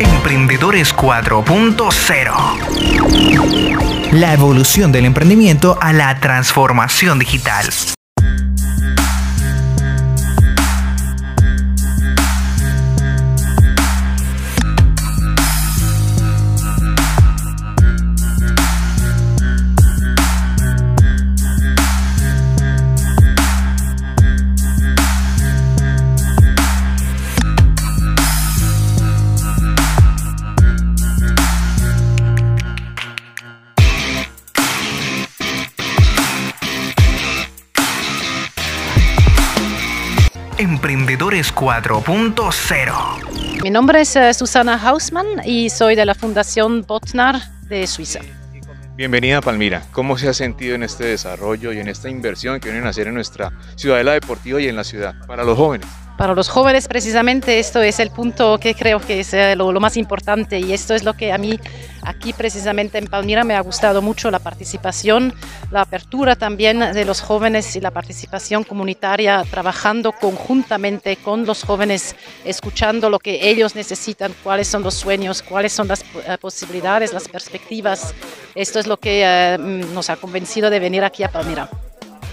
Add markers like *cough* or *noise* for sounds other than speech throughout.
Emprendedores 4.0. La evolución del emprendimiento a la transformación digital. Emprendedores 4.0. Mi nombre es eh, Susana Hausmann y soy de la Fundación Botnar de Suiza. Bienvenida Palmira, ¿cómo se ha sentido en este desarrollo y en esta inversión que vienen a hacer en nuestra ciudadela deportiva y en la ciudad para los jóvenes? Para los jóvenes precisamente esto es el punto que creo que es eh, lo, más importante y esto es lo que a mí aquí precisamente en Palmira me ha gustado mucho, la participación, la apertura también de los jóvenes y la participación comunitaria, trabajando conjuntamente con los jóvenes, escuchando lo que ellos necesitan, cuáles son los sueños, cuáles son las eh, posibilidades, las perspectivas. Esto es lo que eh, nos ha convencido de venir aquí a Palmira.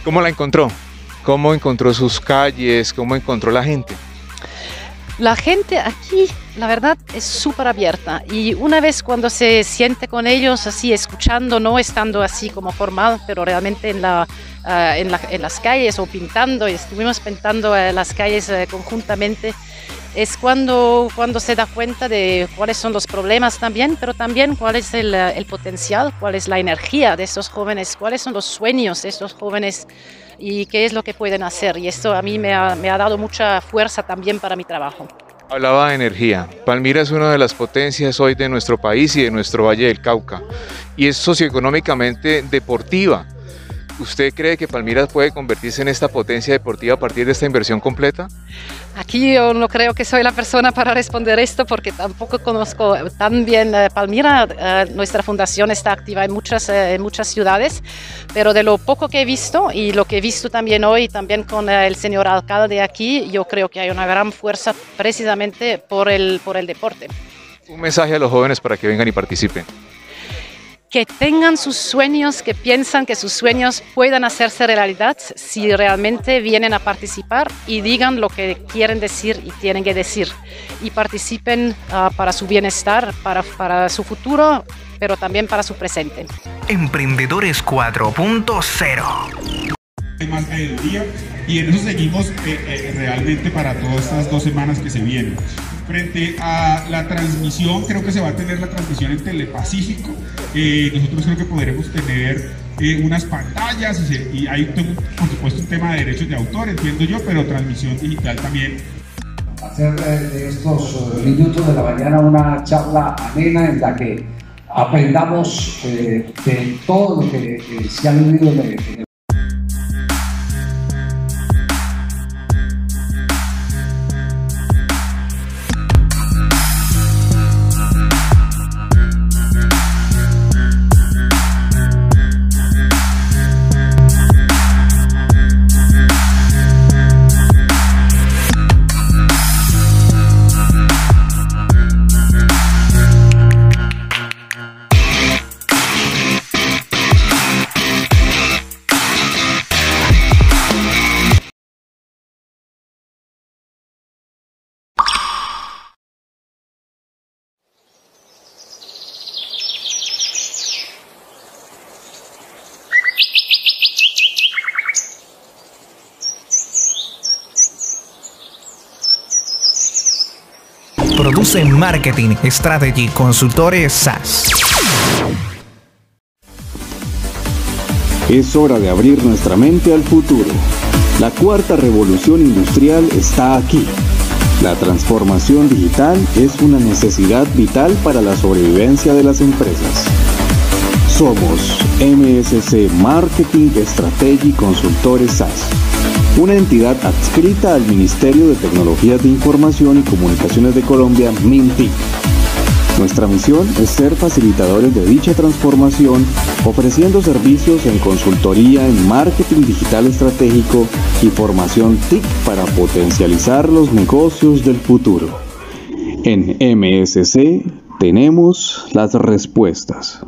¿Cómo la encontró? ¿Cómo encontró sus calles? ¿Cómo encontró la gente? La gente aquí, la verdad, es súper abierta y una vez cuando se siente con ellos, así escuchando, no estando así como formal, pero realmente en, la, ah, las calles o pintando, y estuvimos pintando eh, las calles eh, conjuntamente, es cuando, cuando se da cuenta de cuáles son los problemas también, pero también cuál es el, potencial, cuál es la energía de estos jóvenes, cuáles son los sueños de estos jóvenes y qué es lo que pueden hacer. Y esto a mí me ha, me ha dado mucha fuerza también para mi trabajo. Hablaba de energía. Palmira es una de las potencias hoy de nuestro país y de nuestro Valle del Cauca. Y es socioeconómicamente deportiva. ¿Usted cree que Palmira puede convertirse en esta potencia deportiva a partir de esta inversión completa? Aquí yo no creo que soy la persona para responder esto porque tampoco conozco tan bien eh, Palmira. Eh, nuestra fundación está activa en muchas, eh, en muchas ciudades, pero de lo poco que he visto y lo que he visto también hoy, también con el señor alcalde aquí, yo creo que hay una gran fuerza precisamente por el, por el deporte. Un mensaje a los jóvenes para que vengan y participen que tengan sus sueños, que piensan que sus sueños puedan hacerse realidad si realmente vienen a participar y digan lo que quieren decir y tienen que decir y participen ah, para su bienestar, para, para su futuro, pero también para su presente. Emprendedores 4.0 más día y en eso seguimos eh, eh, realmente para todas estas dos semanas que se vienen. Frente a la transmisión, creo que se va a tener la transmisión en Telepacífico. Eh, nosotros creo que podremos tener unas pantallas y, hay, por supuesto, un tema de derechos de autor, entiendo yo, pero transmisión digital también. Hacer de estos minutos de la mañana una charla amena en la que aprendamos de todo lo que se ha vivido en el Produce Marketing Strategy Consultores SAS. Es hora de abrir nuestra mente al futuro. La cuarta revolución industrial está aquí. La transformación digital es una necesidad vital para la sobrevivencia de las empresas. Somos MSC Marketing Strategy Consultores SAS una entidad adscrita al Ministerio de Tecnologías de Información y Comunicaciones de Colombia, MINTIC. Nuestra misión es ser facilitadores de dicha transformación, ofreciendo servicios en consultoría en marketing digital estratégico y formación TIC para potencializar los negocios del futuro. En MSC tenemos las respuestas.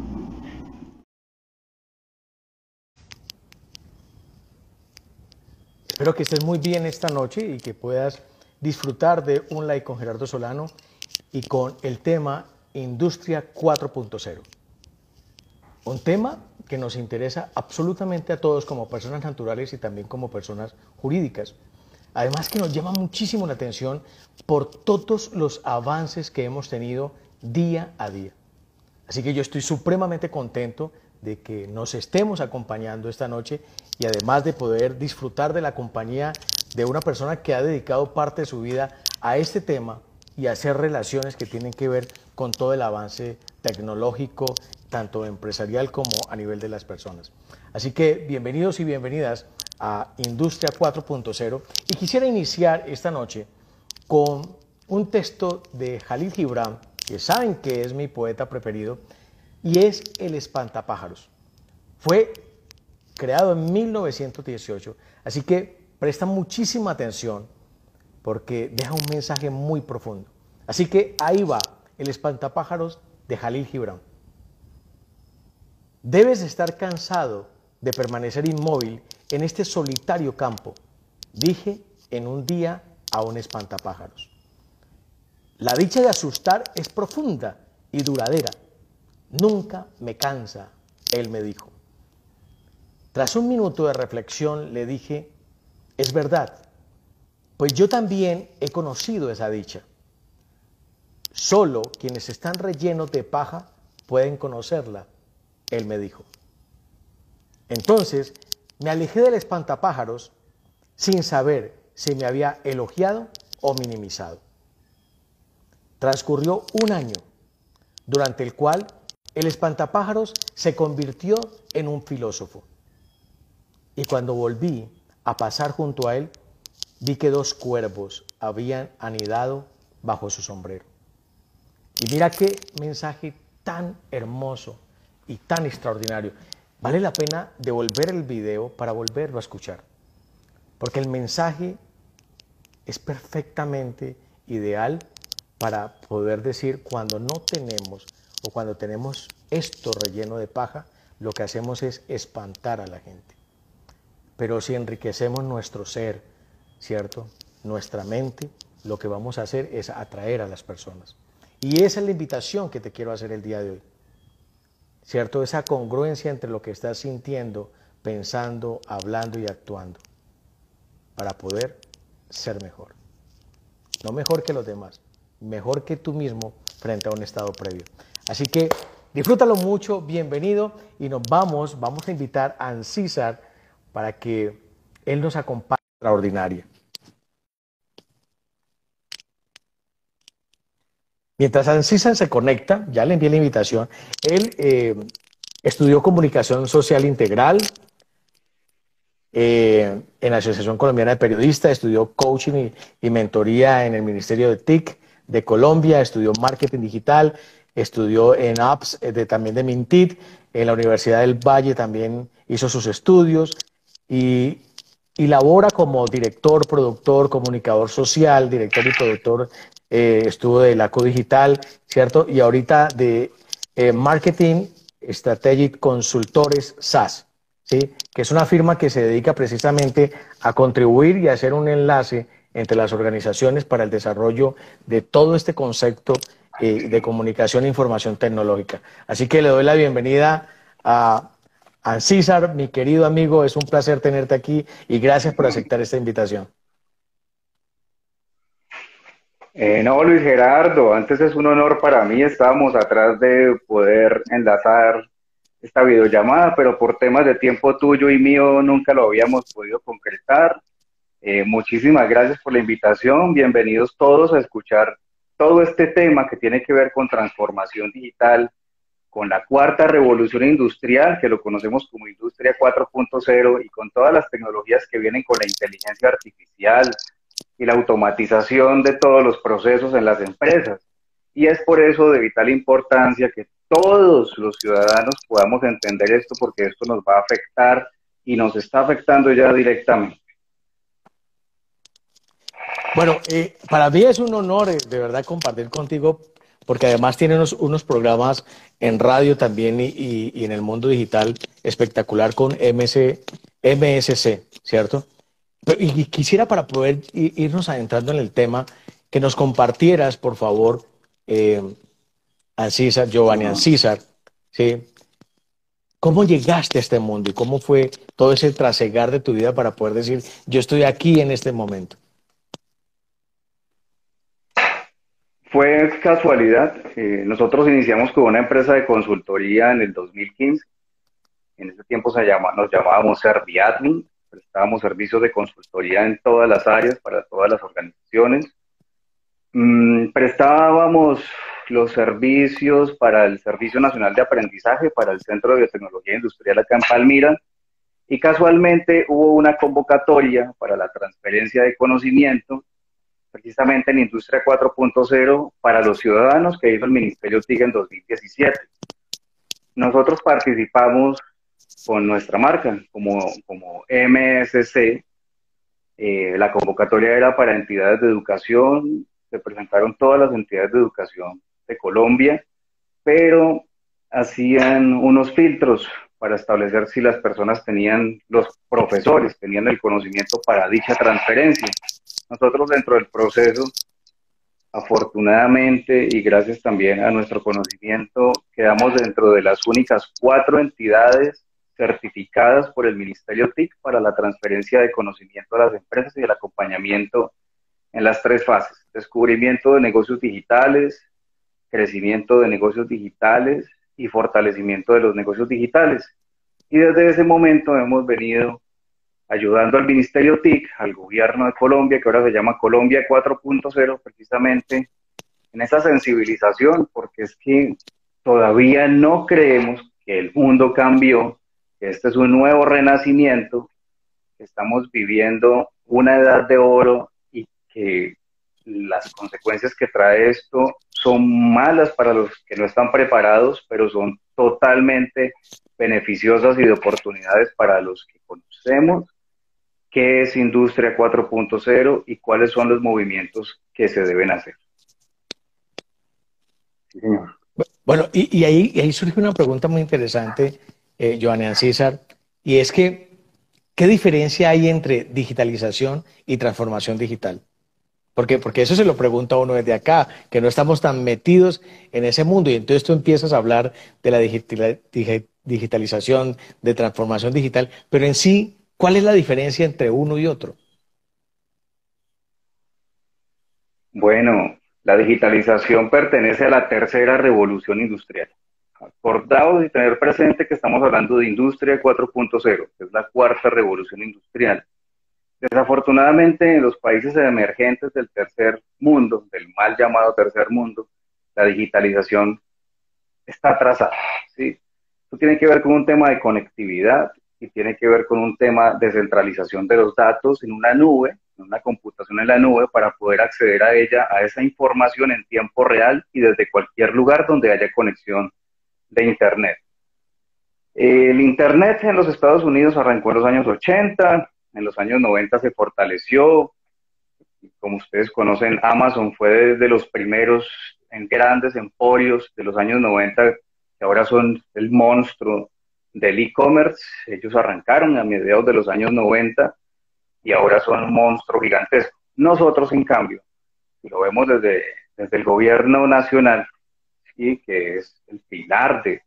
Espero que estés muy bien esta noche y que puedas disfrutar de un like con Gerardo Solano y con el tema Industria 4.0. Un tema que nos interesa absolutamente a todos como personas naturales y también como personas jurídicas. Además que nos llama muchísimo la atención por todos los avances que hemos tenido día a día. Así que yo estoy supremamente contento de que nos estemos acompañando esta noche y además de poder disfrutar de la compañía de una persona que ha dedicado parte de su vida a este tema y a hacer relaciones que tienen que ver con todo el avance tecnológico, tanto empresarial como a nivel de las personas. Así que bienvenidos y bienvenidas a Industria 4.0 y quisiera iniciar esta noche con un texto de Jalil Gibran, que saben que es mi poeta preferido, y es El espantapájaros. Fue creado en 1918, así que presta muchísima atención porque deja un mensaje muy profundo. Así que ahí va El espantapájaros de Jalil Gibran. Debes estar cansado de permanecer inmóvil en este solitario campo, dije en un día a un espantapájaros. La dicha de asustar es profunda y duradera. Nunca me cansa, él me dijo. Tras un minuto de reflexión le dije, es verdad, pues yo también he conocido esa dicha. Solo quienes están rellenos de paja pueden conocerla, él me dijo. Entonces me alejé del espantapájaros sin saber si me había elogiado o minimizado. Transcurrió un año, durante el cual el espantapájaros se convirtió en un filósofo. Y cuando volví a pasar junto a él, vi que dos cuervos habían anidado bajo su sombrero. Y mira qué mensaje tan hermoso y tan extraordinario. Vale la pena devolver el video para volverlo a escuchar, porque el mensaje es perfectamente ideal para poder decir cuando no tenemos o cuando tenemos esto relleno de paja, lo que hacemos es espantar a la gente. Pero si enriquecemos nuestro ser, ¿cierto? Nuestra mente, lo que vamos a hacer es atraer a las personas. Y esa es la invitación que te quiero hacer el día de hoy. ¿Cierto? Esa congruencia entre lo que estás sintiendo, pensando, hablando y actuando para poder ser mejor. No mejor que los demás, mejor que tú mismo frente a un estado previo. Así que disfrútalo mucho, bienvenido y nos vamos, vamos a invitar a César para que él nos acompañe extraordinaria. Mientras Ancisa se conecta, ya le envié la invitación, él eh, estudió comunicación social integral eh, en la Asociación Colombiana de Periodistas, estudió coaching y, mentoría en el Ministerio de TIC de Colombia, estudió marketing digital, estudió en apps eh, de, también de Mintit, en la Universidad del Valle también hizo sus estudios y, y labora como director, productor, comunicador social, director y productor eh, estuvo de la Digital, ¿cierto? Y ahorita de eh, Marketing Strategic Consultores SAS, ¿sí? Que es una firma que se dedica precisamente a contribuir y a hacer un enlace entre las organizaciones para el desarrollo de todo este concepto eh, de comunicación e información tecnológica. Así que le doy la bienvenida a, César, mi querido amigo, es un placer tenerte aquí y gracias por aceptar esta invitación. Eh, no, Luis Gerardo, antes es un honor para mí, estábamos atrás de poder enlazar esta videollamada, pero por temas de tiempo tuyo y mío nunca lo habíamos podido concretar. Eh, muchísimas gracias por la invitación, bienvenidos todos a escuchar todo este tema que tiene que ver con transformación digital, con la cuarta revolución industrial, que lo conocemos como Industria 4.0, y con todas las tecnologías que vienen con la inteligencia artificial, y la automatización de todos los procesos en las empresas. Y es por eso de vital importancia que todos los ciudadanos podamos entender esto porque esto nos va a afectar y nos está afectando ya directamente. Bueno, eh, para mí es un honor eh, de verdad compartir contigo, porque además tiene unos, programas en radio también y, en el mundo digital espectacular con MC, MSC, ¿cierto? y quisiera para poder irnos adentrando en el tema, que nos compartieras, por favor, eh, a César, Giovanni, a César, ¿sí? ¿Cómo llegaste a este mundo y cómo fue todo ese trasegar de tu vida para poder decir, yo estoy aquí en este momento? Fue casualidad. Eh, nosotros iniciamos con una empresa de consultoría en el 2015. En ese tiempo nos llamábamos Serviadmin. Prestábamos servicios de consultoría en todas las áreas, para todas las organizaciones. Mm, prestábamos los servicios para el Servicio Nacional de Aprendizaje, para el Centro de Biotecnología Industrial acá en Palmira, y casualmente hubo una convocatoria para la transferencia de conocimiento, precisamente en Industria 4.0 para los ciudadanos que hizo el Ministerio TIC en 2017. Nosotros participamos con nuestra marca como, como MSC. Eh, la convocatoria era para entidades de educación, se presentaron todas las entidades de educación de Colombia, pero hacían unos filtros para establecer si las personas tenían, los profesores tenían el conocimiento para dicha transferencia. Nosotros dentro del proceso, afortunadamente y gracias también a nuestro conocimiento, quedamos dentro de las únicas cuatro entidades certificadas por el Ministerio TIC para la transferencia de conocimiento a las empresas y el acompañamiento en las tres fases. Descubrimiento de negocios digitales, crecimiento de negocios digitales y fortalecimiento de los negocios digitales. Y desde ese momento hemos venido ayudando al Ministerio TIC, al gobierno de Colombia, que ahora se llama Colombia 4.0, precisamente en esa sensibilización, porque es que todavía no creemos que el mundo cambió, que este es un nuevo renacimiento, que estamos viviendo una edad de oro y que las consecuencias que trae esto son malas para los que no están preparados, pero son totalmente beneficiosas y de oportunidades para los que conocemos qué es Industria 4.0 y cuáles son los movimientos que se deben hacer. Sí, señor. Bueno, y, ahí, surge una pregunta muy interesante, eh, Joanne César, y es que, ¿qué diferencia hay entre digitalización y transformación digital? Porque, porque eso se lo pregunta uno desde acá, que no estamos tan metidos en ese mundo y entonces tú empiezas a hablar de la digitalización, de transformación digital, pero en sí, ¿cuál es la diferencia entre uno y otro? Bueno, la digitalización pertenece a la tercera revolución industrial. Acordados y tener presente que estamos hablando de industria 4.0, que es la cuarta revolución industrial Desafortunadamente, en los países emergentes del tercer mundo, del mal llamado tercer mundo, la digitalización está atrasada. ¿sí? Esto tiene que ver con un tema de conectividad y tiene que ver con un tema de centralización de los datos en una nube, en una computación en la nube, para poder acceder a ella, a esa información en tiempo real y desde cualquier lugar donde haya conexión de Internet. El Internet en los Estados Unidos arrancó en los años 80, en los años 90 se fortaleció. Como ustedes conocen, Amazon fue desde los primeros en grandes emporios de los años 90, que ahora son el monstruo del e-commerce. Ellos arrancaron a mediados de los años 90 y ahora son un monstruo gigantesco. Nosotros, en cambio, lo vemos desde, desde el gobierno nacional, y que es el pilar de,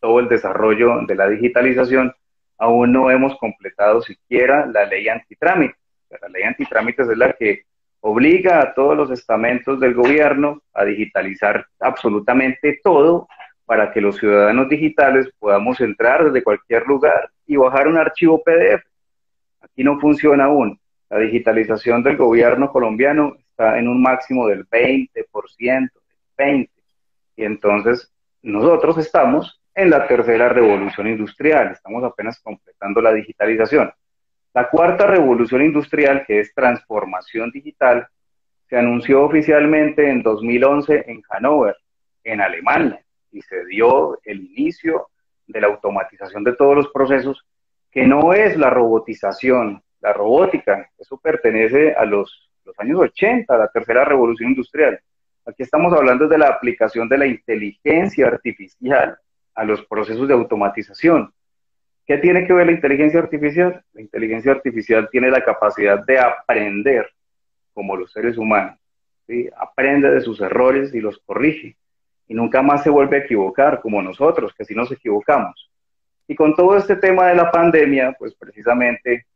todo el desarrollo de la digitalización, aún no hemos completado siquiera la ley antitrámites. La ley antitrámites es la que obliga a todos los estamentos del gobierno a digitalizar absolutamente todo para que los ciudadanos digitales podamos entrar desde cualquier lugar y bajar un archivo PDF. Aquí no funciona aún. La digitalización del gobierno colombiano está en un máximo del 20%, del 20%. Y entonces nosotros estamos en la tercera revolución industrial. Estamos apenas completando la digitalización. La cuarta revolución industrial, que es transformación digital, se anunció oficialmente en 2011 en Hannover, en Alemania, y se dio el inicio de la automatización de todos los procesos, que no es la robotización, la robótica, eso pertenece a los los años 80, la tercera revolución industrial. Aquí estamos hablando de la aplicación de la inteligencia artificial a los procesos de automatización. ¿Qué tiene que ver la inteligencia artificial? La inteligencia artificial tiene la capacidad de aprender como los seres humanos. ¿sí? Aprende de sus errores y los corrige. Y nunca más se vuelve a equivocar como nosotros, que si nos equivocamos. Y con todo este tema de la pandemia, pues precisamente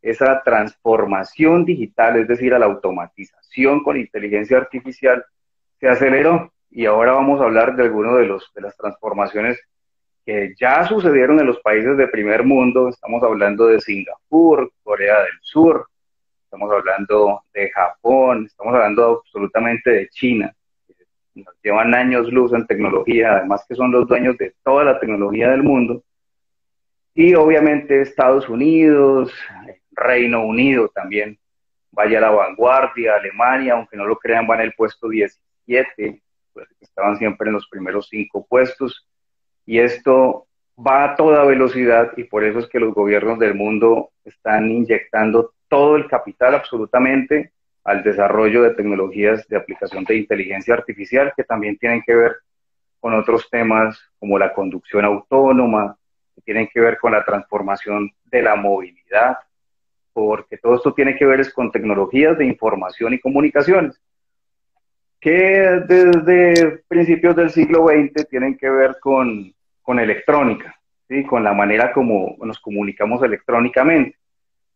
esa transformación digital, es decir, a la automatización con inteligencia artificial, se aceleró. Y ahora vamos a hablar de algunas de, los, de las transformaciones que ya sucedieron en los países de primer mundo. Estamos hablando de Singapur, Corea del Sur, estamos hablando de Japón, estamos hablando absolutamente de China. Nos llevan años luz en tecnología, además que son los dueños de toda la tecnología del mundo. Y obviamente Estados Unidos, Reino Unido también vaya a la vanguardia, Alemania, aunque no lo crean, van en el puesto 17, pues estaban siempre en los primeros cinco puestos. Y esto va a toda velocidad y por eso es que los gobiernos del mundo están inyectando todo el capital absolutamente al desarrollo de tecnologías de aplicación de inteligencia artificial que también tienen que ver con otros temas como la conducción autónoma, que tienen que ver con la transformación de la movilidad, porque todo esto tiene que ver es con tecnologías de información y comunicaciones, que desde principios del siglo XX tienen que ver con, con electrónica, ¿sí? con la manera como nos comunicamos electrónicamente.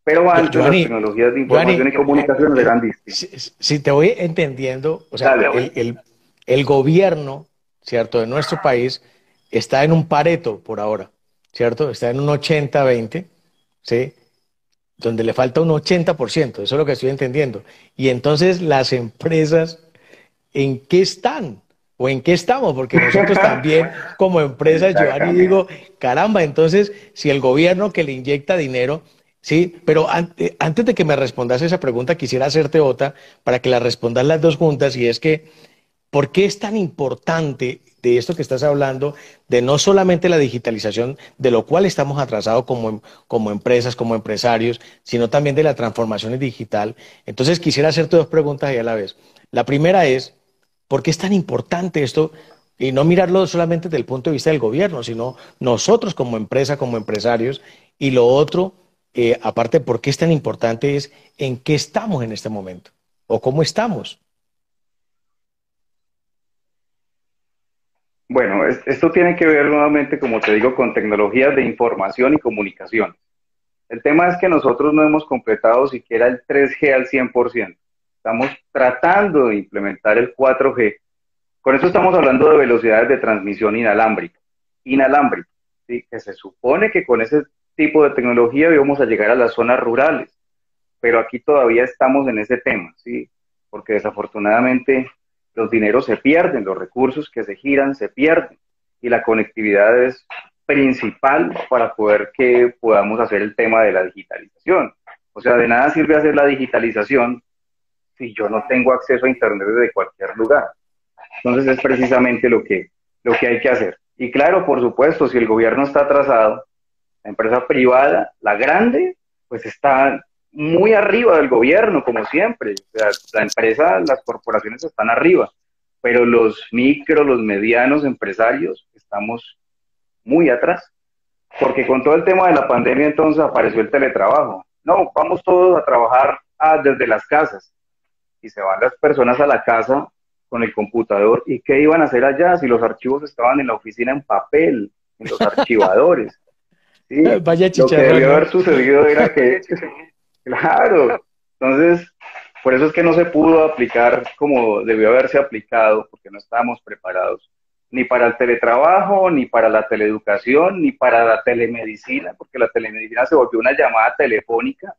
Pero antes las tecnologías de información y comunicación eran distintas. Si, te voy entendiendo, o sea, el, el, el, gobierno, ¿cierto?, de nuestro país está en un pareto por ahora, ¿cierto? Está en un 80-20, ¿sí? donde le falta un 80%, eso es lo que estoy entendiendo. Y entonces las empresas, ¿en qué están? ¿O en qué estamos? Porque nosotros también como empresas, yo digo, caramba, entonces si el gobierno que le inyecta dinero, sí, pero antes de que me respondas esa pregunta, quisiera hacerte otra para que la respondas las dos juntas y es que, ¿por qué es tan importante de esto que estás hablando, de no solamente la digitalización, de lo cual estamos atrasados como, como empresas, como empresarios, sino también de la transformación digital. Entonces quisiera hacerte dos preguntas ahí a la vez. La primera es, ¿por qué es tan importante esto? Y no mirarlo solamente desde el punto de vista del gobierno, sino nosotros como empresa, como empresarios. Y lo otro, eh, aparte, ¿por qué es tan importante? Es en qué estamos en este momento o cómo estamos. Bueno, esto tiene que ver nuevamente, como te digo, con tecnologías de información y comunicación. El tema es que nosotros no hemos completado siquiera el 3G al 100%. Estamos tratando de implementar el 4G. Con eso estamos hablando de velocidades de transmisión inalámbrica. Inalámbrica, que se supone que con ese tipo de tecnología íbamos a llegar a las zonas rurales. Pero aquí todavía estamos en ese tema, ¿sí? porque desafortunadamente los dineros se pierden, los recursos que se giran se pierden y la conectividad es principal para poder que podamos hacer el tema de la digitalización. O sea, de nada sirve hacer la digitalización si yo no tengo acceso a Internet desde cualquier lugar. Entonces es precisamente lo que, lo que hay que hacer. Y claro, por supuesto, si el gobierno está atrasado, la empresa privada, la grande, pues está muy arriba del gobierno, como siempre. la empresa, las corporaciones están arriba, pero los micro, los medianos empresarios estamos muy atrás. Porque con todo el tema de la pandemia entonces apareció el teletrabajo. No, vamos todos a trabajar ah, desde las casas. Y se van las personas a la casa con el computador. ¿Y qué iban a hacer allá si los archivos estaban en la oficina en papel, en los *laughs* archivadores? Sí, *laughs* Vaya Lo que debió haber sucedido era *laughs* que *laughs* Claro. Entonces, por eso es que no se pudo aplicar como debió haberse aplicado, porque no estábamos preparados ni para el teletrabajo, ni para la teleeducación, ni para la telemedicina, porque la telemedicina se volvió una llamada telefónica,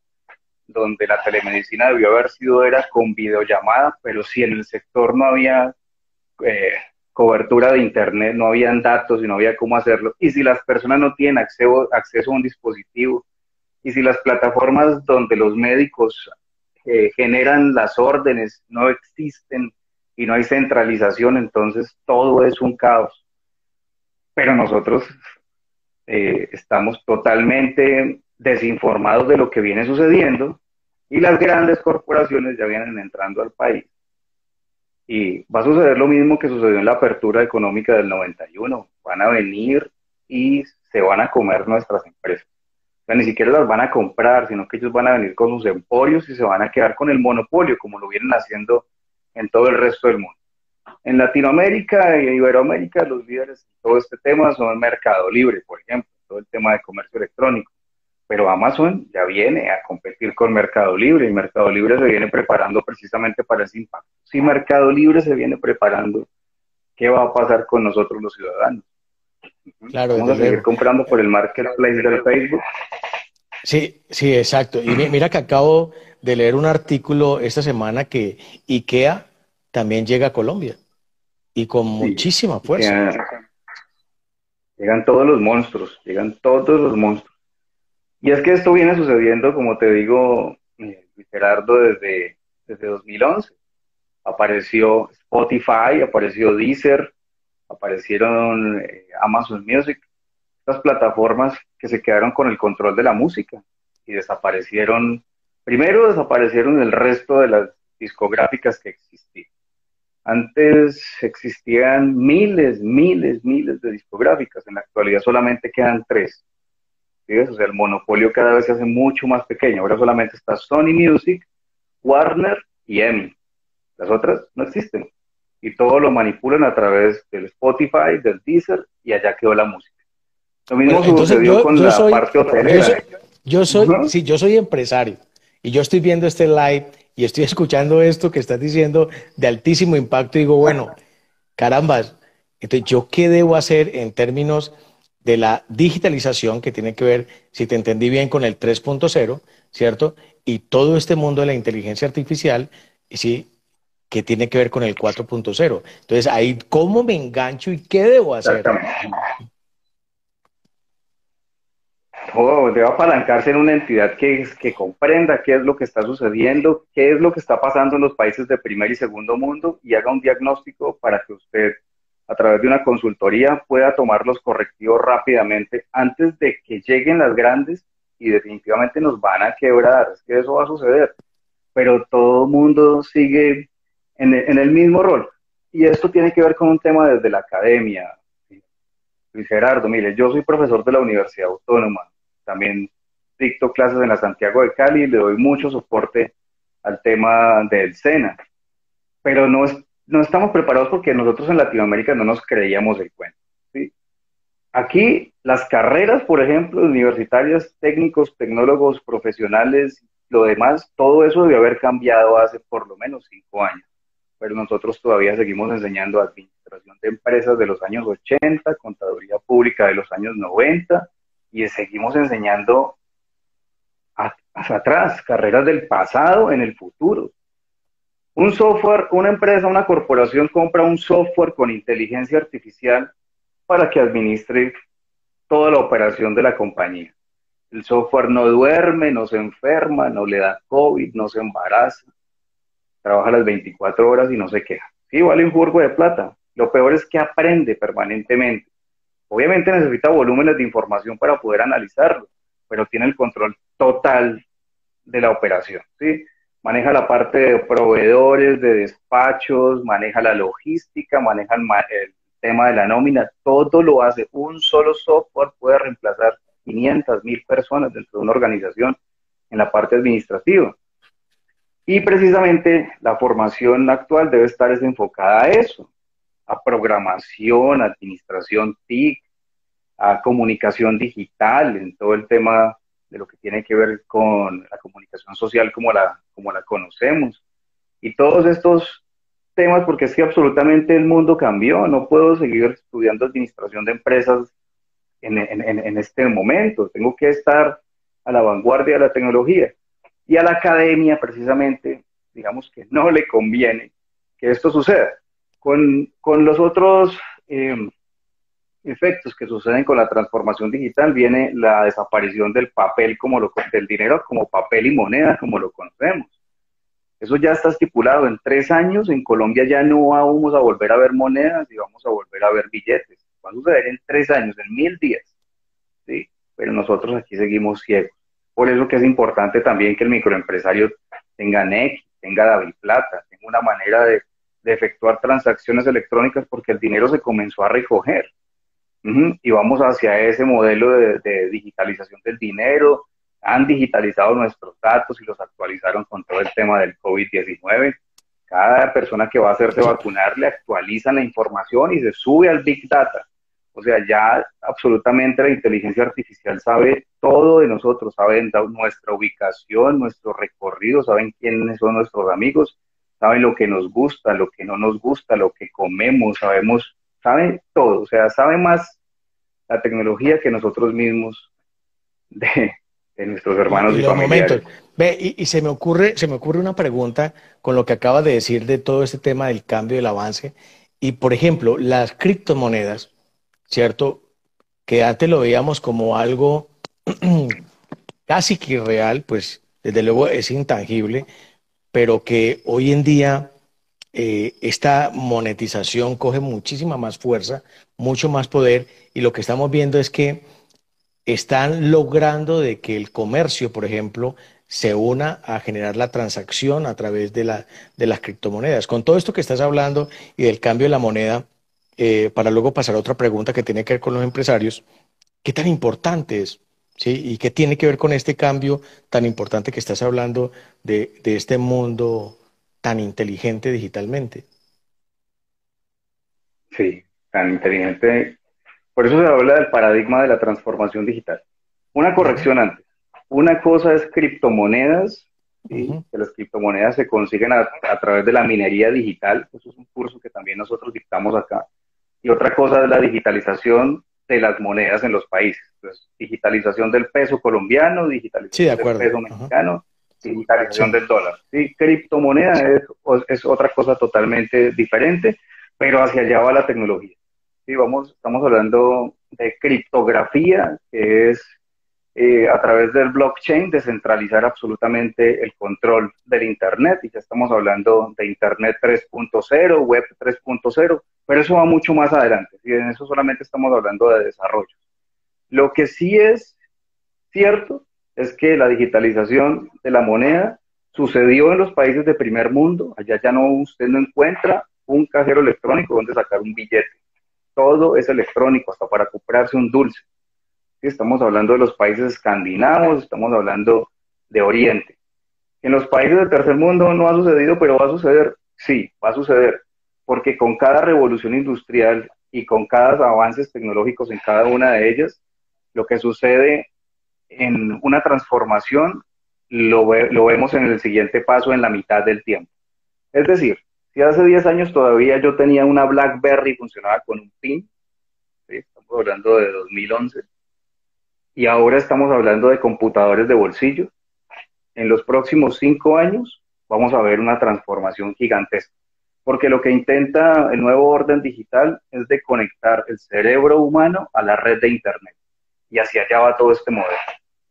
donde la telemedicina debió haber sido era con videollamada, pero si en el sector no había eh, cobertura de internet, no habían datos y no había cómo hacerlo, y si las personas no tienen acceso, a un dispositivo, y si las plataformas donde los médicos eh, generan las órdenes no existen y no hay centralización, entonces todo es un caos. Pero nosotros eh, estamos totalmente desinformados de lo que viene sucediendo Y las grandes corporaciones ya vienen entrando al país. Y va a suceder lo mismo que sucedió en la apertura económica del 91. Van a venir y se van a comer nuestras empresas. O sea, ni siquiera las van a comprar, sino que ellos van a venir con sus emporios y se van a quedar con el monopolio, como lo vienen haciendo en todo el resto del mundo. En Latinoamérica y Iberoamérica, los líderes en todo este tema son Mercado Libre, por ejemplo, todo el tema de comercio electrónico. Pero Amazon ya viene a competir con Mercado Libre y Mercado Libre se viene preparando precisamente para ese impacto. Si Mercado Libre se viene preparando, ¿qué va a pasar con nosotros los ciudadanos? Claro, Vamos a seguir comprando por el marketplace del Facebook. Sí, sí, exacto. Y mira que acabo de leer un artículo esta semana que IKEA también llega a Colombia y con muchísima fuerza. Llegan, llegan todos los monstruos, llegan todos los monstruos. Y es que esto viene sucediendo, como te digo, eh, Gerardo, desde, desde 2011. Apareció Spotify, apareció Deezer, aparecieron eh, Amazon Music, estas plataformas que se quedaron con el control de la música y desaparecieron, primero desaparecieron el resto de las discográficas que existían. Antes existían miles, miles, miles de discográficas, en la actualidad solamente quedan tres. O sea, el monopolio cada vez se hace mucho más pequeño. Ahora solamente está Sony Music, Warner y EMI. Las otras no existen. Y todo lo manipulan a través del Spotify, del Deezer, y allá quedó la música. Lo mismo sucedió con la parte hotelera. Yo soy, sí, yo soy empresario y yo estoy viendo este live y estoy *laughs* escuchando esto que estás diciendo de altísimo impacto y digo, bueno, carambas, entonces yo qué debo hacer en términos de la digitalización que tiene que ver, si te entendí bien, con el 3.0, ¿cierto? Y todo este mundo de la inteligencia artificial, sí, que tiene que ver con el 4.0. Entonces, ahí, ¿cómo me engancho y qué debo hacer? Oh, debe apalancarse en una entidad que, que comprenda qué es lo que está sucediendo, qué es lo que está pasando en los países de primer y segundo mundo y haga un diagnóstico para que usted a través de una consultoría pueda tomar los correctivos rápidamente antes de que lleguen las grandes y definitivamente nos van a quebrar. Es que eso va a suceder. Pero todo el mundo sigue en el, en el mismo rol. Y esto tiene que ver con un tema desde la academia. Luis Gerardo, mire, yo soy profesor de la Universidad Autónoma. También dicto clases en la Santiago de Cali y le doy mucho soporte al tema del SENA. Pero no es no estamos preparados porque nosotros en Latinoamérica no nos creíamos el cuento. Aquí las carreras, por ejemplo, universitarias, técnicos, tecnólogos, profesionales, lo demás, todo eso debe haber cambiado hace por lo menos cinco años. Pero nosotros todavía seguimos enseñando administración de empresas de los años 80, contaduría pública de los años 90 y seguimos enseñando hacia atrás, carreras del pasado en el futuro. Un software, una empresa, una corporación compra un software con inteligencia artificial para que administre toda la operación de la compañía. El software no duerme, no se enferma, no le da COVID, no se embaraza, trabaja las 24 horas y no se queja. Sí, vale un de plata. Lo peor es que aprende permanentemente. Obviamente necesita volúmenes de información para poder analizarlo, pero tiene el control total de la operación. ¿sí? Maneja la parte de proveedores, de despachos, maneja la logística, maneja el, tema de la nómina, todo lo hace. Un solo software puede reemplazar 500 mil personas dentro de una organización en la parte administrativa. Y precisamente la formación actual debe estar enfocada a eso, a programación, administración TIC, a comunicación digital, en todo el tema de lo que tiene que ver con la comunicación social como la, como la conocemos. Y todos estos temas, porque es que absolutamente el mundo cambió, no puedo seguir estudiando administración de empresas en, en, en este momento, tengo que estar a la vanguardia de la tecnología. Y a la academia, precisamente, digamos que no le conviene que esto suceda. Con, con los otros eh, efectos que suceden con la transformación digital viene la desaparición del papel como lo del dinero como papel y moneda como lo conocemos. Eso ya está estipulado en tres años. En Colombia ya no vamos a volver a ver monedas y vamos a volver a ver billetes. Va a suceder en tres años, en mil días. ¿sí? Pero nosotros aquí seguimos ciegos. Por eso que es importante también que el microempresario tenga NEC, tenga David Plata, tenga una manera de, efectuar transacciones electrónicas porque el dinero se comenzó a recoger. Y vamos hacia ese modelo de digitalización del dinero, han digitalizado nuestros datos y los actualizaron con todo el tema del COVID-19. Cada persona que va a hacerse vacunar le actualizan la información y se sube al Big Data. O sea, ya absolutamente la inteligencia artificial sabe todo de nosotros, saben nuestra ubicación, nuestro recorrido, saben quiénes son nuestros amigos, saben lo que nos gusta, lo que no nos gusta, lo que comemos, sabemos, saben todo, o sea, sabe más la tecnología que nosotros mismos de, nuestros hermanos y, familiares. Ve, y, se me ocurre, se me ocurre una pregunta con lo que acaba de decir de todo este tema del cambio, del avance. Y por ejemplo, las criptomonedas, ¿cierto? Que antes lo veíamos como algo *clears throat* casi que irreal, pues desde luego es intangible, pero que hoy en día eh, esta monetización coge muchísima más fuerza, mucho más poder, y lo que estamos viendo es que están logrando de que el comercio, por ejemplo, se una a generar la transacción a través de, la, de las criptomonedas. Con todo esto que estás hablando y del cambio de la moneda, eh, para luego pasar a otra pregunta que tiene que ver con los empresarios, ¿qué tan importante es? ¿Sí? ¿Y qué tiene que ver con este cambio tan importante que estás hablando de, de este mundo tan inteligente digitalmente? Sí, tan inteligente por eso se habla del paradigma de la transformación digital. Una corrección antes. Una cosa es criptomonedas, que las criptomonedas se consiguen a, través de la minería digital, eso es un curso que también nosotros dictamos acá. Y otra cosa es la digitalización de las monedas en los países. Entonces, digitalización del peso colombiano, digitalización del peso mexicano, digitalización del dólar. Sí, criptomoneda es, es otra cosa totalmente diferente, pero hacia allá va la tecnología. Sí, vamos, estamos hablando de criptografía, que es eh, a través del blockchain descentralizar absolutamente el control del Internet. Y ya estamos hablando de Internet 3.0, Web 3.0, pero eso va mucho más adelante. Y en eso solamente estamos hablando de desarrollo. Lo que sí es cierto es que la digitalización de la moneda sucedió en los países de primer mundo. Allá ya no, usted no encuentra un cajero electrónico donde sacar un billete todo es electrónico, hasta para comprarse un dulce. Estamos hablando de los países escandinavos, estamos hablando de Oriente. En los países del tercer mundo no ha sucedido, pero va a suceder, sí, va a suceder, porque con cada revolución industrial y con cada avances tecnológicos en cada una de ellas, lo que sucede en una transformación lo, lo vemos en el siguiente paso en la mitad del tiempo. Es decir, si hace 10 años todavía yo tenía una BlackBerry y funcionaba con un PIN, estamos hablando de 2011, y ahora estamos hablando de computadores de bolsillo, en los próximos 5 años vamos a ver una transformación gigantesca, porque lo que intenta el nuevo orden digital es de conectar el cerebro humano a la red de Internet, y hacia allá va todo este modelo.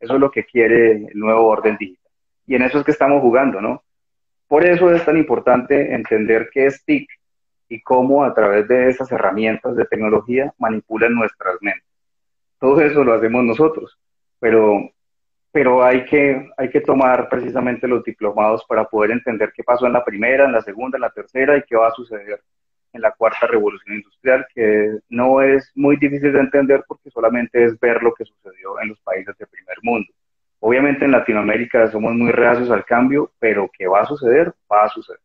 Eso es lo que quiere el nuevo orden digital. Y en eso es que estamos jugando, ¿no? Por eso es tan importante entender qué es TIC y cómo a través de esas herramientas de tecnología manipulan nuestras mentes. Todo eso lo hacemos nosotros, pero, pero hay, que, hay que tomar precisamente los diplomados para poder entender qué pasó en la primera, en la segunda, en la tercera y qué va a suceder en la cuarta revolución industrial, que no es muy difícil de entender porque solamente es ver lo que sucedió en los países de primer mundo. Obviamente en Latinoamérica somos muy reacios al cambio, pero que va a suceder, va a suceder.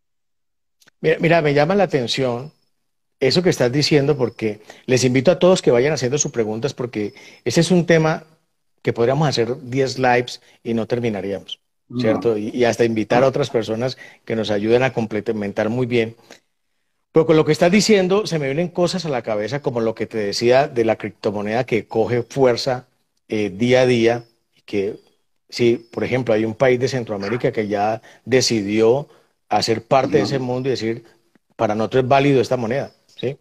Mira, me llama la atención eso que estás diciendo porque les invito a todos que vayan haciendo sus preguntas porque ese es un tema que podríamos hacer 10 lives y no terminaríamos, ¿cierto? Y, hasta invitar a otras personas que nos ayuden a complementar muy bien. Pero con lo que estás diciendo se me vienen cosas a la cabeza como lo que te decía de la criptomoneda que coge fuerza eh, día a día y que si, por ejemplo, hay un país de Centroamérica que ya decidió hacer parte de ese mundo y decir, para nosotros es válido esta moneda, ¿sí?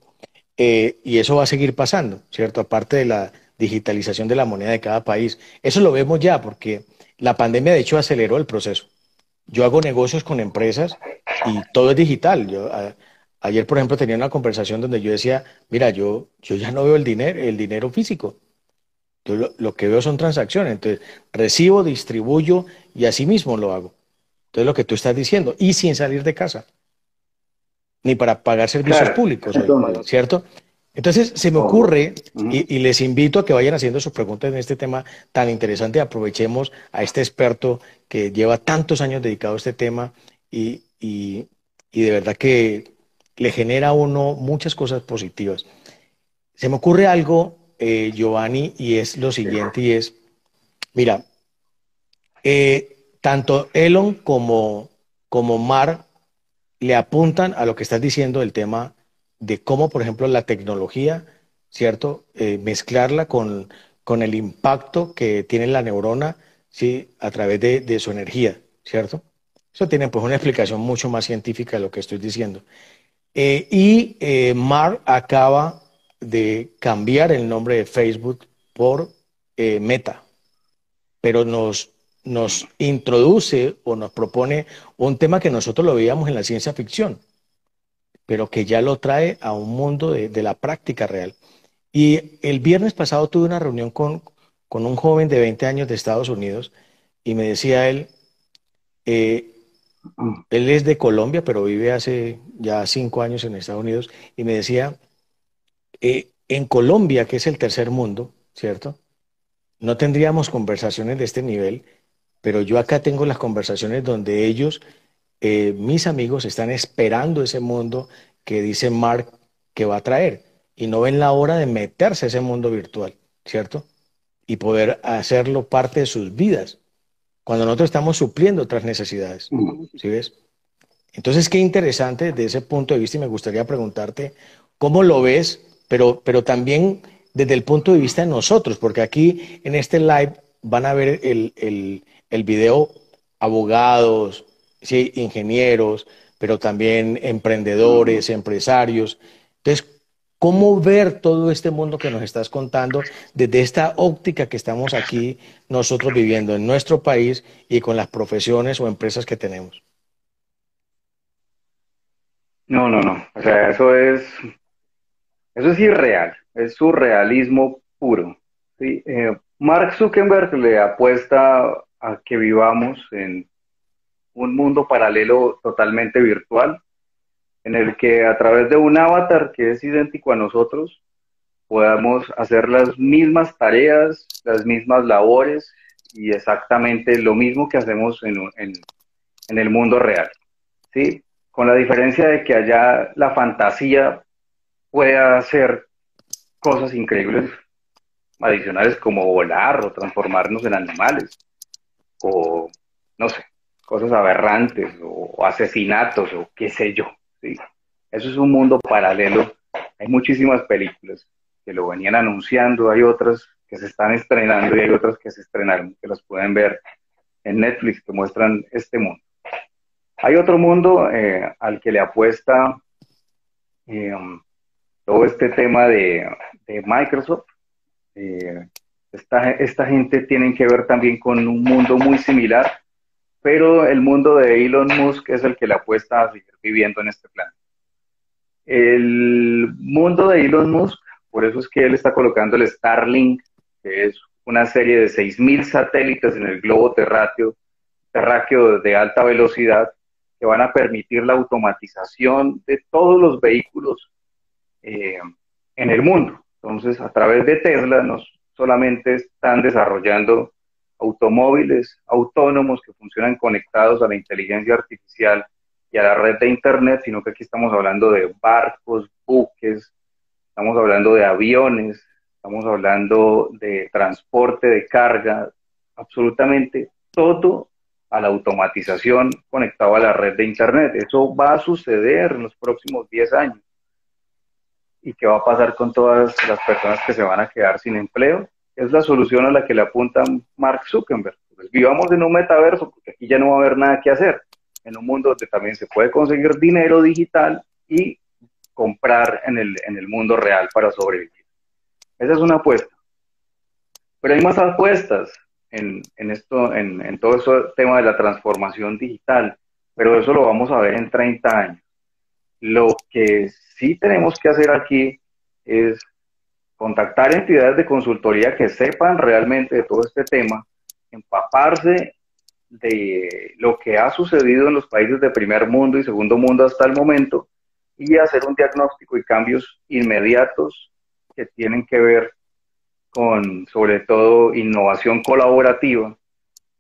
Eh, y eso va a seguir pasando, ¿cierto? Aparte de la digitalización de la moneda de cada país. Eso lo vemos ya porque la pandemia, de hecho, aceleró el proceso. Yo hago negocios con empresas y todo es digital. Yo, ayer, por ejemplo, tenía una conversación donde yo decía, mira, yo, yo ya no veo el dinero, el dinero físico. Entonces, lo, que veo son transacciones. Entonces, recibo, distribuyo y así mismo lo hago. Entonces, lo que tú estás diciendo, y sin salir de casa, ni para pagar servicios públicos, ¿cierto? Entonces, se me ocurre, y, les invito a que vayan haciendo sus preguntas en este tema tan interesante. Aprovechemos a este experto que lleva tantos años dedicado a este tema y, de verdad que le genera a uno muchas cosas positivas. Se me ocurre algo, eh, Giovanni, y es lo siguiente, y es, mira, eh, tanto Elon como, como Mar le apuntan a lo que estás diciendo del tema de cómo, por ejemplo, la tecnología, ¿cierto? Eh, mezclarla con, con, el impacto que tiene la neurona, ¿sí? A través de, su energía, ¿cierto? Eso tiene pues una explicación mucho más científica de lo que estoy diciendo. Eh, y eh, Mark acaba de cambiar el nombre de Facebook por Meta, pero nos, nos introduce o nos propone un tema que nosotros lo veíamos en la ciencia ficción, pero que ya lo trae a un mundo de, la práctica real. Y el viernes pasado tuve una reunión con, con, un joven de 20 años de Estados Unidos y me decía él, eh, él es de Colombia, pero vive hace ya cinco años en Estados Unidos, y me decía, eh, en Colombia, que es el tercer mundo, ¿cierto? No tendríamos conversaciones de este nivel, pero yo acá tengo las conversaciones donde ellos eh, mis amigos están esperando ese mundo que dice Mark que va a traer y no ven la hora de meterse a ese mundo virtual, ¿cierto? Y poder hacerlo parte de sus vidas, cuando nosotros estamos supliendo otras necesidades, ¿sí ves? Entonces, qué interesante desde ese punto de vista y me gustaría preguntarte cómo lo ves, pero, pero también desde el punto de vista de nosotros, porque aquí en este live van a ver el, el, el video abogados, sí, ingenieros, pero también emprendedores, empresarios. Entonces, ¿cómo ver todo este mundo que nos estás contando desde esta óptica que estamos aquí nosotros viviendo en nuestro país y con las profesiones o empresas que tenemos? No, no, no. O sea, eso es, eso es irreal, es surrealismo puro. Eh, Mark Zuckerberg le apuesta a que vivamos en un mundo paralelo totalmente virtual, en el que a través de un avatar que es idéntico a nosotros, podamos hacer las mismas tareas, las mismas labores y exactamente lo mismo que hacemos en, en, el mundo real. ¿sí? Con la diferencia de que allá la fantasía pueda hacer cosas increíbles adicionales como volar o transformarnos en animales o no sé, cosas aberrantes o, asesinatos o qué sé yo. ¿Sí? Eso es un mundo paralelo. Hay muchísimas películas que lo venían anunciando, hay otras que se están estrenando y hay otras que se estrenaron, que las pueden ver en Netflix, que muestran este mundo. Hay otro mundo eh, al que le apuesta eh, todo este tema de, Microsoft. Eh, esta, esta gente tiene que ver también con un mundo muy similar, pero el mundo de Elon Musk es el que le apuesta a seguir viviendo en este plan. El mundo de Elon Musk, por eso es que él está colocando el Starlink, que es una serie de 6.000 satélites en el globo terráqueo, terráqueo de alta velocidad que van a permitir la automatización de todos los vehículos eh, en el mundo. Entonces, a través de Tesla, no solamente están desarrollando automóviles autónomos que funcionan conectados a la inteligencia artificial y a la red de Internet, sino que aquí estamos hablando de barcos, buques, estamos hablando de aviones, estamos hablando de transporte de carga, absolutamente todo a la automatización conectado a la red de Internet. Eso va a suceder en los próximos 10 años. ¿Y qué va a pasar con todas las personas que se van a quedar sin empleo? Es la solución a la que le apunta Mark Zuckerberg. Pues vivamos en un metaverso, porque aquí ya no va a haber nada que hacer. En un mundo donde también se puede conseguir dinero digital y comprar en el, en el mundo real para sobrevivir. Esa es una apuesta. Pero hay más apuestas en, en esto, en, en todo ese tema de la transformación digital, pero eso lo vamos a ver en 30 años. Lo que sí tenemos que hacer aquí es contactar entidades de consultoría que sepan realmente de todo este tema, empaparse de lo que ha sucedido en los países de primer mundo y segundo mundo hasta el momento y hacer un diagnóstico y cambios inmediatos que tienen que ver con, sobre todo, innovación colaborativa,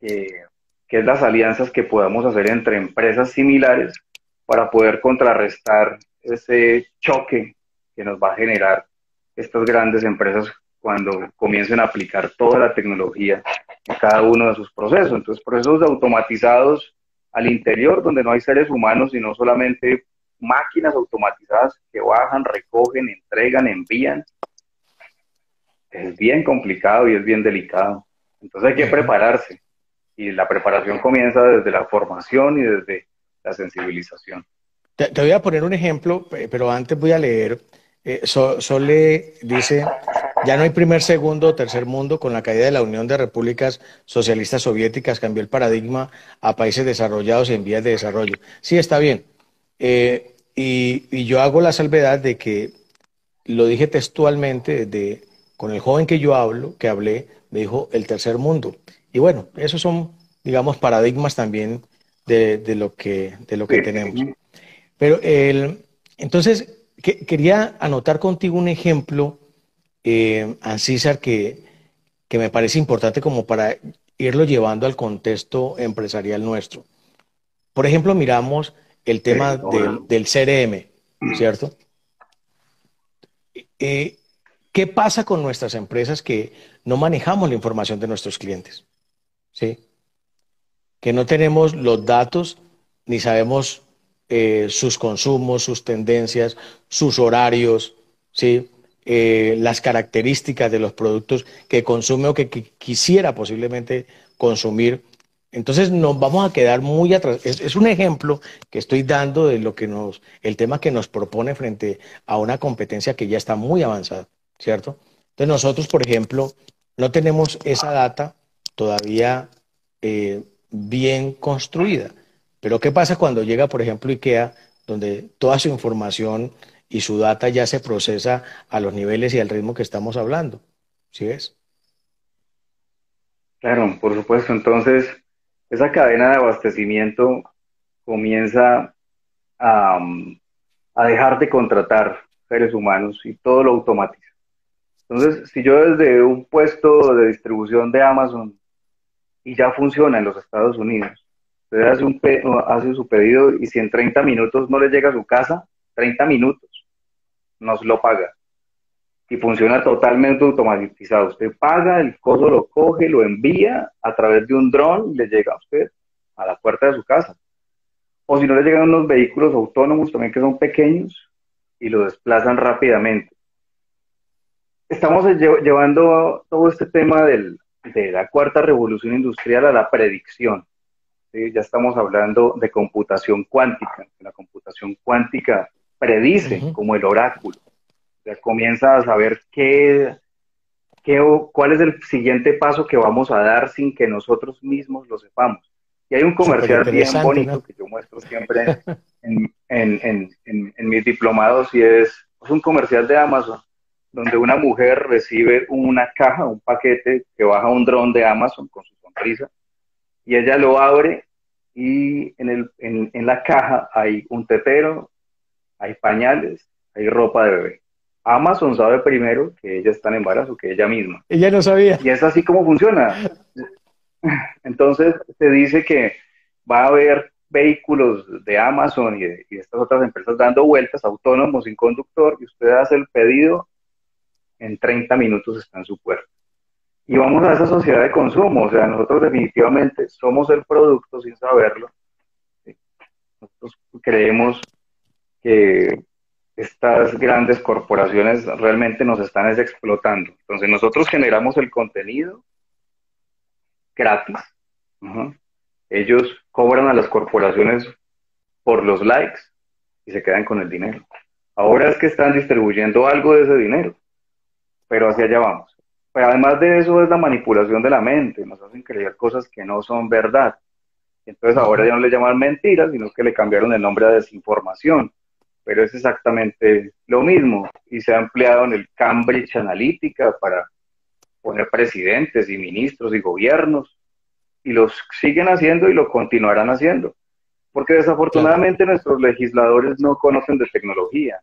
que es las alianzas que podamos hacer entre empresas similares para poder contrarrestar ese choque que nos va a generar estas grandes empresas cuando comiencen a aplicar toda la tecnología en cada uno de sus procesos. Entonces, procesos automatizados al interior, donde no hay seres humanos, sino solamente máquinas automatizadas que bajan, recogen, entregan, envían. Es bien complicado y es bien delicado. Entonces hay que prepararse. Y la preparación comienza desde la formación y desde la sensibilización. Te, te voy a poner un ejemplo, pero antes voy a leer eh, Sole dice, ya no hay primer, segundo o tercer mundo, con la caída de la Unión de Repúblicas Socialistas Soviéticas cambió el paradigma a países desarrollados en vías de desarrollo. Sí, está bien. Eh, y, yo hago la salvedad de que lo dije textualmente de, con el joven que yo hablo, que hablé, me dijo el tercer mundo. Y bueno, esos son, digamos, paradigmas también de, lo que, de lo que tenemos. Pero el, entonces, quería anotar contigo un ejemplo, eh, Ancísar, que, que me parece importante como para irlo llevando al contexto empresarial nuestro. Por ejemplo, miramos el tema del, CRM, ¿cierto? Eh, ¿Qué pasa con nuestras empresas que no manejamos la información de nuestros clientes? ¿Sí? Que no tenemos los datos ni sabemos eh, sus consumos, sus tendencias, sus horarios, ¿sí? Eh, las características de los productos que consume o que, quisiera posiblemente consumir. Entonces nos vamos a quedar muy atrás. Es, un ejemplo que estoy dando de lo que nos, el tema que nos propone frente a una competencia que ya está muy avanzada, ¿cierto? Entonces nosotros, por ejemplo, no tenemos esa data todavía eh, bien construida. Pero ¿qué pasa cuando llega, por ejemplo, IKEA, donde toda su información y su data ya se procesa a los niveles y al ritmo que estamos hablando? ¿Sí es? Claro, por supuesto. Entonces, esa cadena de abastecimiento comienza a, a dejar de contratar seres humanos y todo lo automatiza. Entonces, si yo desde un puesto de distribución de Amazon y ya funciona en los Estados Unidos, Usted hace, un hace su pedido y si en 30 minutos no le llega a su casa, 30 minutos, nos lo paga. Y funciona totalmente automatizado. Usted paga, el coso lo coge, lo envía a través de un dron y le llega a usted a la puerta de su casa. O si no le llegan unos vehículos autónomos también que son pequeños y lo desplazan rápidamente. Estamos llevando todo este tema de la cuarta revolución industrial a la predicción ya estamos hablando de computación cuántica. La computación cuántica predice como el oráculo. Ya comienza a saber qué, qué, cuál es el siguiente paso que vamos a dar sin que nosotros mismos lo sepamos. Y hay un comercial bien bonito que yo muestro siempre en, en, en, en, mis diplomados y es, es un comercial de Amazon donde una mujer recibe una caja, un paquete que baja un dron de Amazon con su sonrisa y ella lo abre y en, el, en, en la caja hay un tetero, hay pañales, hay ropa de bebé. Amazon sabe primero que ella está en embarazo, que ella misma. Ella no sabía. Y es así como funciona. *laughs* Entonces se dice que va a haber vehículos de Amazon y de, y de, estas otras empresas dando vueltas autónomos sin conductor y usted hace el pedido, en 30 minutos está en su puerta y vamos a esa sociedad de consumo. O sea, nosotros definitivamente somos el producto sin saberlo. Nosotros creemos que estas grandes corporaciones realmente nos están explotando. Entonces nosotros generamos el contenido gratis. Ellos cobran a las corporaciones por los likes y se quedan con el dinero. Ahora es que están distribuyendo algo de ese dinero, pero hacia allá vamos. Pero además de eso es la manipulación de la mente, nos hacen creer cosas que no son verdad. Entonces ahora ya no le llaman mentiras, sino que le cambiaron el nombre a desinformación. pero es exactamente lo mismo y se ha empleado en el Cambridge Analytica para poner presidentes y ministros y gobiernos y los siguen haciendo y lo continuarán haciendo, porque desafortunadamente nuestros legisladores no conocen de tecnología.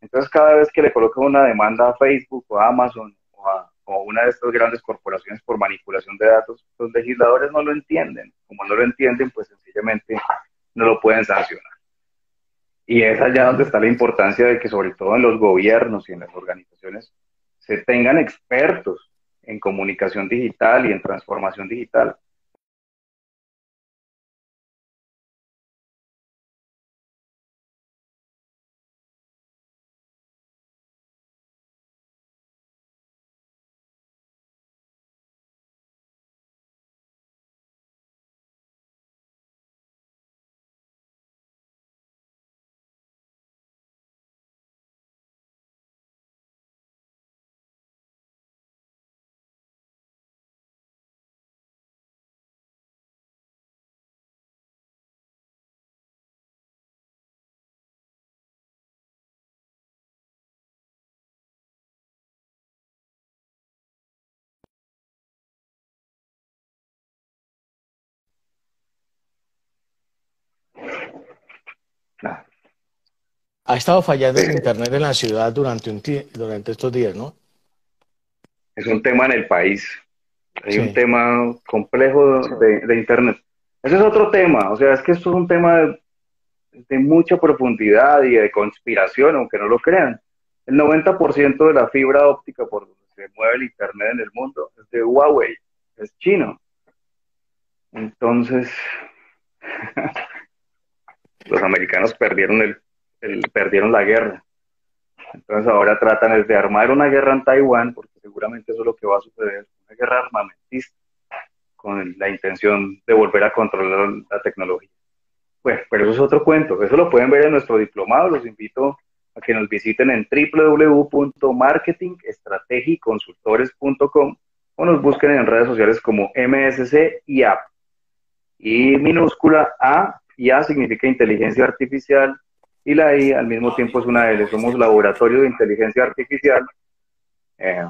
Entonces cada vez que le colocan una demanda a Facebook o a Amazon o a, una de estas grandes corporaciones por manipulación de datos, los legisladores no lo entienden. Como no lo entienden, pues sencillamente no lo pueden sancionar. Y es allá donde está la importancia de que sobre todo en los gobiernos y en las organizaciones se tengan expertos en comunicación digital y en transformación digital. Ha estado fallando el Internet en la ciudad durante, un durante estos días, ¿no? Es un tema en el país. Hay un tema complejo de, Internet. Ese es otro tema. O sea, es que esto es un tema de, de mucha profundidad y de conspiración, aunque no lo crean. El 90% de la fibra óptica por donde se mueve el Internet en el mundo es de Huawei, es chino. Entonces, *laughs* los americanos perdieron el perdieron la guerra. Entonces ahora tratan de armar una guerra en Taiwán, porque seguramente eso es lo que va a suceder, una guerra armamentista, con la intención de volver a controlar la tecnología. Bueno, pero eso es otro cuento, eso lo pueden ver en nuestro diplomado, los invito a que nos visiten en www.marketingestrategiconsultores.com o nos busquen en redes sociales como MSC y AP. Y minúscula A y A significa inteligencia artificial y la I al mismo tiempo es una L. Somos laboratorio de inteligencia artificial, eh,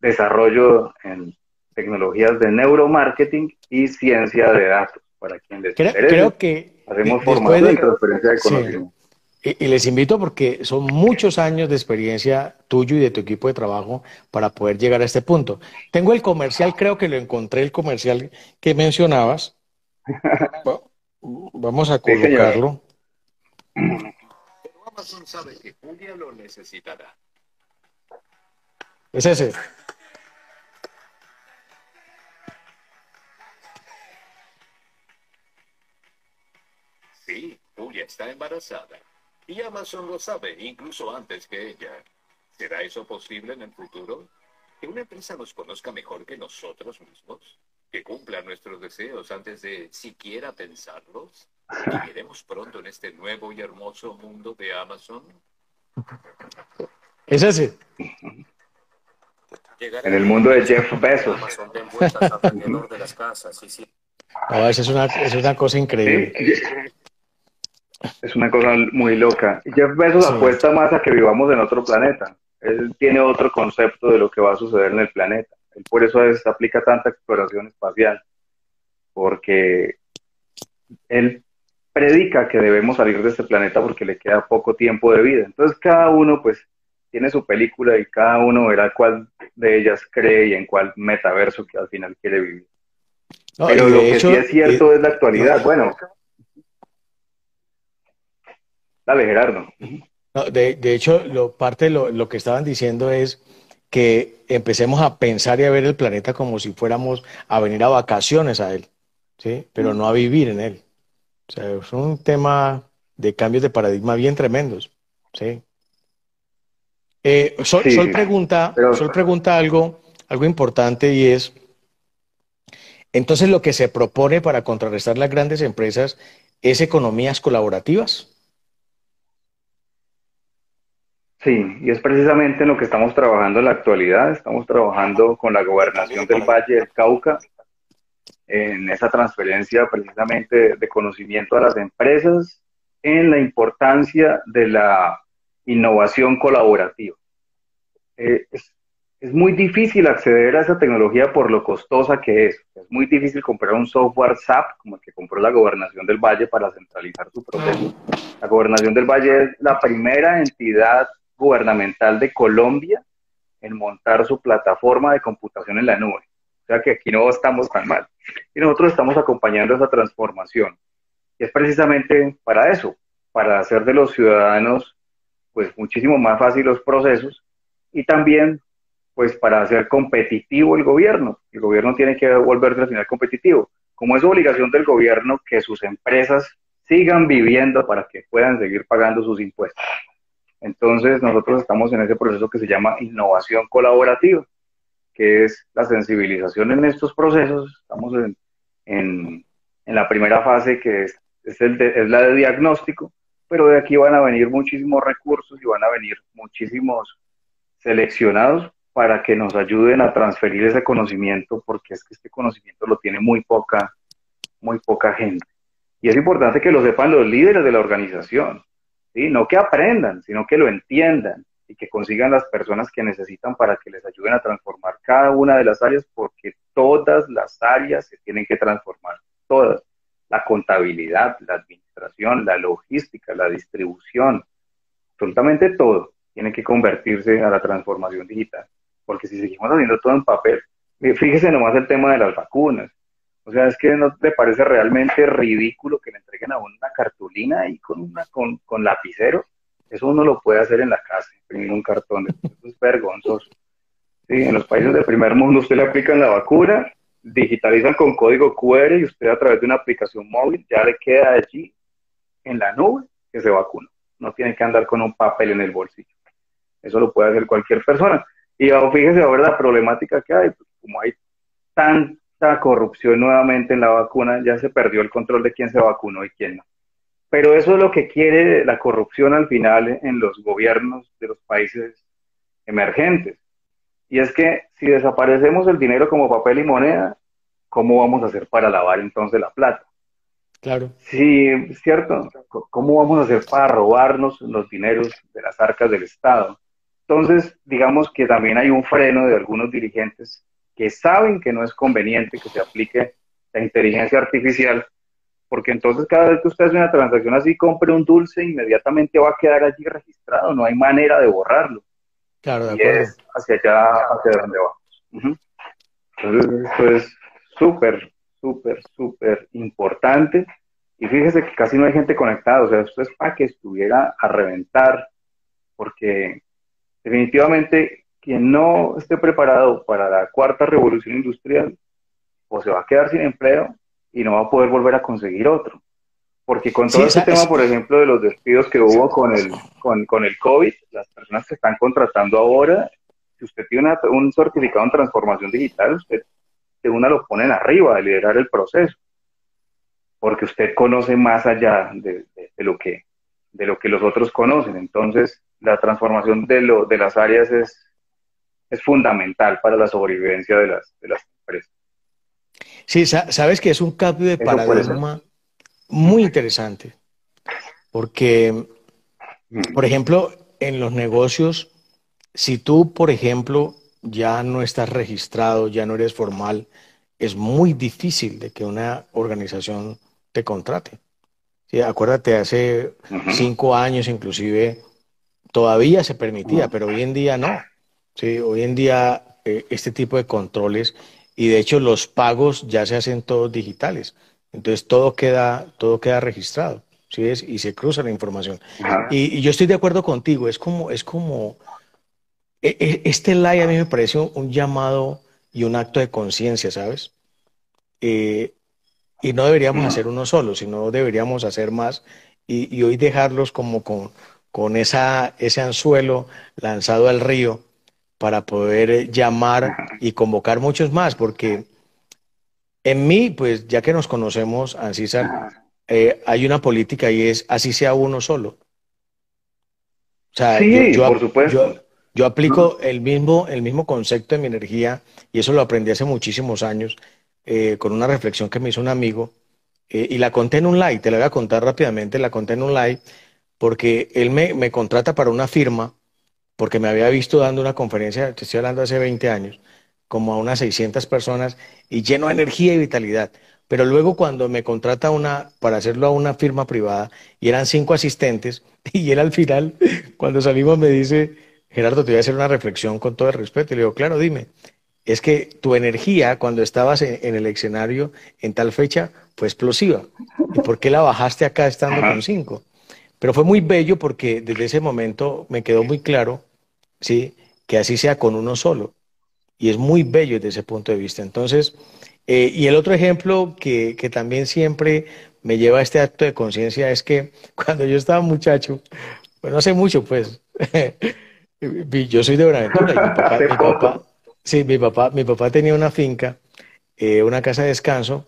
desarrollo en tecnologías de neuromarketing y ciencia de datos. Para quien les creo, creo que hacemos formación y transferencia de conocimiento. Y, les invito porque son muchos años de experiencia tuyo y de tu equipo de trabajo para poder llegar a este punto. Tengo el comercial, creo que lo encontré, el comercial que mencionabas. *laughs* Vamos a colocarlo. *clears throat* Amazon sabe que Julia lo necesitará. Es ese. Sí, Julia está embarazada. Y Amazon lo sabe, incluso antes que ella. ¿Será eso posible en el futuro? ¿Que una empresa nos conozca mejor que nosotros mismos? ¿Que cumpla nuestros deseos antes de siquiera pensarlos? ¿Viviremos pronto en este nuevo y hermoso mundo de Amazon? Es ese. En el mundo de Jeff Bezos. No, es una, es una cosa increíble. Es una cosa muy loca. Jeff Bezos apuesta más a que vivamos en otro planeta. Él tiene otro concepto de lo que va a suceder en el planeta. Él por eso aplica tanta exploración espacial. Porque él predica que debemos salir de este planeta porque le queda poco tiempo de vida. Entonces cada uno pues tiene su película y cada uno verá cuál de ellas cree y en cuál metaverso que al final quiere vivir. Pero lo que sí es cierto es la actualidad. bueno. Dale, Gerardo. de, hecho, lo, parte de lo, lo que estaban diciendo es que empecemos a pensar y a ver el planeta como si fuéramos a venir a vacaciones a él, ¿sí? Pero no a vivir en él. O sea, es un tema de cambios de paradigma bien tremendos. ¿sí? Eh, Sol, pregunta, Sol pregunta algo, algo importante y es, entonces lo que se propone para contrarrestar las grandes empresas es economías colaborativas. Sí, y es precisamente en lo que estamos trabajando en la actualidad. Estamos trabajando con la gobernación del Valle del Cauca en esa transferencia precisamente de conocimiento a las empresas en la importancia de la innovación colaborativa. Eh, es, muy difícil acceder a esa tecnología por lo costosa que es. Es muy difícil comprar un software SAP como el que compró la Gobernación del Valle para centralizar su proceso. La Gobernación del Valle es la primera entidad gubernamental de Colombia en montar su plataforma de computación en la nube. O sea que aquí no estamos tan mal. Y nosotros estamos acompañando esa transformación. Y es precisamente para eso, para hacer de los ciudadanos pues muchísimo más fácil los procesos y también pues para hacer competitivo el gobierno. El gobierno tiene que volverse al final competitivo. Como es obligación del gobierno que sus empresas sigan viviendo para que puedan seguir pagando sus impuestos. Entonces nosotros estamos en ese proceso que se llama innovación colaborativa, que es la sensibilización en estos procesos. Estamos en, en, la primera fase que es, es, la de diagnóstico, pero de aquí van a venir muchísimos recursos y van a venir muchísimos seleccionados para que nos ayuden a transferir ese conocimiento, porque es que este conocimiento lo tiene muy poca, muy poca gente. Y es importante que lo sepan los líderes de la organización, ¿sí? no que aprendan, sino que lo entiendan que consigan las personas que necesitan para que les ayuden a transformar cada una de las áreas, porque todas las áreas se tienen que transformar, todas. La contabilidad, la administración, la logística, la distribución, absolutamente todo tiene que convertirse a la transformación digital. Porque si seguimos haciendo todo en papel, eh, fíjese nomás el tema de las vacunas. O sea, es que no te parece realmente ridículo que le entreguen a uno una cartulina y con, una, con, con lapicero. Eso uno lo puede hacer en la casa, imprimir un cartón. Eso es vergonzoso. Sí, en los países del primer mundo usted le aplican la vacuna, digitalizan con código QR y usted a través de una aplicación móvil ya le queda allí en la nube que se vacuna. No tiene que andar con un papel en el bolsillo. Eso lo puede hacer cualquier persona. Y fíjese ahora la problemática que hay, pues, como hay tanta corrupción nuevamente en la vacuna, ya se perdió el control de quién se vacunó y quién no. Pero eso es lo que quiere la corrupción al final en los gobiernos de los países emergentes. Y es que si desaparecemos el dinero como papel y moneda, ¿cómo vamos a hacer para lavar entonces la plata? Claro. Sí, cierto. ¿Cómo vamos a hacer para robarnos los dineros de las arcas del Estado? Entonces, digamos que también hay un freno de algunos dirigentes que saben que no es conveniente que se aplique la inteligencia artificial, porque entonces cada vez que usted hace una transacción así, compre un dulce, inmediatamente va a quedar allí registrado, no hay manera de borrarlo. Claro, de y es hacia allá, hacia donde vamos. Entonces, esto es súper, súper, súper importante. Y fíjese que casi no hay gente conectada, o sea, esto es para que estuviera a reventar, porque definitivamente quien no esté preparado para la cuarta revolución industrial, o se va a quedar sin empleo y no va a poder volver a conseguir otro. Porque con todo este tema, por ejemplo, de los despidos que hubo con el, con, con, el COVID, las personas que están contratando ahora, si usted tiene un certificado en transformación digital, usted de una lo ponen arriba de liderar el proceso. Porque usted conoce más allá de, de lo, que, de lo que los otros conocen. Entonces, la transformación de, lo, de las áreas es, es fundamental para la sobrevivencia de las, de las empresas. Sí, sabes que es un cambio de paradigma muy interesante, porque, mm. por ejemplo, en los negocios, si tú, por ejemplo, ya no estás registrado, ya no eres formal, es muy difícil de que una organización te contrate. Sí, acuérdate, hace cinco años inclusive todavía se permitía, pero hoy en día no. Sí, hoy en día eh, este tipo de controles y de hecho los pagos ya se hacen todos digitales. Entonces todo queda, todo queda registrado. ¿sí es? Y se cruza la información. Y, yo estoy de acuerdo contigo, es como, es como, e, e, este live a mí me parece un, llamado y un acto de conciencia, ¿sabes? Eh, y no deberíamos hacer uno solo, sino deberíamos hacer más y, y hoy dejarlos como con, con esa, ese anzuelo lanzado al río para poder eh, llamar y convocar muchos más, porque en mí, pues ya que nos conocemos, Ancísar, eh, hay una política y es así sea uno solo. O sea, yo, por supuesto. Yo, aplico el mismo, el mismo concepto de mi energía y eso lo aprendí hace muchísimos años eh, con una reflexión que me hizo un amigo eh, y la conté en un live, te la voy a contar rápidamente, la conté en un live, porque él me, me contrata para una firma, porque me había visto dando una conferencia, te estoy hablando hace 20 años, como a unas 600 personas y lleno de energía y vitalidad. Pero luego cuando me contrata una, para hacerlo a una firma privada y eran cinco asistentes *laughs* y él al final, cuando salimos me dice, Gerardo, te voy a hacer una reflexión con todo el respeto. Y le digo, claro, dime, es que tu energía cuando estabas en, el escenario en tal fecha fue explosiva. ¿Y por qué la bajaste acá estando con cinco? Pero fue muy bello porque desde ese momento me quedó muy claro, ¿sí? Que así sea con uno solo. Y es muy bello desde ese punto de vista. Entonces, eh, y el otro ejemplo que, que también siempre me lleva a este acto de conciencia es que *laughs* cuando yo estaba muchacho, pues no hace mucho, pues, *laughs* yo soy de Buenaventura y mi *laughs* papá, mi papá, sí, mi papá, mi papá tenía una finca, eh, una casa de descanso,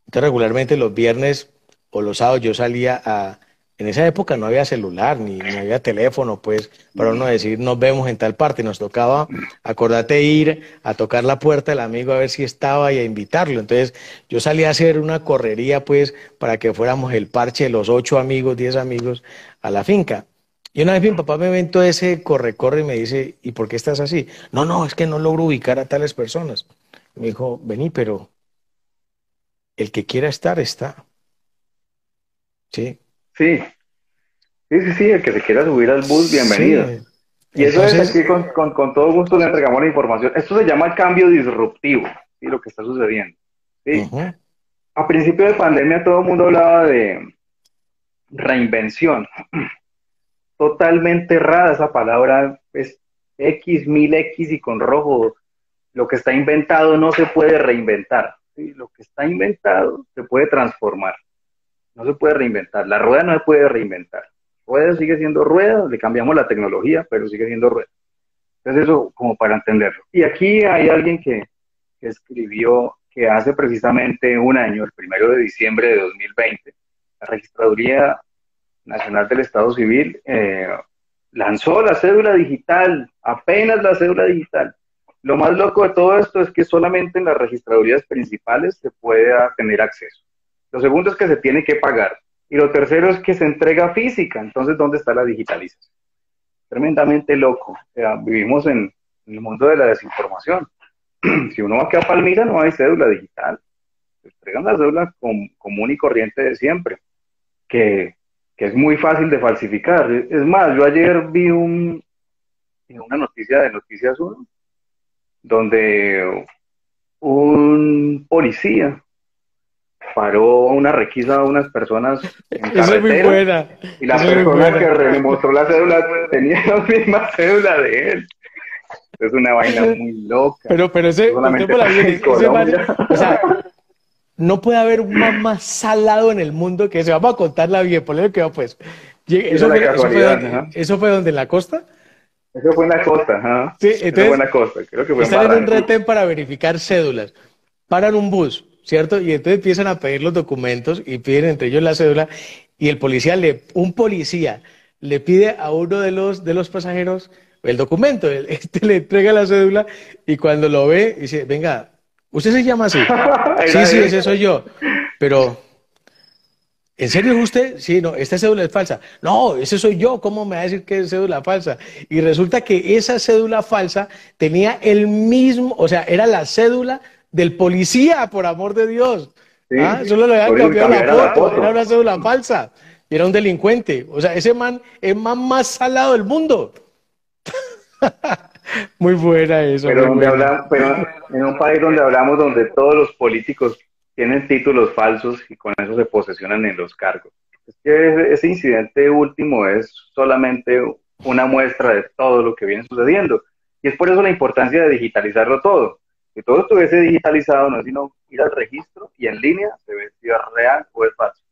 entonces regularmente los viernes o los sábados yo salía a, en esa época no había celular ni, ni, había teléfono, pues, para uno decir nos vemos en tal parte. Nos tocaba, acordate, ir a tocar la puerta del amigo a ver si estaba y a invitarlo. Entonces, yo salía a hacer una correría, pues, para que fuéramos el parche de los ocho amigos, diez amigos a la finca. Y una vez mi papá me inventó ese corre-corre y me dice, ¿y por qué estás así? No, no, es que no logro ubicar a tales personas. Me dijo, vení, pero el que quiera estar, está. ¿Sí? Sí, sí, sí, sí, el que se quiera subir al bus, bienvenido. Y eso es aquí con, con, todo gusto le entregamos la información. Esto se llama el cambio disruptivo, ¿sí? lo que está sucediendo. ¿sí? A principio de pandemia todo el mundo hablaba de reinvención. Totalmente errada esa palabra, es X, mil X y con rojo. Lo que está inventado no se puede reinventar. ¿sí? Lo que está inventado se puede transformar no se puede reinventar. La rueda no se puede reinventar. Rueda sigue siendo rueda, le cambiamos la tecnología, pero sigue siendo rueda. Entonces eso como para entenderlo. Y aquí hay alguien que, escribió que hace precisamente un año, el primero de diciembre de 2020, la Registraduría Nacional del Estado Civil eh, lanzó la cédula digital, apenas la cédula digital. Lo más loco de todo esto es que solamente en las registradurías principales se puede tener acceso. Lo segundo es que se tiene que pagar. Y lo tercero es que se entrega física. Entonces, ¿dónde está la digitalización? Tremendamente loco. vivimos en, el mundo de la desinformación. *clears throat* si uno va aquí a Palmira, no hay cédula digital. Se entregan la cédula común y corriente de siempre, que, es muy fácil de falsificar. Es más, yo ayer vi un, una noticia de Noticias 1, donde un policía paró una requisa a unas personas en *laughs* Eso es muy buena. Y la persona que le mostró la cédula tenía la misma cédula de él. Es una vaina muy loca. Pero, pero ese, la ese o sea, no puede haber un más, más salado en el mundo que se Vamos a contarla bien, por lo que va pues. Eso fue, eso, fue donde, ¿Eso fue donde en la costa? Eso fue en la costa. Sí, entonces. fue en la costa. Creo que fue están en un retén para verificar cédulas. Paran un bus ¿cierto? Y entonces empiezan a pedir los documentos y piden entre ellos la cédula y el policía le, un policía le pide a uno de los, de los pasajeros el documento, *laughs* este le entrega la cédula y cuando lo ve dice, venga, usted se llama así. *laughs* sí, sí, ese soy yo. Pero, ¿en serio es usted? Sí, no, esta cédula es falsa. No, ese soy yo, ¿cómo me va a decir que es cédula falsa? Y resulta que esa cédula falsa tenía el mismo, o sea, era la cédula del policía, por amor de Dios. ¿Ah? Solo le habían cambiado la foto, era una cédula falsa, era un delincuente. O sea, ese man es man más salado del mundo. *laughs* muy buena eso. Pero, en un país donde hablamos donde todos los políticos tienen títulos falsos y con eso se posesionan en los cargos. Es que ese incidente último es solamente una muestra de todo lo que viene sucediendo. Y es por eso la importancia de digitalizarlo todo. Si todo estuviese digitalizado, no sino ir al registro y en línea se ve si es real o es falso.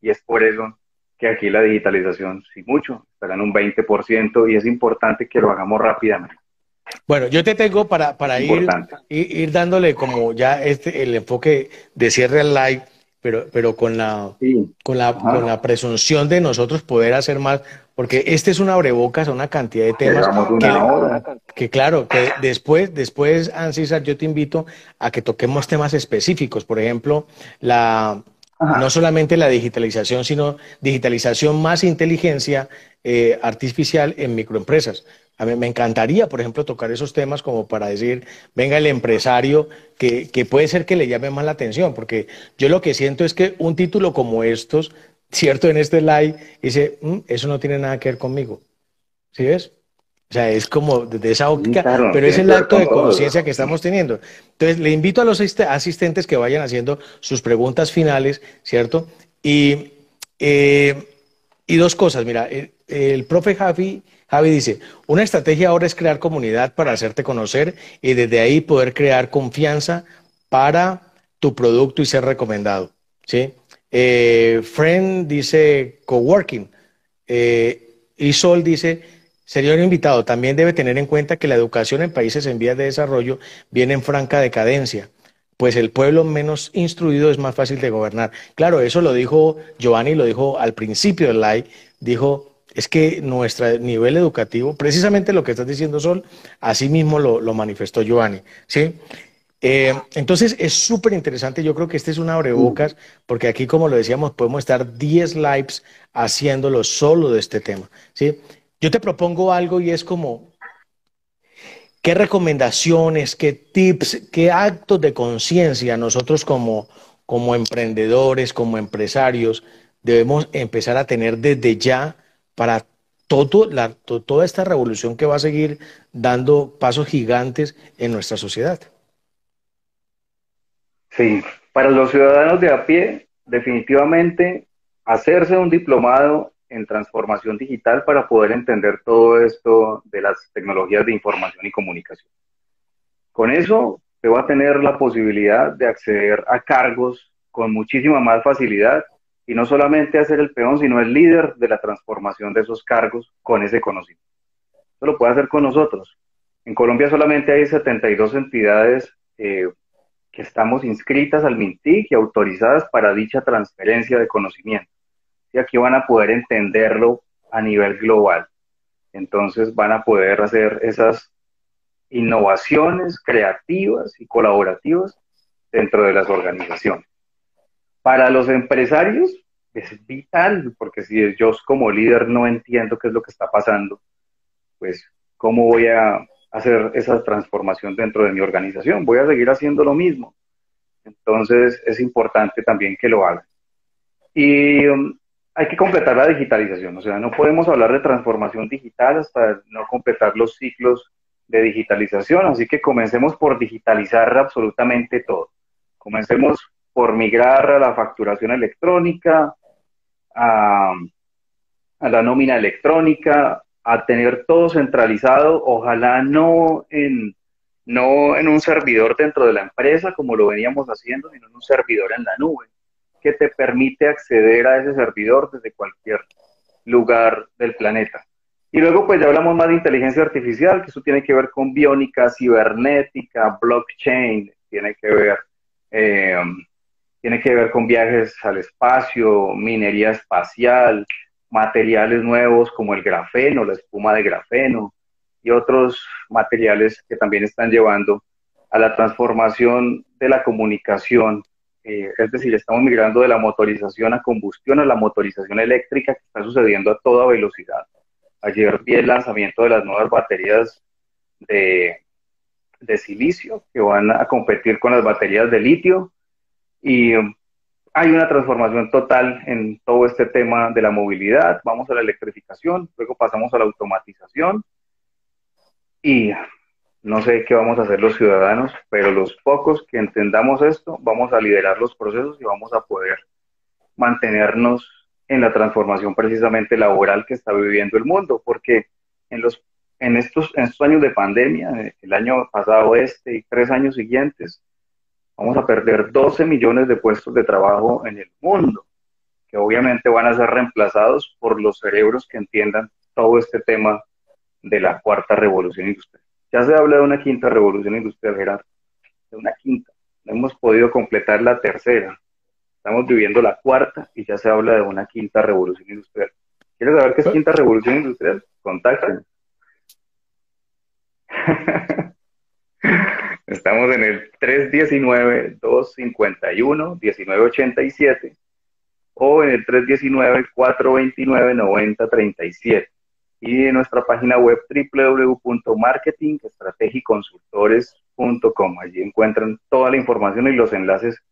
Y es por eso que aquí la digitalización, sí mucho, está en un 20% y es importante que lo hagamos rápidamente. Bueno, yo te tengo para, para ir, ir, dándole como ya este, el enfoque de cierre al live, pero, pero con, la, con, la, con la presunción de nosotros poder hacer más, porque este es una abrebocas a una cantidad de temas que, claro, que después, después, Ancisa, yo te invito a que toquemos temas específicos, por ejemplo, la, no solamente la digitalización, sino digitalización más inteligencia eh, artificial en microempresas. A mí me encantaría, por ejemplo, tocar esos temas como para decir, venga el empresario, que, que puede ser que le llame más la atención, porque yo lo que siento es que un título como estos, cierto, en este live, dice, mm, eso no tiene nada que ver conmigo. ¿Sí ves? O sea, es como desde esa óptica, pero es el acto de conciencia que estamos teniendo. Entonces, le invito a los asistentes que vayan haciendo sus preguntas finales, ¿cierto? Y, eh, y dos cosas, mira, el, el profe Javi Javi dice, una estrategia ahora es crear comunidad para hacerte conocer y desde ahí poder crear confianza para tu producto y ser recomendado. ¿sí? Eh, Friend dice coworking. Eh, y Sol dice, señor invitado, también debe tener en cuenta que la educación en países en vías de desarrollo viene en franca decadencia pues el pueblo menos instruido es más fácil de gobernar. Claro, eso lo dijo Giovanni, lo dijo al principio del live, dijo, es que nuestro nivel educativo, precisamente lo que estás diciendo, Sol, así mismo lo, manifestó Giovanni, ¿sí? Eh, entonces es súper interesante, yo creo que este es un abrebocas, porque aquí, como lo decíamos, podemos estar 10 lives haciéndolo solo de este tema, ¿sí? Yo te propongo algo y es como, ¿qué recomendaciones, qué tips, qué actos de conciencia nosotros como, como emprendedores, como empresarios, debemos empezar a tener desde ya para todo la, toda esta revolución que va a seguir dando pasos gigantes en nuestra sociedad. Sí, para los ciudadanos de a pie, definitivamente hacerse un diplomado en transformación digital para poder entender todo esto de las tecnologías de información y comunicación. Con eso se va a tener la posibilidad de acceder a cargos con muchísima más facilidad y no solamente hacer el peón, sino el líder de la transformación de esos cargos con ese conocimiento. Eso lo puede hacer con nosotros. En Colombia solamente hay 72 entidades eh, que estamos inscritas al MINTIC y autorizadas para dicha transferencia de conocimiento. Y aquí van a poder entenderlo a nivel global. Entonces van a poder hacer esas innovaciones creativas y colaborativas dentro de las organizaciones. Para los empresarios es vital, porque si yo como líder no entiendo qué es lo que está pasando, pues ¿cómo voy a hacer esa transformación dentro de mi organización? Voy a seguir haciendo lo mismo. Entonces es importante también que lo hagan. Y um, hay que completar la digitalización, o sea, no podemos hablar de transformación digital hasta no completar los ciclos de digitalización, así que comencemos por digitalizar absolutamente todo. Comencemos por migrar a la facturación electrónica, a, la nómina electrónica, a tener todo centralizado, ojalá no en, no en un servidor dentro de la empresa como lo veníamos haciendo, sino en un servidor en la nube, que te permite acceder a ese servidor desde cualquier lugar del planeta. Y luego pues ya hablamos más de inteligencia artificial, que eso tiene que ver con biónica, cibernética, blockchain, tiene que ver eh, tiene que ver con viajes al espacio, minería espacial, materiales nuevos como el grafeno, la espuma de grafeno y otros materiales que también están llevando a la transformación de la comunicación. Eh, es decir, estamos migrando de la motorización a combustión a la motorización eléctrica que está sucediendo a toda velocidad. Ayer vi el lanzamiento de las nuevas baterías de, de silicio que van a competir con las baterías de litio y hay una transformación total en todo este tema de la movilidad. Vamos a la electrificación, luego pasamos a la automatización y no sé qué vamos a hacer los ciudadanos, pero los pocos que entendamos esto, vamos a liderar los procesos y vamos a poder mantenernos en la transformación precisamente laboral que está viviendo el mundo, porque en los en estos, en estos años de pandemia, el año pasado este y tres años siguientes, vamos a perder 12 millones de puestos de trabajo en el mundo, que obviamente van a ser reemplazados por los cerebros que entiendan todo este tema de la cuarta revolución industrial. Ya se habla de una quinta revolución industrial, Gerardo, de una quinta. No hemos podido completar la tercera. Estamos viviendo la cuarta y ya se habla de una quinta revolución industrial. ¿Quieres saber qué es quinta revolución industrial? Contáctame. *laughs* Estamos en el 319-251-1987 o en el 319-429-9037 y en nuestra página web www.marketingestrategiconsultores.com. Allí encuentran toda la información y los enlaces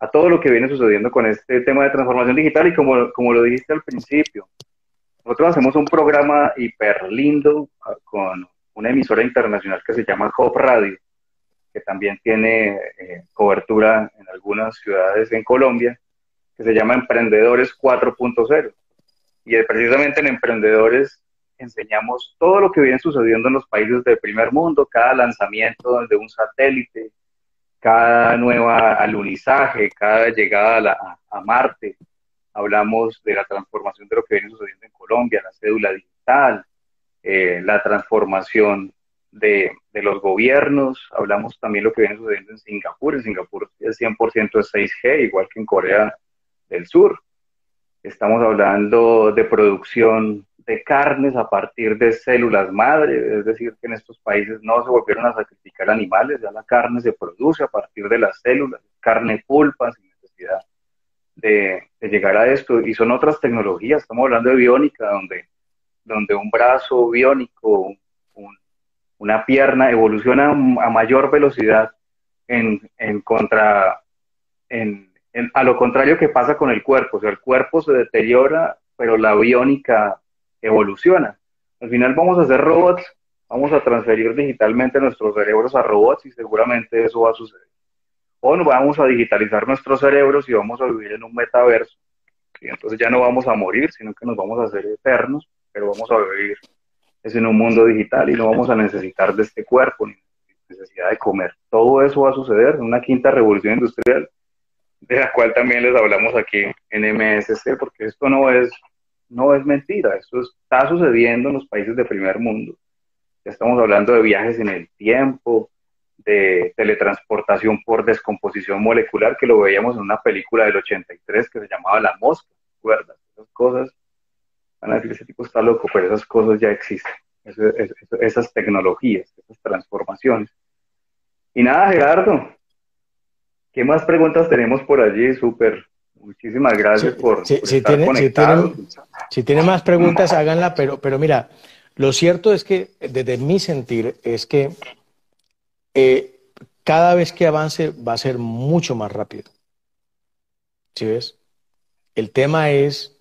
a todo lo que viene sucediendo con este tema de transformación digital. Y como, como lo dijiste al principio, nosotros hacemos un programa hiper lindo ah, con una emisora internacional que se llama Hop Radio, que también tiene eh, cobertura en algunas ciudades en Colombia, que se llama Emprendedores 4.0. Y precisamente en Emprendedores enseñamos todo lo que viene sucediendo en los países del primer mundo, cada lanzamiento de un satélite, cada nueva alunizaje, cada llegada a, Marte. Hablamos de la transformación de lo que viene sucediendo en Colombia, la cédula digital, eh, la transformación de, los gobiernos. Hablamos también de lo que viene sucediendo en Singapur. En Singapur es 100% de 6G, igual que en Corea del Sur. Estamos hablando de producción de carnes a partir de células madre, es decir, que en estos países no se volvieron a sacrificar animales, ya la carne se produce a partir de las células, carne pulpa sin necesidad de, llegar a esto. Y son otras tecnologías, estamos hablando de biónica, donde, donde un brazo biónico, una pierna evoluciona a mayor velocidad en, en contra, en, a lo contrario que pasa con el cuerpo, o sea, el cuerpo se deteriora, pero la biónica evoluciona. Al final vamos a hacer robots, vamos a transferir digitalmente nuestros cerebros a robots y seguramente eso va a suceder. O nos vamos a digitalizar nuestros cerebros y vamos a vivir en un metaverso. Y entonces ya no vamos a morir, sino que nos vamos a hacer eternos, pero vamos a vivir es en un mundo digital y no vamos a necesitar de este cuerpo ni necesidad de comer. Todo eso va a suceder en una quinta revolución industrial, de la cual también les hablamos aquí en MSC, porque esto no es no es mentira, esto está sucediendo en los países de primer mundo. Estamos hablando de viajes en el tiempo, de teletransportación por descomposición molecular, que lo veíamos en una película del 83 que se llamaba La Mosca, ¿recuerdas? Esas cosas, van a decir, ese tipo está loco, pero esas cosas ya existen, esas tecnologías, esas transformaciones. Y nada, Gerardo, ¿qué más preguntas tenemos por allí? Súper Muchísimas gracias por, si, estar tiene, Si tiene, más preguntas, háganla, pero, pero mira, lo cierto es que desde mi sentir es que eh, cada vez que avance va a ser mucho más rápido. ¿Sí ves? El tema es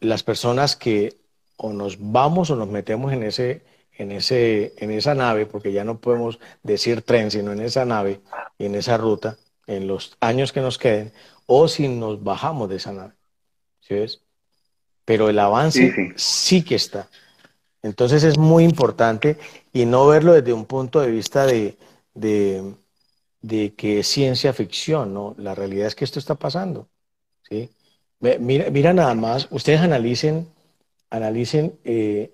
las personas que o nos vamos o nos metemos en ese en ese en esa nave porque ya no podemos decir tren sino en esa nave y en esa ruta en los años que nos queden o si nos bajamos de esa nave. ¿Sí ves? Pero el avance sí, que está. Entonces es muy importante y no verlo desde un punto de vista de, de, que es ciencia ficción, ¿no? La realidad es que esto está pasando. ¿sí? Mira, nada más, ustedes analicen, analicen, eh,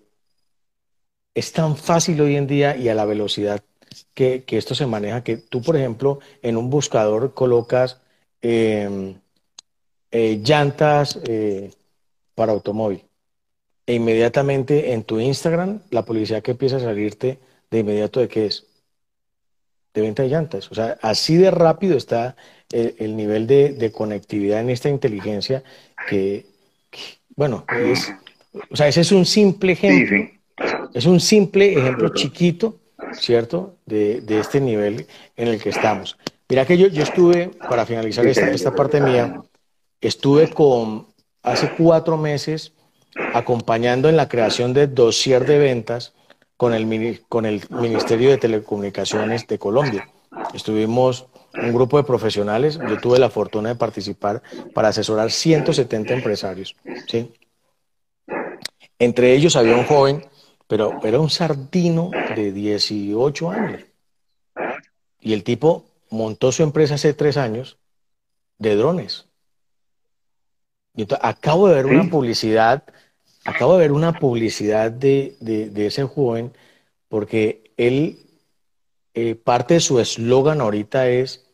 es tan fácil hoy en día y a la velocidad que, que, esto se maneja, que tú, por ejemplo, en un buscador colocas Em, eh, llantas eh, para automóvil. E inmediatamente en tu Instagram, la publicidad que empieza a salirte de inmediato de qué es? De venta de llantas. O sea, así de rápido está el, nivel de, conectividad en esta inteligencia que, bueno, es, o sea, ese es un simple ejemplo. Es un simple ejemplo chiquito, ¿cierto? De, de este nivel en el que estamos. Mira que yo, yo estuve, para finalizar esta, esta parte mía, estuve con, hace cuatro meses acompañando en la creación de dossier de ventas con el, con el Ministerio de Telecomunicaciones de Colombia. Estuvimos un grupo de profesionales, yo tuve la fortuna de participar para asesorar 170 empresarios. ¿sí? Entre ellos había un joven, pero era un sardino de 18 años. Y el tipo montó su empresa hace tres años de drones. Y acabo de ver una publicidad, acabo de ver una publicidad de, ese joven, porque él, eh, parte de su eslogan ahorita es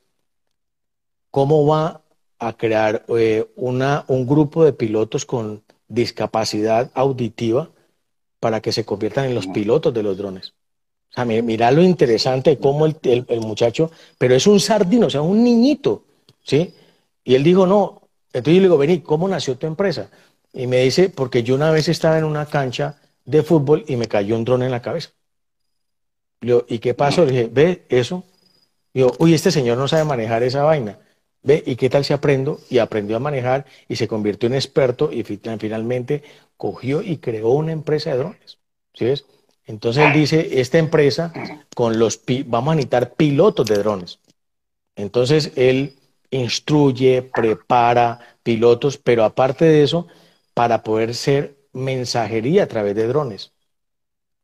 cómo va a crear eh, una, un grupo de pilotos con discapacidad auditiva para que se conviertan en los pilotos de los drones. O sea, mira lo interesante de cómo el, el, muchacho, pero es un sardino, o sea, un niñito, ¿sí? Y él dijo, no, Entonces yo le digo, vení, ¿cómo nació tu empresa? Y me dice, porque yo una vez estaba en una cancha de fútbol y me cayó un dron en la cabeza. Yo, ¿y qué pasó? Le dije, ve eso. yo, uy, este señor no sabe manejar esa vaina. Ve, ¿y qué tal si aprendo? Y aprendió a manejar y se convirtió en experto y finalmente cogió y creó una empresa de drones. ¿Sí ves? Entonces él dice, esta empresa, con los vamos a necesitar pilotos de drones. Entonces él instruye, prepara pilotos, pero aparte de eso, para poder ser mensajería a través de drones.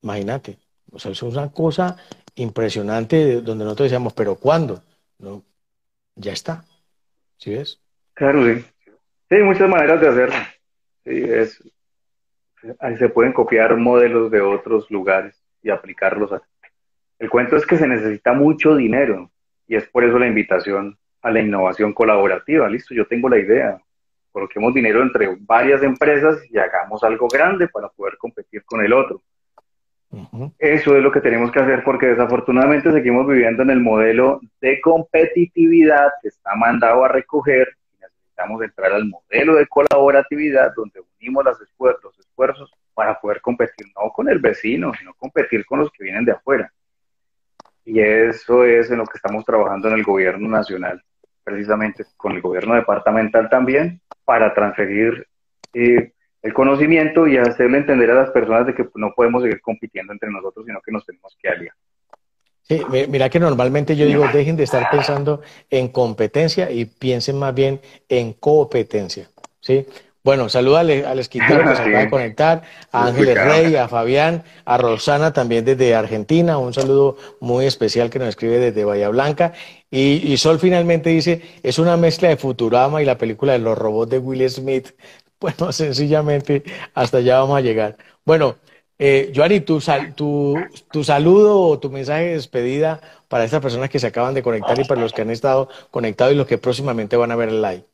Imagínate. O sea, es una cosa impresionante donde nosotros decíamos, pero ¿cuándo? No, ya está. ¿Sí ves? Claro, sí. Sí, hay muchas maneras de hacerlo. Sí, es, ahí se pueden copiar modelos de otros lugares y aplicarlos. El cuento es que se necesita mucho dinero y es por eso la invitación a la innovación colaborativa. Listo, yo tengo la idea. Coloquemos dinero entre varias empresas y hagamos algo grande para poder competir con el otro. Eso es lo que tenemos que hacer porque desafortunadamente seguimos viviendo en el modelo de competitividad que está mandado a recoger necesitamos entrar al modelo de colaboratividad donde unimos los esfuerzos, esfuerzos para poder competir no con el vecino, sino competir con los que vienen de afuera. Y eso es en lo que estamos trabajando en el gobierno nacional, precisamente con el gobierno departamental también, para transferir eh, el conocimiento y hacerle entender a las personas de que no podemos seguir compitiendo entre nosotros, sino que nos tenemos que aliar. Sí, mira que normalmente yo digo, dejen de estar pensando en competencia y piensen más bien en competencia, ¿sí? Bueno, saluda al, al esquitero que se acaba de conectar, a Ángeles Rey, a Fabián, a Rosana también desde Argentina, un saludo muy especial que nos escribe desde Bahía Blanca. Y, y Sol finalmente dice, es una mezcla de Futurama y la película de los robots de Will Smith. *laughs* Bueno, sencillamente hasta allá vamos a llegar. Bueno, eh, Joari, tu, tu, tu, saludo o tu mensaje de despedida para estas personas que se acaban de conectar y para los que han estado conectados y los que próximamente van a ver el live.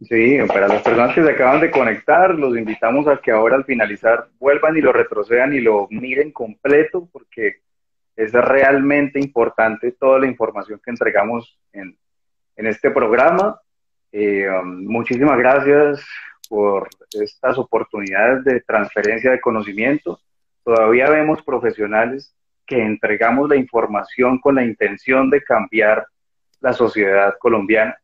Sí, para las personas que se acaban de conectar, los invitamos a que ahora al finalizar vuelvan y lo retrocedan y lo miren completo porque es realmente importante toda la información que entregamos en, en este programa eh, um, muchísimas gracias por estas oportunidades de transferencia de conocimiento. Todavía vemos profesionales que entregamos la información con la intención de cambiar la sociedad colombiana.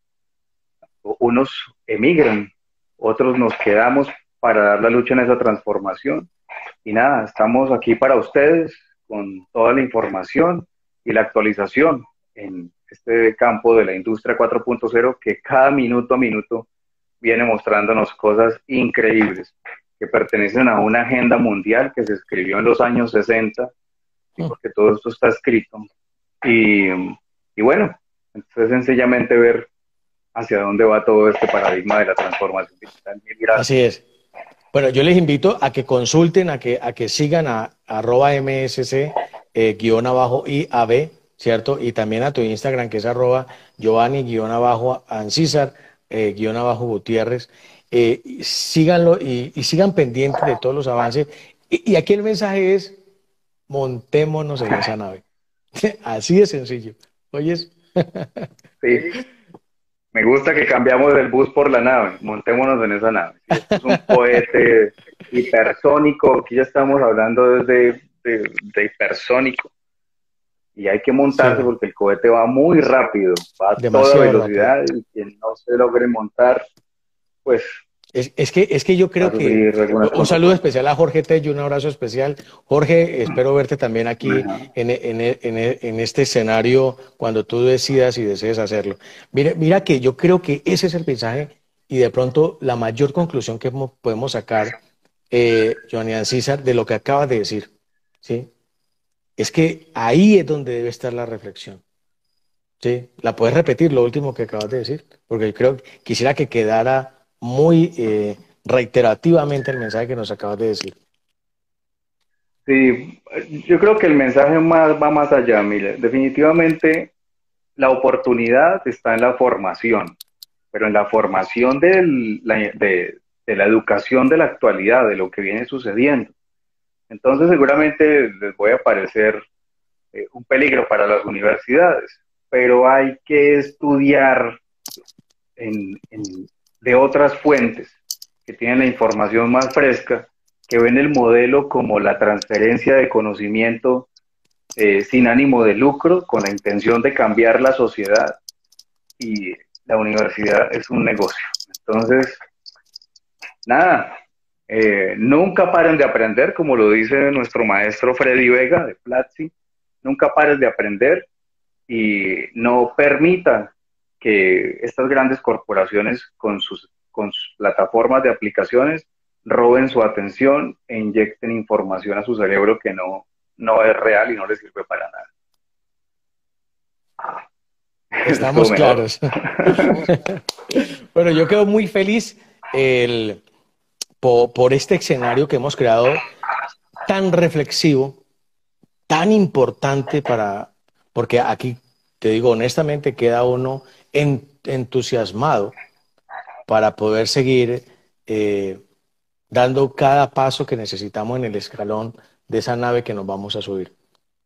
Unos emigran, otros nos quedamos para dar la lucha en esa transformación. Y nada, estamos aquí para ustedes con toda la información y la actualización este campo de la industria 4.0 que cada minuto a minuto viene mostrándonos cosas increíbles que pertenecen a una agenda mundial que se escribió en los años 60, mm. porque todo esto está escrito. Y, y bueno, entonces sencillamente ver hacia dónde va todo este paradigma de la transformación digital. Así es. Bueno, yo les invito a que consulten, a que, a que sigan a arroba msc ¿cierto? Y también a tu Instagram, que es arroba Giovanni guion abajo Ancísar eh, guion abajo Gutiérrez. Eh, síganlo y, sigan pendientes de todos los avances. Y, aquí el mensaje es, montémonos en esa nave. *laughs* Así de sencillo. ¿Oyes? sí. Me gusta que cambiamos del bus por la nave. Montémonos en esa nave. es un *laughs* cohete hipersónico. Aquí ya estamos hablando desde de hipersónico y hay que montarse porque el cohete va muy rápido, va a toda velocidad y quien no se logre montar, pues... Es, que, es que yo creo que... Un saludo especial a Jorge Tello, un abrazo especial. Jorge, espero verte también aquí en, en, este escenario cuando tú decidas y desees hacerlo. Mira, mira que yo creo que ese es el mensaje y de pronto la mayor conclusión que podemos sacar, eh, Joanny César, de lo que acabas de decir. ¿sí? Es que ahí es donde debe estar la reflexión. ¿Sí? ¿La puedes repetir lo último que acabas de decir? Porque creo que quisiera que quedara muy eh, reiterativamente el mensaje que nos acabas de decir. Sí, yo creo que el mensaje más, va más allá, Miller. Definitivamente la oportunidad está en la formación, pero en la formación de, de la educación de la actualidad, de lo que viene sucediendo. Entonces seguramente les voy a parecer eh, un peligro para las universidades, pero hay que estudiar de otras fuentes que tienen la información más fresca, que ven el modelo como la transferencia de conocimiento eh, sin ánimo de lucro, con la intención de cambiar la sociedad y la universidad es un negocio. Entonces, nada, eh, nunca paren de aprender, como lo dice nuestro maestro Freddy Vega de Platzi, nunca pares de aprender y no permitan que estas grandes corporaciones con sus, con sus plataformas de aplicaciones roben su atención e inyecten información a su cerebro que no, no es real y no le sirve para nada. *laughs* Estamos claros. *laughs* *laughs* bueno, yo quedo muy feliz el, por, este escenario que hemos creado tan reflexivo, tan importante para, porque aquí te digo honestamente, queda uno entusiasmado para poder seguir eh, dando cada paso que necesitamos en el escalón de esa nave que nos vamos a subir.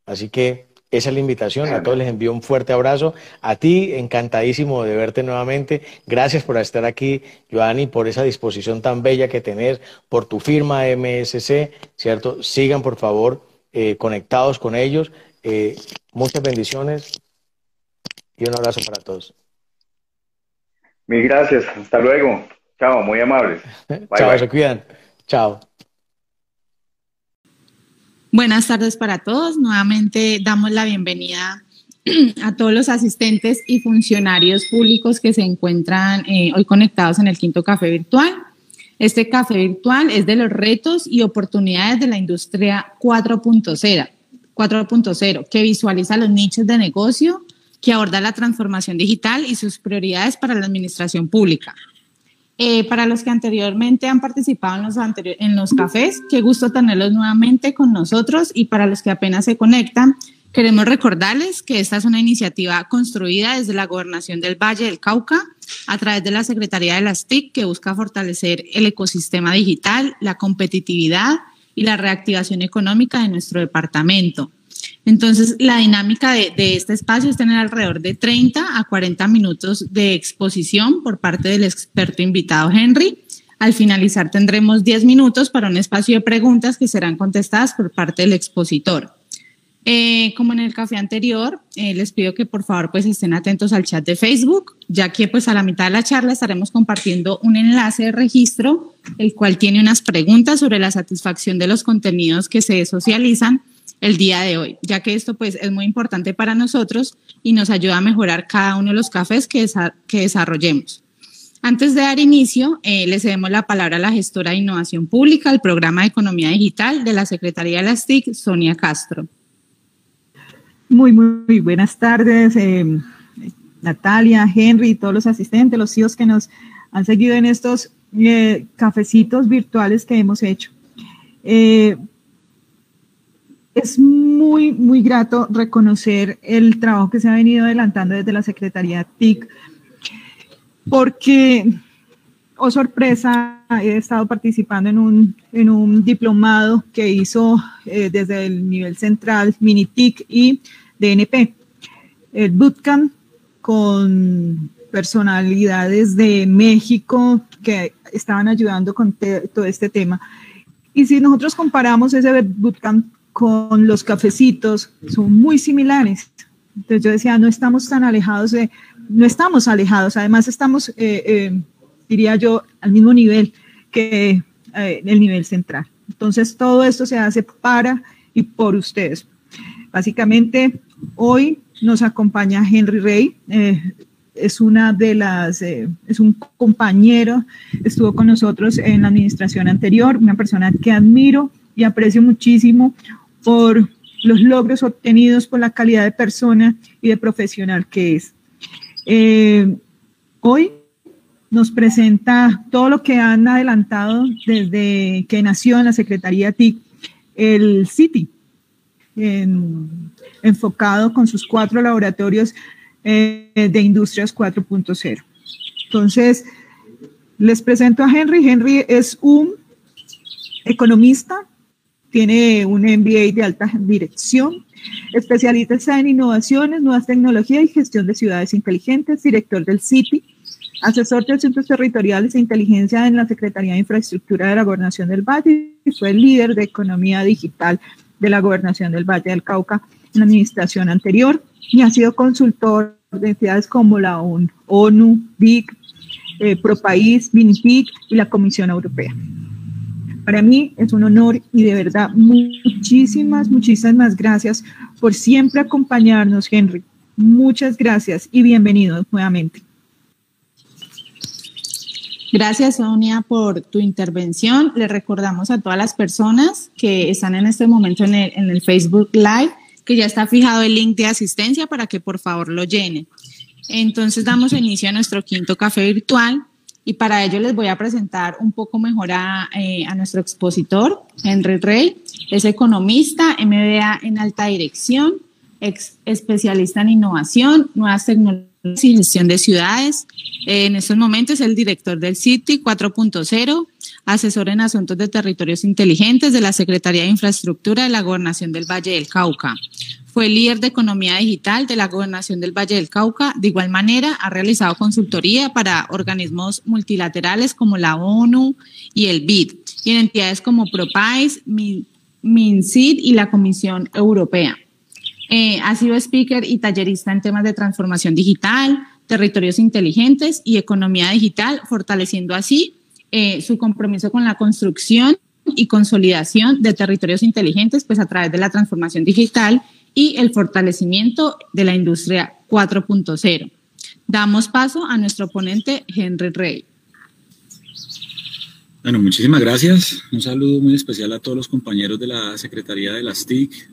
Así que esa es la invitación. A todos les envío un fuerte abrazo. A ti, encantadísimo de verte nuevamente. Gracias por estar aquí, Joanny, por esa disposición tan bella que tenés, por tu firma MSC, ¿cierto? Sigan, por favor, eh, conectados con ellos. Eh, muchas bendiciones y un abrazo para todos. Mil gracias. Hasta luego. Chao, muy amables. *laughs* Chao, se cuidan. Chao. Buenas tardes para todos. Nuevamente damos la bienvenida *clears throat* a todos los asistentes y funcionarios públicos que se encuentran eh, hoy conectados en el quinto café virtual. Este café virtual es de los retos y oportunidades de la industria 4.0, 4.0 que visualiza los nichos de negocio, que aborda la transformación digital y sus prioridades para la administración pública. Eh, para los que anteriormente han participado en los, en los cafés, qué gusto tenerlos nuevamente con nosotros y para los que apenas se conectan, queremos recordarles que esta es una iniciativa construida desde la Gobernación del Valle del Cauca a través de la Secretaría de las TIC que busca fortalecer el ecosistema digital, la competitividad y la reactivación económica de nuestro departamento. Entonces, la dinámica de, este espacio es tener alrededor de 30 a 40 minutos de exposición por parte del experto invitado Henry. Al finalizar tendremos 10 minutos para un espacio de preguntas que serán contestadas por parte del expositor. Eh, como en el café anterior, eh, les pido que por favor pues estén atentos al chat de Facebook, ya que pues a la mitad de la charla estaremos compartiendo un enlace de registro, el cual tiene unas preguntas sobre la satisfacción de los contenidos que se socializan el día de hoy, ya que esto pues es muy importante para nosotros y nos ayuda a mejorar cada uno de los cafés que, desarrollemos. Antes de dar inicio, eh, le cedemos la palabra a la gestora de innovación pública del programa de economía digital de la Secretaría de las TIC, Sonia Castro. Muy, muy, buenas tardes, eh, Natalia, Henry, todos los asistentes, los hijos que nos han seguido en estos eh, cafecitos virtuales que hemos hecho. Es muy, muy grato reconocer el trabajo que se ha venido adelantando desde la Secretaría TIC, porque, oh sorpresa, he estado participando en un, en un diplomado que hizo eh, desde el nivel central MiniTIC y DNP, el bootcamp con personalidades de México que estaban ayudando con todo este tema. Y si nosotros comparamos ese bootcamp con los cafecitos son muy similares. Entonces yo decía, no estamos tan alejados de, no estamos alejados, además estamos, eh, eh, diría yo, al mismo nivel que eh, el nivel central. Entonces todo esto se hace para y por ustedes. Básicamente, hoy nos acompaña Henry Rey, es una de las, es un compañero, estuvo con nosotros en la administración anterior, una persona que admiro y aprecio muchísimo, por los logros obtenidos por la calidad de persona y de profesional que es. Eh, hoy nos presenta todo lo que han adelantado desde que nació en la Secretaría TIC, el CITI, enfocado con sus cuatro laboratorios eh, de Industrias 4.0. Entonces, les presento a Henry. Henry es un economista, tiene un MBA de alta dirección, especialista en innovaciones, nuevas tecnologías y gestión de ciudades inteligentes, director del CITI, asesor de asuntos territoriales e inteligencia en la Secretaría de Infraestructura de la Gobernación del Valle y fue líder de economía digital de la Gobernación del Valle del Cauca en la administración anterior y ha sido consultor de entidades como la ONU, BIC, eh, ProPaís, BINPIC y la Comisión Europea. Para mí es un honor y de verdad muchísimas, muchísimas gracias por siempre acompañarnos, Henry. Muchas gracias y bienvenidos nuevamente. Gracias, Sonia, por tu intervención. Le recordamos a todas las personas que están en este momento en el, en el Facebook Live que ya está fijado el link de asistencia para que por favor lo llenen. Entonces damos inicio a nuestro quinto café virtual y para ello les voy a presentar un poco mejor a, eh, nuestro expositor, Henry Rey. Es economista, MBA en alta dirección, ex especialista en innovación, nuevas tecnologías y gestión de ciudades. En estos momentos es el director del City 4.0, asesor en asuntos de territorios inteligentes de la Secretaría de Infraestructura de la Gobernación del Valle del Cauca. Fue líder de economía digital de la Gobernación del Valle del Cauca. De igual manera, ha realizado consultoría para organismos multilaterales como la ONU y el BID, y en entidades como ProPais, MinSID y la Comisión Europea. Eh, ha sido speaker y tallerista en temas de transformación digital, territorios inteligentes y economía digital, fortaleciendo así eh, su compromiso con la construcción y consolidación de territorios inteligentes, pues a través de la transformación digital y el fortalecimiento de la industria 4.0. Damos paso a nuestro ponente Henry Rey. Bueno, muchísimas gracias. Un saludo muy especial a todos los compañeros de la Secretaría de las TIC,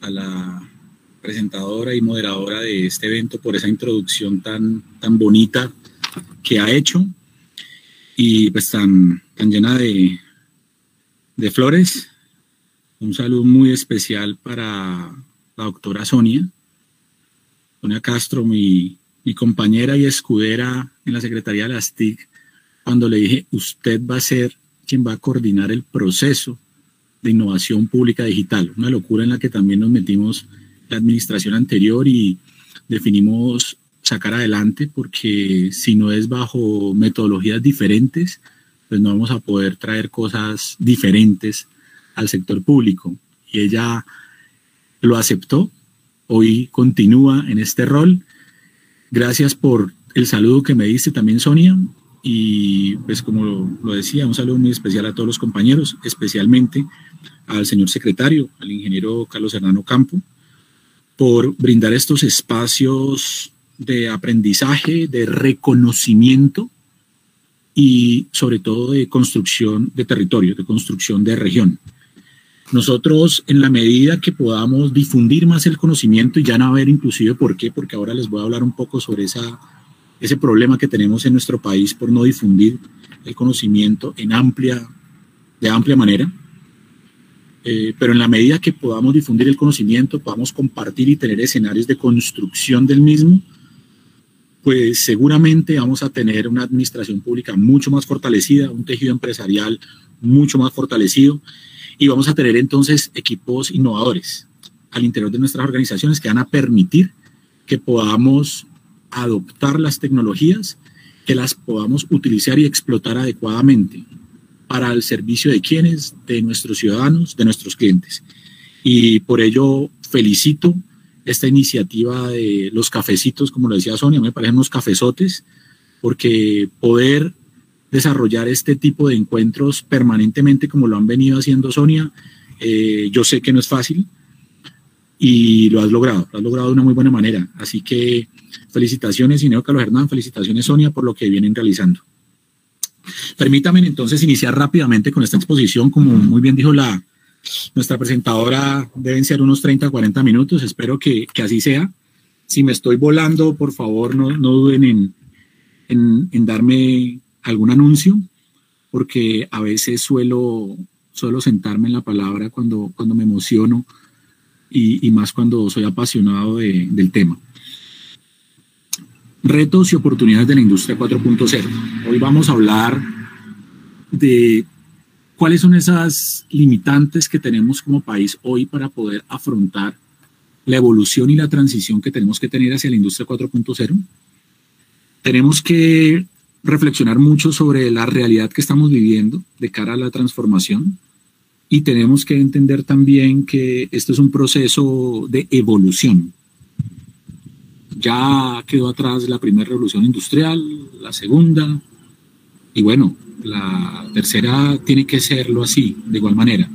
a la presentadora y moderadora de este evento por esa introducción tan, tan bonita que ha hecho y pues tan, tan llena de, de flores. Un saludo muy especial para la doctora Sonia, Sonia Castro, mi, mi compañera y escudera en la Secretaría de las TIC, cuando le dije, usted va a ser quien va a coordinar el proceso de innovación pública digital, una locura en la que también nos metimos la administración anterior y definimos sacar adelante porque si no es bajo metodologías diferentes, pues no vamos a poder traer cosas diferentes al sector público. Y ella lo aceptó, hoy continúa en este rol. Gracias por el saludo que me diste también, Sonia. Y pues como lo, decía, un saludo muy especial a todos los compañeros, especialmente al señor secretario, al ingeniero Carlos Hernano Campo, por brindar estos espacios de aprendizaje, de reconocimiento y sobre todo de construcción de territorio, de construcción de región. Nosotros, en la medida que podamos difundir más el conocimiento, y ya no a ver inclusive por qué, porque ahora les voy a hablar un poco sobre esa, ese problema que tenemos en nuestro país por no difundir el conocimiento en amplia, de amplia manera, eh, pero en la medida que podamos difundir el conocimiento, podamos compartir y tener escenarios de construcción del mismo, pues seguramente vamos a tener una administración pública mucho más fortalecida, un tejido empresarial mucho más fortalecido y vamos a tener entonces equipos innovadores al interior de nuestras organizaciones que van a permitir que podamos adoptar las tecnologías, que las podamos utilizar y explotar adecuadamente para el servicio de quienes, de nuestros ciudadanos, de nuestros clientes. Y por ello felicito esta iniciativa de los cafecitos, como lo decía Sonia, me parecen unos cafezotes, porque poder desarrollar este tipo de encuentros permanentemente, como lo han venido haciendo Sonia, eh, yo sé que no es fácil y lo has logrado, lo has logrado de una muy buena manera. Así que felicitaciones, señor Carlos Hernán, felicitaciones, Sonia, por lo que vienen realizando. Permítame entonces iniciar rápidamente con esta exposición. Como muy bien dijo la, nuestra presentadora, deben ser unos 30 40 minutos. Espero que, que así sea. Si me estoy volando, por favor, no, no duden en, en, en, darme algún anuncio, porque a veces suelo, suelo sentarme en la palabra cuando, cuando me emociono y, y más cuando soy apasionado de, del tema. Retos y oportunidades de la industria 4.0. Hoy vamos a hablar de cuáles son esas limitantes que tenemos como país hoy para poder afrontar la evolución y la transición que tenemos que tener hacia la industria 4.0. tenemos que reflexionar mucho sobre la realidad que estamos viviendo de cara a la transformación y tenemos que entender también que esto es un proceso de evolución. Ya quedó atrás la primera revolución industrial, la segunda, y bueno, la tercera tiene que serlo así, de igual manera.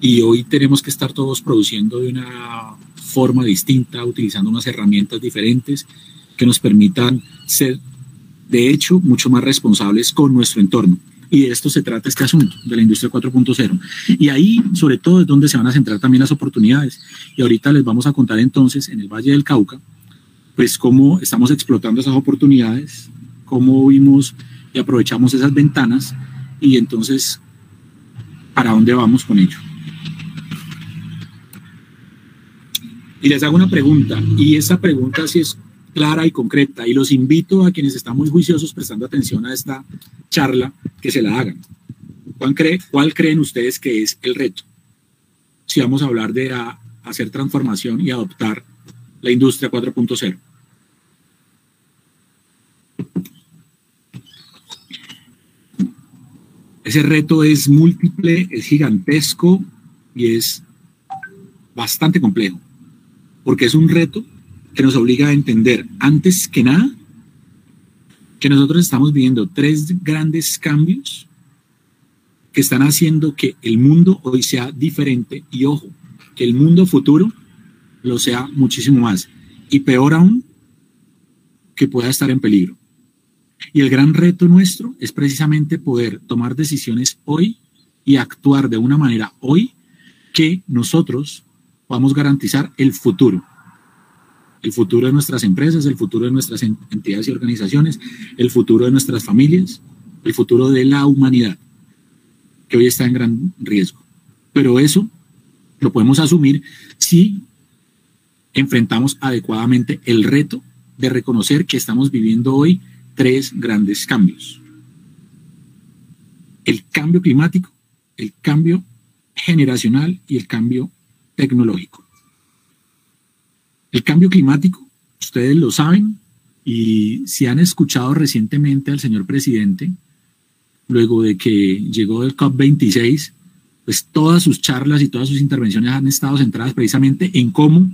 Y hoy tenemos que estar todos produciendo de una forma distinta, utilizando unas herramientas diferentes que nos permitan ser, de hecho, mucho más responsables con nuestro entorno. Y de esto se trata este asunto, de la industria 4.0. Y ahí, sobre todo, es donde se van a centrar también las oportunidades. Y ahorita les vamos a contar entonces, en el Valle del Cauca, pues cómo estamos explotando esas oportunidades, cómo vimos y aprovechamos esas ventanas y entonces, ¿para dónde vamos con ello? Y les hago una pregunta, y esa pregunta sí es clara y concreta, y los invito a quienes están muy juiciosos prestando atención a esta charla, que se la hagan. ¿Cuál, cree, cuál creen ustedes que es el reto? Si vamos a hablar de hacer transformación y adoptar la industria 4.0. Ese reto es múltiple, es gigantesco y es bastante complejo, porque es un reto que nos obliga a entender, antes que nada, que nosotros estamos viviendo tres grandes cambios que están haciendo que el mundo hoy sea diferente y ojo, que el mundo futuro lo sea muchísimo más. Y peor aún, que pueda estar en peligro. Y el gran reto nuestro es precisamente poder tomar decisiones hoy y actuar de una manera hoy que nosotros podamos garantizar el futuro. El futuro de nuestras empresas, el futuro de nuestras entidades y organizaciones, el futuro de nuestras familias, el futuro de la humanidad, que hoy está en gran riesgo. Pero eso lo podemos asumir si enfrentamos adecuadamente el reto de reconocer que estamos viviendo hoy tres grandes cambios. El cambio climático, el cambio generacional y el cambio tecnológico. El cambio climático, ustedes lo saben, y si han escuchado recientemente al señor presidente, luego de que llegó del COP26, pues todas sus charlas y todas sus intervenciones han estado centradas precisamente en cómo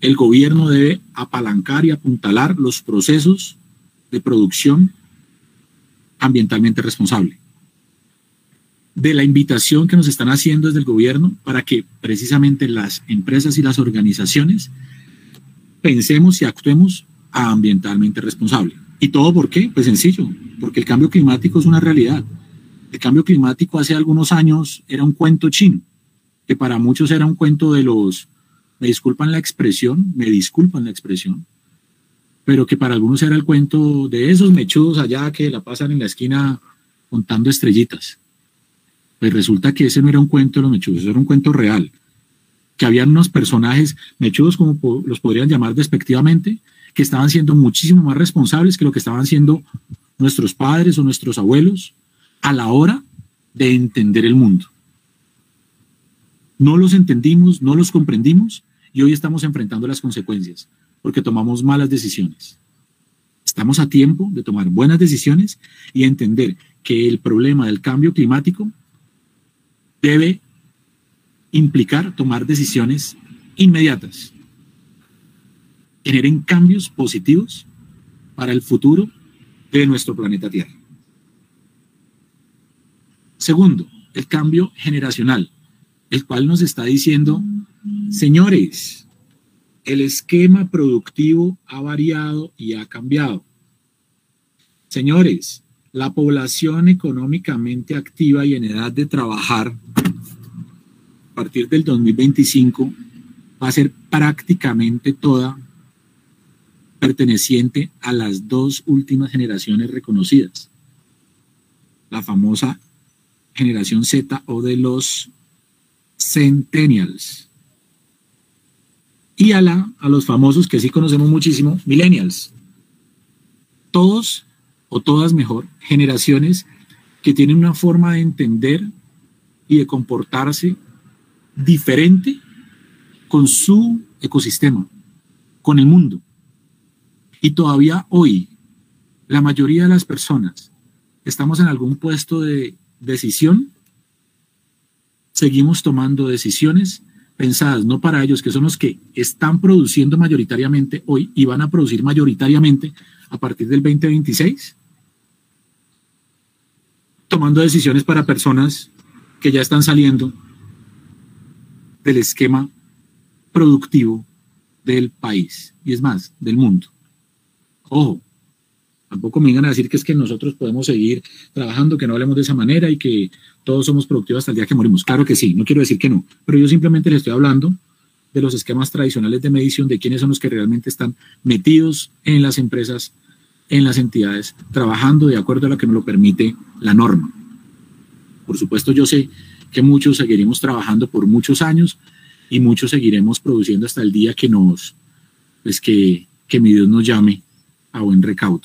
el gobierno debe apalancar y apuntalar los procesos de producción ambientalmente responsable. De la invitación que nos están haciendo desde el gobierno para que precisamente las empresas y las organizaciones pensemos y actuemos ambientalmente responsable. ¿Y todo por qué? Pues sencillo, porque el cambio climático es una realidad. El cambio climático hace algunos años era un cuento chino, que para muchos era un cuento de los me disculpan la expresión, me disculpan la expresión, pero que para algunos era el cuento de esos mechudos allá que la pasan en la esquina contando estrellitas. Pues resulta que ese no era un cuento de los mechudos, era un cuento real, que habían unos personajes mechudos, como los podrían llamar despectivamente, que estaban siendo muchísimo más responsables que lo que estaban siendo nuestros padres o nuestros abuelos a la hora de entender el mundo. No los entendimos, no los comprendimos y hoy estamos enfrentando las consecuencias porque tomamos malas decisiones. Estamos a tiempo de tomar buenas decisiones y entender que el problema del cambio climático debe implicar tomar decisiones inmediatas, generen cambios positivos para el futuro de nuestro planeta Tierra. Segundo, el cambio generacional el cual nos está diciendo, señores, el esquema productivo ha variado y ha cambiado. Señores, la población económicamente activa y en edad de trabajar a partir del 2025 va a ser prácticamente toda perteneciente a las dos últimas generaciones reconocidas. La famosa generación Z o de los centennials. Y a, la, a los famosos que sí conocemos muchísimo, millennials. Todos, o todas mejor, generaciones que tienen una forma de entender y de comportarse diferente con su ecosistema, con el mundo. Y todavía hoy, la mayoría de las personas estamos en algún puesto de decisión, seguimos tomando decisiones pensadas no para ellos, que son los que están produciendo mayoritariamente hoy y van a producir mayoritariamente a partir del 2026, tomando decisiones para personas que ya están saliendo del esquema productivo del país y es más, del mundo. Ojo, tampoco me vengan a decir que es que nosotros podemos seguir trabajando, que no hablemos de esa manera y que todos somos productivos hasta el día que morimos. Claro que sí, no quiero decir que no, pero yo simplemente les estoy hablando de los esquemas tradicionales de medición, de quiénes son los que realmente están metidos en las empresas, en las entidades, trabajando de acuerdo a lo que nos lo permite la norma. Por supuesto, yo sé que muchos seguiremos trabajando por muchos años y muchos seguiremos produciendo hasta el día que nos, pues que, que mi Dios nos llame a buen recaudo.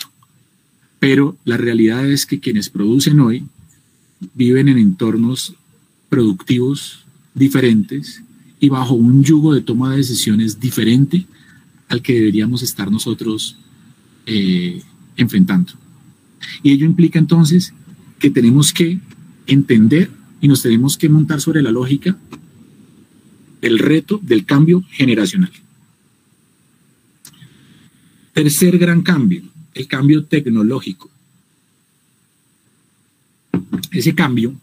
Pero la realidad es que quienes producen hoy viven en entornos productivos diferentes y bajo un yugo de toma de decisiones diferente al que deberíamos estar nosotros eh, enfrentando. Y ello implica entonces que tenemos que entender y nos tenemos que montar sobre la lógica el reto del cambio generacional. Tercer gran cambio, el cambio tecnológico. Ese cambio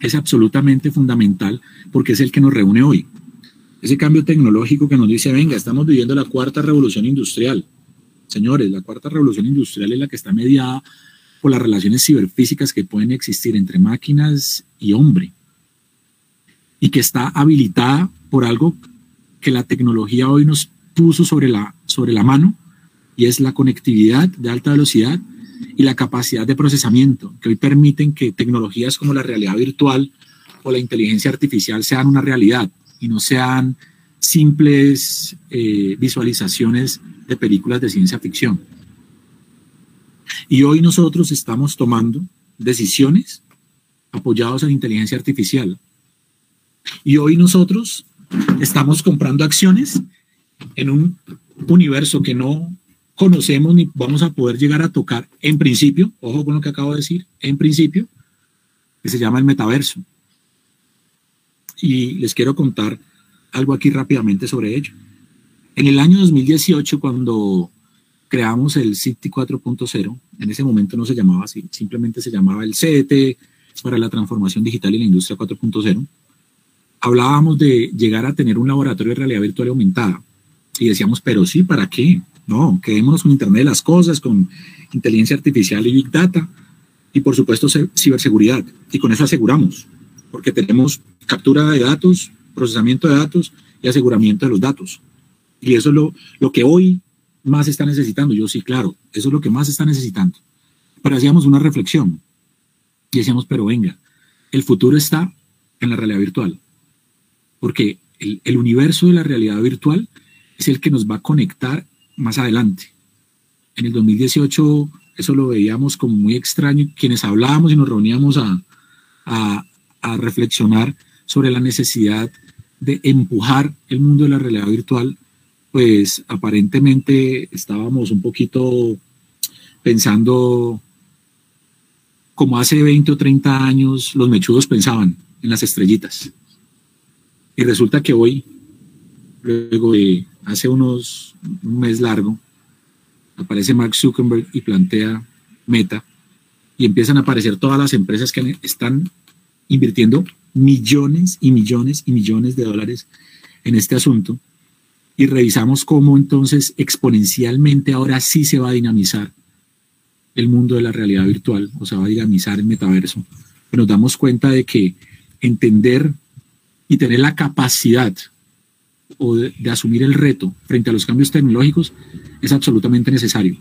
es absolutamente fundamental porque es el que nos reúne hoy. Ese cambio tecnológico que nos dice, venga, estamos viviendo la cuarta revolución industrial. Señores, la cuarta revolución industrial es la que está mediada por las relaciones ciberfísicas que pueden existir entre máquinas y hombre y que está habilitada por algo que la tecnología hoy nos puso sobre la, sobre la mano y es la conectividad de alta velocidad y la capacidad de procesamiento que hoy permiten que tecnologías como la realidad virtual o la inteligencia artificial sean una realidad y no sean simples eh, visualizaciones de películas de ciencia ficción. Y hoy nosotros estamos tomando decisiones apoyados en inteligencia artificial. Y hoy nosotros estamos comprando acciones en un universo que no conocemos ni vamos a poder llegar a tocar en principio, ojo con lo que acabo de decir, en principio, que se llama el metaverso. Y les quiero contar algo aquí rápidamente sobre ello. En el año 2018, cuando creamos el City 4.0, en ese momento no se llamaba así, simplemente se llamaba el CET para la transformación digital y la industria 4.0, hablábamos de llegar a tener un laboratorio de realidad virtual aumentada. Y decíamos, pero sí, ¿para qué? No, quedémonos con Internet de las Cosas, con inteligencia artificial y Big Data, y por supuesto ciberseguridad. Y con eso aseguramos, porque tenemos captura de datos, procesamiento de datos y aseguramiento de los datos. Y eso es lo, lo que hoy más está necesitando. Yo sí, claro, eso es lo que más está necesitando. Pero hacíamos una reflexión y decíamos, pero venga, el futuro está en la realidad virtual, porque el, el universo de la realidad virtual es el que nos va a conectar más adelante. En el 2018 eso lo veíamos como muy extraño, quienes hablábamos y nos reuníamos a, a, a reflexionar sobre la necesidad de empujar el mundo de la realidad virtual, pues aparentemente estábamos un poquito pensando como hace 20 o 30 años los mechudos pensaban en las estrellitas. Y resulta que hoy, luego de hace unos un mes largo, aparece Mark Zuckerberg y plantea Meta y empiezan a aparecer todas las empresas que están invirtiendo millones y millones y millones de dólares en este asunto y revisamos cómo entonces exponencialmente ahora sí se va a dinamizar el mundo de la realidad virtual o se va a dinamizar el metaverso. Nos damos cuenta de que entender y tener la capacidad o de, asumir el reto frente a los cambios tecnológicos es absolutamente necesario.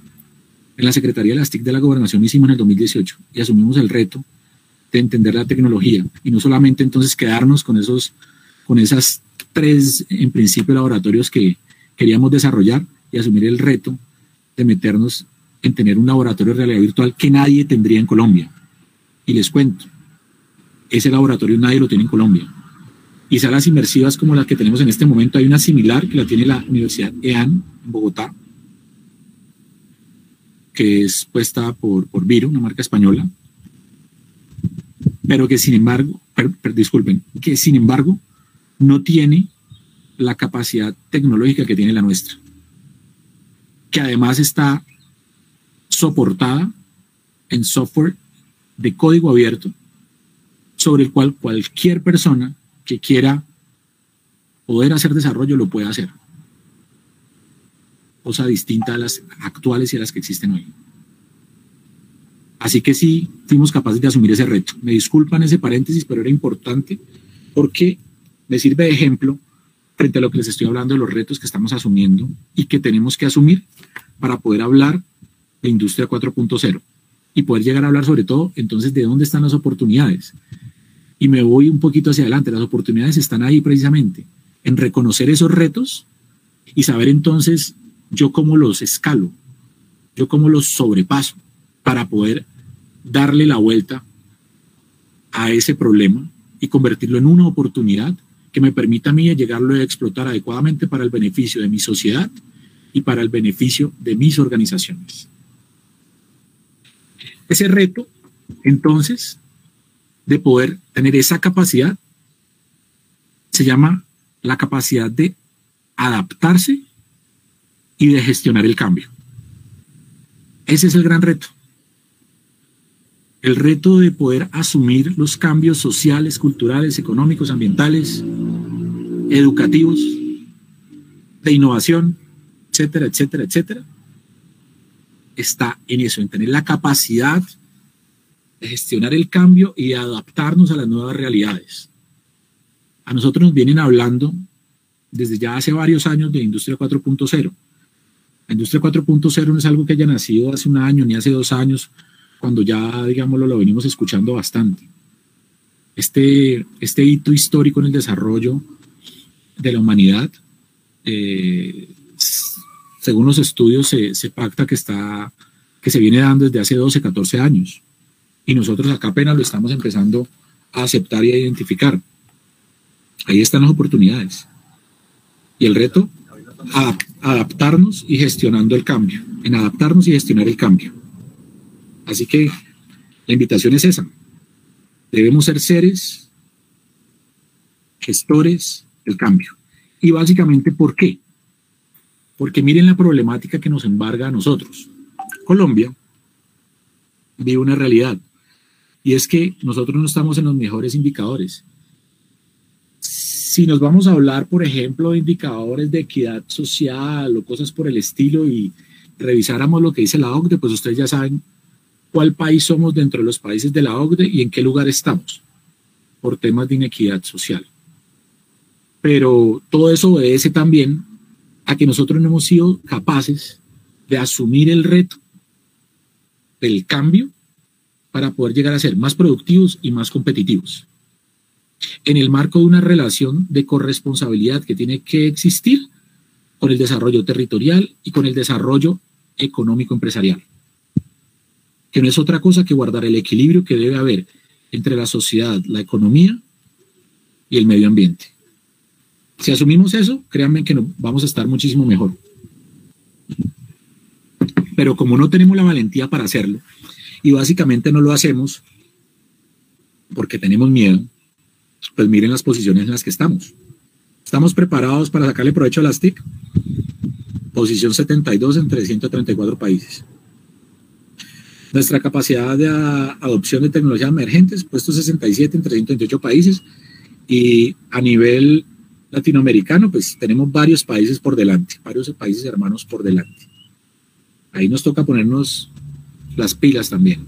En la Secretaría de las TIC de la Gobernación hicimos en el 2018 y asumimos el reto de entender la tecnología y no solamente entonces quedarnos con esos con esas tres en principio laboratorios que queríamos desarrollar y asumir el reto de meternos en tener un laboratorio de realidad virtual que nadie tendría en Colombia. Y les cuento, ese laboratorio nadie lo tiene en Colombia y salas inmersivas como las que tenemos en este momento. Hay una similar que la tiene la Universidad EAN en Bogotá, que es puesta por, por Viro, una marca española, pero que sin embargo, disculpen, que sin embargo no tiene la capacidad tecnológica que tiene la nuestra, que además está soportada en software de código abierto, sobre el cual cualquier persona que quiera poder hacer desarrollo lo puede hacer. Cosa distinta a las actuales y a las que existen hoy. Así que sí, fuimos capaces de asumir ese reto. Me disculpan ese paréntesis, pero era importante porque me sirve de ejemplo frente a lo que les estoy hablando de los retos que estamos asumiendo y que tenemos que asumir para poder hablar de industria 4.0 y poder llegar a hablar sobre todo entonces de dónde están las oportunidades. Y me voy un poquito hacia adelante. Las oportunidades están ahí precisamente en reconocer esos retos y saber entonces yo cómo los escalo, yo cómo los sobrepaso para poder darle la vuelta a ese problema y convertirlo en una oportunidad que me permita a mí llegarlo a explotar adecuadamente para el beneficio de mi sociedad y para el beneficio de mis organizaciones. Ese reto, entonces, de poder tener esa capacidad, se llama la capacidad de adaptarse y de gestionar el cambio. Ese es el gran reto el reto de poder asumir los cambios sociales, culturales, económicos, ambientales, educativos, de innovación, etcétera, etcétera, etcétera, está en eso, en tener la capacidad de gestionar el cambio y adaptarnos a las nuevas realidades. A nosotros nos vienen hablando desde ya hace varios años de Industria 4.0. La Industria 4.0 no es algo que haya nacido hace un año ni hace dos años, cuando ya, digámoslo, lo venimos escuchando bastante. Este, este hito histórico en el desarrollo de la humanidad, eh, según los estudios, se, pacta que, está, que se viene dando desde hace 12, 14 años. Y nosotros acá apenas lo estamos empezando a aceptar y a identificar. Ahí están las oportunidades. Y el reto, adaptarnos y gestionando el cambio, en adaptarnos y gestionar el cambio. Así que la invitación es esa. Debemos ser seres gestores del cambio. Y básicamente, ¿por qué? Porque miren la problemática que nos embarga a nosotros. Colombia vive una realidad y es que nosotros no estamos en los mejores indicadores. Si nos vamos a hablar, por ejemplo, de indicadores de equidad social o cosas por el estilo y revisáramos lo que dice la OCDE, pues ustedes ya saben cuál país somos dentro de los países de la OCDE y en qué lugar estamos por temas de inequidad social. Pero todo eso obedece también a que nosotros no hemos sido capaces de asumir el reto del cambio para poder llegar a ser más productivos y más competitivos. En el marco de una relación de corresponsabilidad que tiene que existir con el desarrollo territorial y con el desarrollo económico empresarial que no es otra cosa que guardar el equilibrio que debe haber entre la sociedad, la economía y el medio ambiente. Si asumimos eso, créanme que vamos a estar muchísimo mejor. Pero como no tenemos la valentía para hacerlo, y básicamente no lo hacemos porque tenemos miedo, pues miren las posiciones en las que estamos. ¿Estamos preparados para sacarle provecho a las TIC? Posición 72 entre 134 países. Nuestra capacidad de adopción de tecnologías emergentes, puesto 67 en 328 países, y a nivel latinoamericano, pues tenemos varios países por delante, varios países hermanos por delante. Ahí nos toca ponernos las pilas también,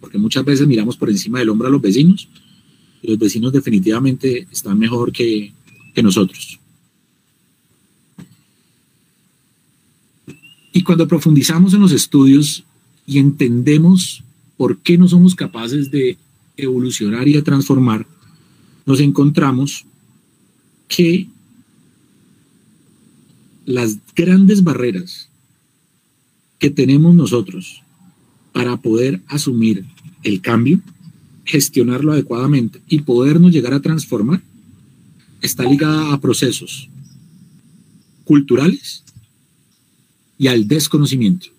porque muchas veces miramos por encima del hombro a los vecinos, y los vecinos definitivamente están mejor que, que nosotros. Y cuando profundizamos en los estudios y entendemos por qué no somos capaces de evolucionar y de transformar, nos encontramos que las grandes barreras que tenemos nosotros para poder asumir el cambio, gestionarlo adecuadamente y podernos llegar a transformar, está ligada a procesos culturales y al desconocimiento.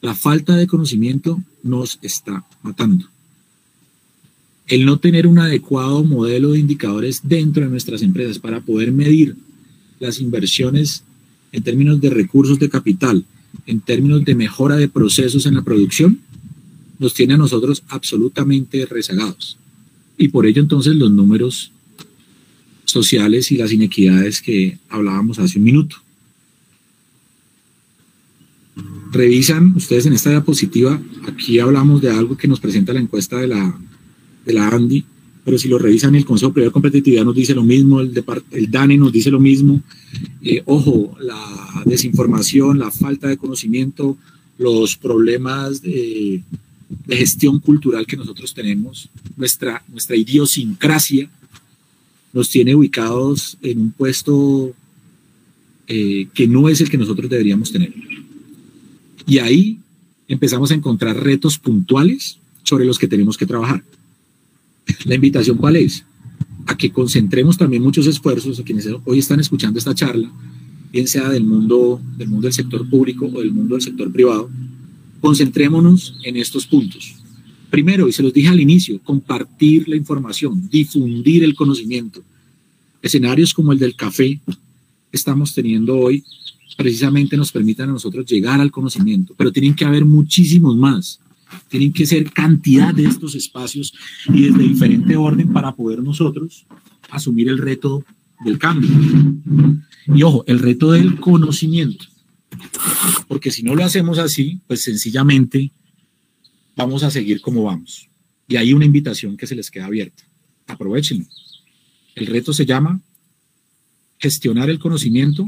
La falta de conocimiento nos está matando. El no tener un adecuado modelo de indicadores dentro de nuestras empresas para poder medir las inversiones en términos de recursos de capital, en términos de mejora de procesos en la producción, nos tiene a nosotros absolutamente rezagados. Y por ello entonces los números sociales y las inequidades que hablábamos hace un minuto. Revisan ustedes en esta diapositiva, aquí hablamos de algo que nos presenta la encuesta de la, de la ANDI, pero si lo revisan el Consejo Privado de Competitividad nos dice lo mismo, el, el DANE nos dice lo mismo. Eh, ojo, la desinformación, la falta de conocimiento, los problemas de, gestión cultural que nosotros tenemos, nuestra, nuestra idiosincrasia nos tiene ubicados en un puesto eh, que no es el que nosotros deberíamos tener. Y ahí empezamos a encontrar retos puntuales sobre los que tenemos que trabajar. *laughs* La invitación cuál es? A que concentremos también muchos esfuerzos a quienes hoy están escuchando esta charla, bien sea del mundo del mundo del sector público o del mundo del sector privado, concentrémonos en estos puntos. Primero, y se los dije al inicio, compartir la información, difundir el conocimiento. Escenarios como el del café estamos teniendo hoy precisamente nos permitan a nosotros llegar al conocimiento, pero tienen que haber muchísimos más. Tienen que ser cantidad de estos espacios y desde diferente orden para poder nosotros asumir el reto del cambio. Y ojo, el reto del conocimiento. Porque si no lo hacemos así, pues sencillamente vamos a seguir como vamos. Y hay una invitación que se les queda abierta. Aprovechenlo. El reto se llama gestionar el conocimiento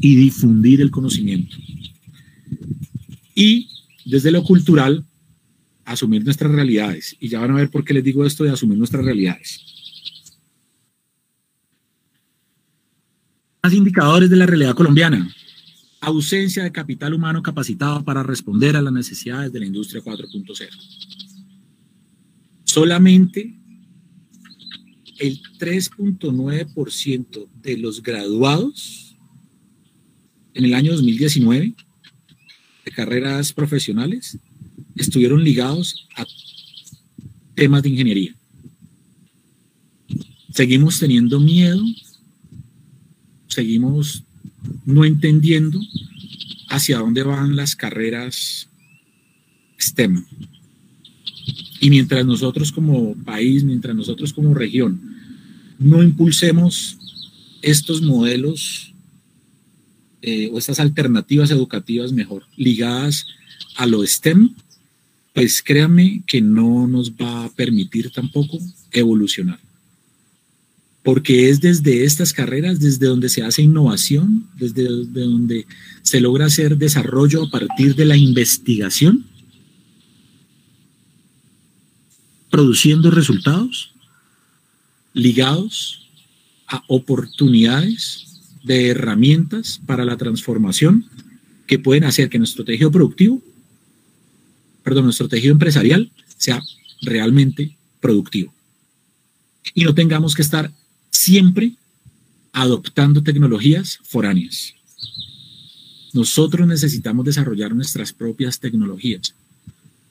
y difundir el conocimiento. Y desde lo cultural, asumir nuestras realidades. Y ya van a ver por qué les digo esto de asumir nuestras realidades. Más indicadores de la realidad colombiana. Ausencia de capital humano capacitado para responder a las necesidades de la industria 4.0. Solamente el 3.9% de los graduados en el año 2019 de carreras profesionales estuvieron ligados a temas de ingeniería. Seguimos teniendo miedo, seguimos no entendiendo hacia dónde van las carreras STEM. Y mientras nosotros como país, mientras nosotros como región, no impulsemos estos modelos eh, o estas alternativas educativas mejor ligadas a lo STEM, pues créanme que no nos va a permitir tampoco evolucionar. Porque es desde estas carreras, desde donde se hace innovación, desde donde se logra hacer desarrollo a partir de la investigación, produciendo resultados ligados a oportunidades de herramientas para la transformación que pueden hacer que nuestro tejido productivo, perdón, nuestro tejido empresarial sea realmente productivo. Y no tengamos que estar siempre adoptando tecnologías foráneas. Nosotros necesitamos desarrollar nuestras propias tecnologías,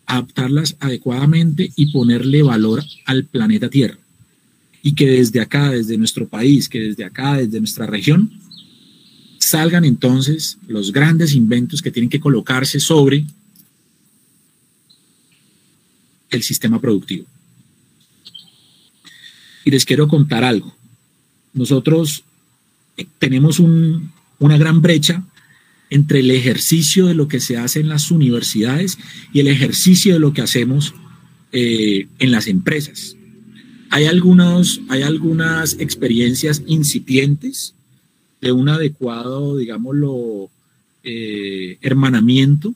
adaptarlas adecuadamente y ponerle valor al planeta Tierra y que desde acá, desde nuestro país, que desde acá, desde nuestra región, salgan entonces los grandes inventos que tienen que colocarse sobre el sistema productivo. Y les quiero contar algo. Nosotros tenemos una gran brecha entre el ejercicio de lo que se hace en las universidades y el ejercicio de lo que hacemos eh, en las empresas. Hay, algunos, hay algunas experiencias incipientes de un adecuado, digámoslo, eh, hermanamiento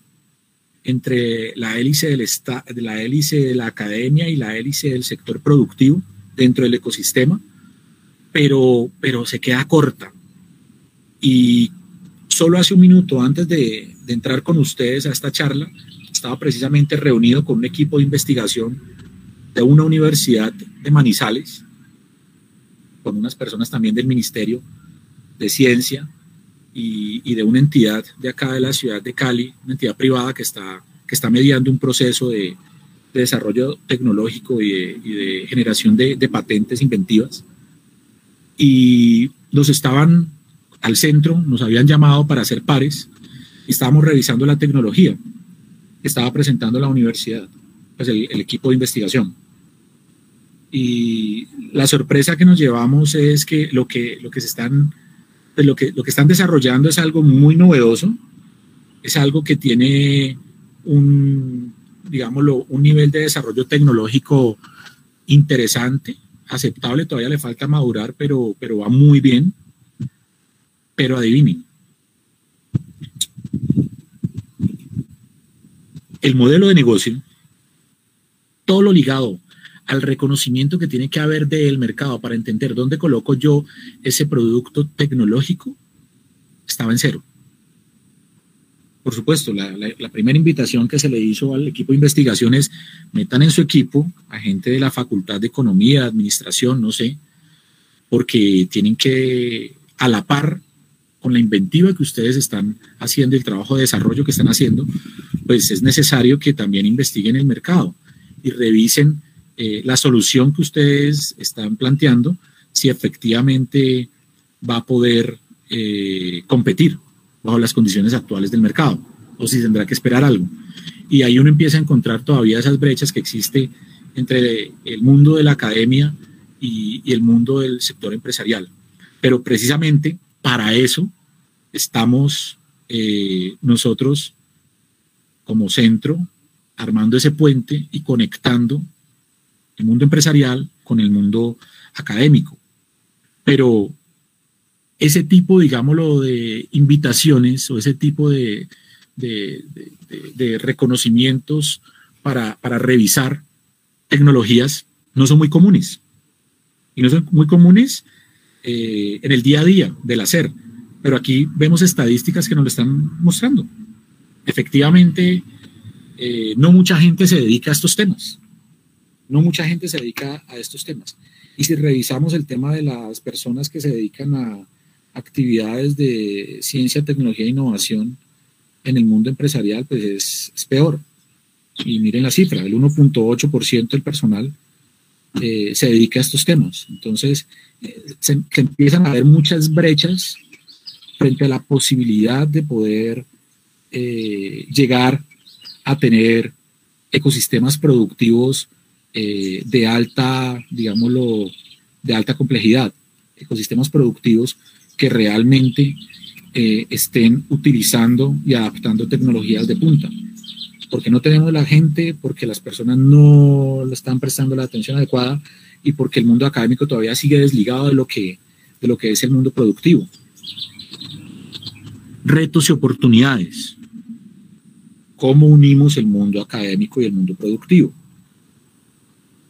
entre la hélice, del de la hélice de la academia y la hélice del sector productivo dentro del ecosistema, pero, pero se queda corta. Y solo hace un minuto antes de, de entrar con ustedes a esta charla, estaba precisamente reunido con un equipo de investigación de una universidad de Manizales, con unas personas también del Ministerio de Ciencia, y, de una entidad de acá de la ciudad de Cali, una entidad privada que está, que está mediando un proceso de, desarrollo tecnológico y de, generación de, patentes inventivas. Y nos estaban al centro, nos habían llamado para hacer pares y estábamos revisando la tecnología que estaba presentando la universidad, pues el, el equipo de investigación. Y la sorpresa que nos llevamos es que lo que, lo que se están pues lo que, lo que están desarrollando es algo muy novedoso, es algo que tiene un, digámoslo, un nivel de desarrollo tecnológico interesante, aceptable, todavía le falta madurar, pero, pero va muy bien. Pero adivinen, el modelo de negocio, todo lo ligado al reconocimiento que tiene que haber del mercado para entender dónde coloco yo ese producto tecnológico, estaba en cero. Por supuesto, la, primera invitación que se le hizo al equipo de investigación es metan en su equipo a gente de la Facultad de Economía, Administración, no sé, porque tienen que, a la par con la inventiva que ustedes están haciendo, el trabajo de desarrollo que están haciendo, pues es necesario que también investiguen el mercado y revisen eh, la solución que ustedes están planteando, si efectivamente va a poder eh, competir bajo las condiciones actuales del mercado o si tendrá que esperar algo. Y ahí uno empieza a encontrar todavía esas brechas que existe entre el mundo de la academia y, el mundo del sector empresarial. Pero precisamente para eso estamos eh, nosotros como centro armando ese puente y conectando el mundo empresarial con el mundo académico. Pero ese tipo, digámoslo, de invitaciones o ese tipo de, reconocimientos para, para, revisar tecnologías no son muy comunes. Y no son muy comunes eh, en el día a día del hacer. Pero aquí vemos estadísticas que nos lo están mostrando. Efectivamente, eh, no mucha gente se dedica a estos temas. No mucha gente se dedica a estos temas. Y si revisamos el tema de las personas que se dedican a actividades de ciencia, tecnología e innovación en el mundo empresarial, pues es, peor. Y miren la cifra, el 1.8% del personal eh, se dedica a estos temas. Entonces, eh, se, empiezan a haber muchas brechas frente a la posibilidad de poder eh, llegar a tener ecosistemas productivos eh, de alta, digámoslo, de alta complejidad, ecosistemas productivos que realmente eh, estén utilizando y adaptando tecnologías de punta. Porque no tenemos la gente, porque las personas no le están prestando la atención adecuada y porque el mundo académico todavía sigue desligado de lo que, de lo que es el mundo productivo. Retos y oportunidades. ¿Cómo unimos el mundo académico y el mundo productivo?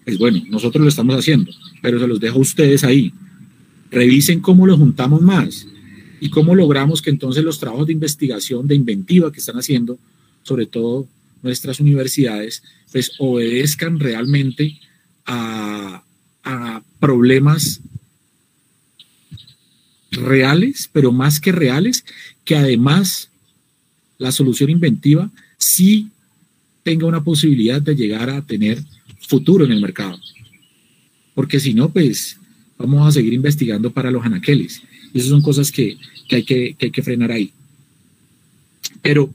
Pues bueno, nosotros lo estamos haciendo, pero se los dejo a ustedes ahí. Revisen cómo lo juntamos más y cómo logramos que entonces los trabajos de investigación, de inventiva que están haciendo, sobre todo nuestras universidades, pues obedezcan realmente a, a problemas reales, pero más que reales, que además la solución inventiva sí tenga una posibilidad de llegar a tener futuro en el mercado. Porque si no, pues vamos a seguir investigando para los anaqueles. Y esas son cosas que, hay que, hay que frenar ahí. Pero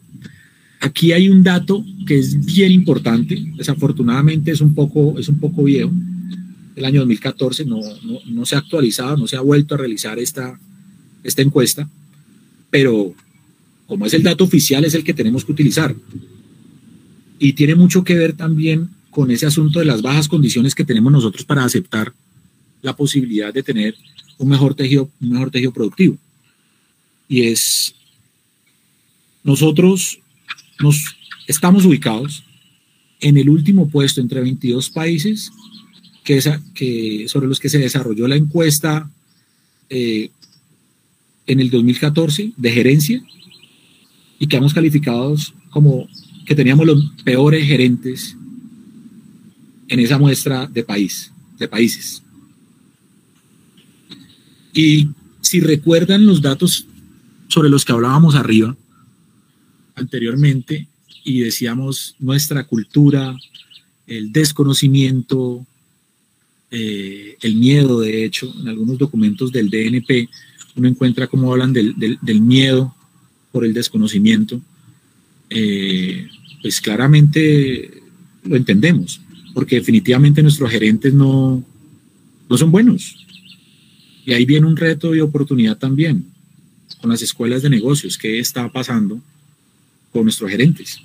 aquí hay un dato que es bien importante. Desafortunadamente es un poco, es un poco viejo. El año 2014 no, no, se ha actualizado, no se ha vuelto a realizar esta, esta encuesta. Pero como es el dato oficial, es el que tenemos que utilizar. Y tiene mucho que ver también con ese asunto de las bajas condiciones que tenemos nosotros para aceptar la posibilidad de tener un mejor tejido, un mejor tejido productivo. Y es, nosotros nos estamos ubicados en el último puesto entre 22 países que, que sobre los que se desarrolló la encuesta eh, en el 2014 de gerencia y que hemos calificados como que teníamos los peores gerentes en esa muestra de país, de países. Y si recuerdan los datos sobre los que hablábamos arriba anteriormente y decíamos nuestra cultura, el desconocimiento, eh, el miedo, de hecho, en algunos documentos del DNP uno encuentra cómo hablan del, miedo por el desconocimiento, eh, pues claramente lo entendemos, porque definitivamente nuestros gerentes no, no son buenos. Y ahí viene un reto y oportunidad también con las escuelas de negocios. ¿Qué está pasando con nuestros gerentes?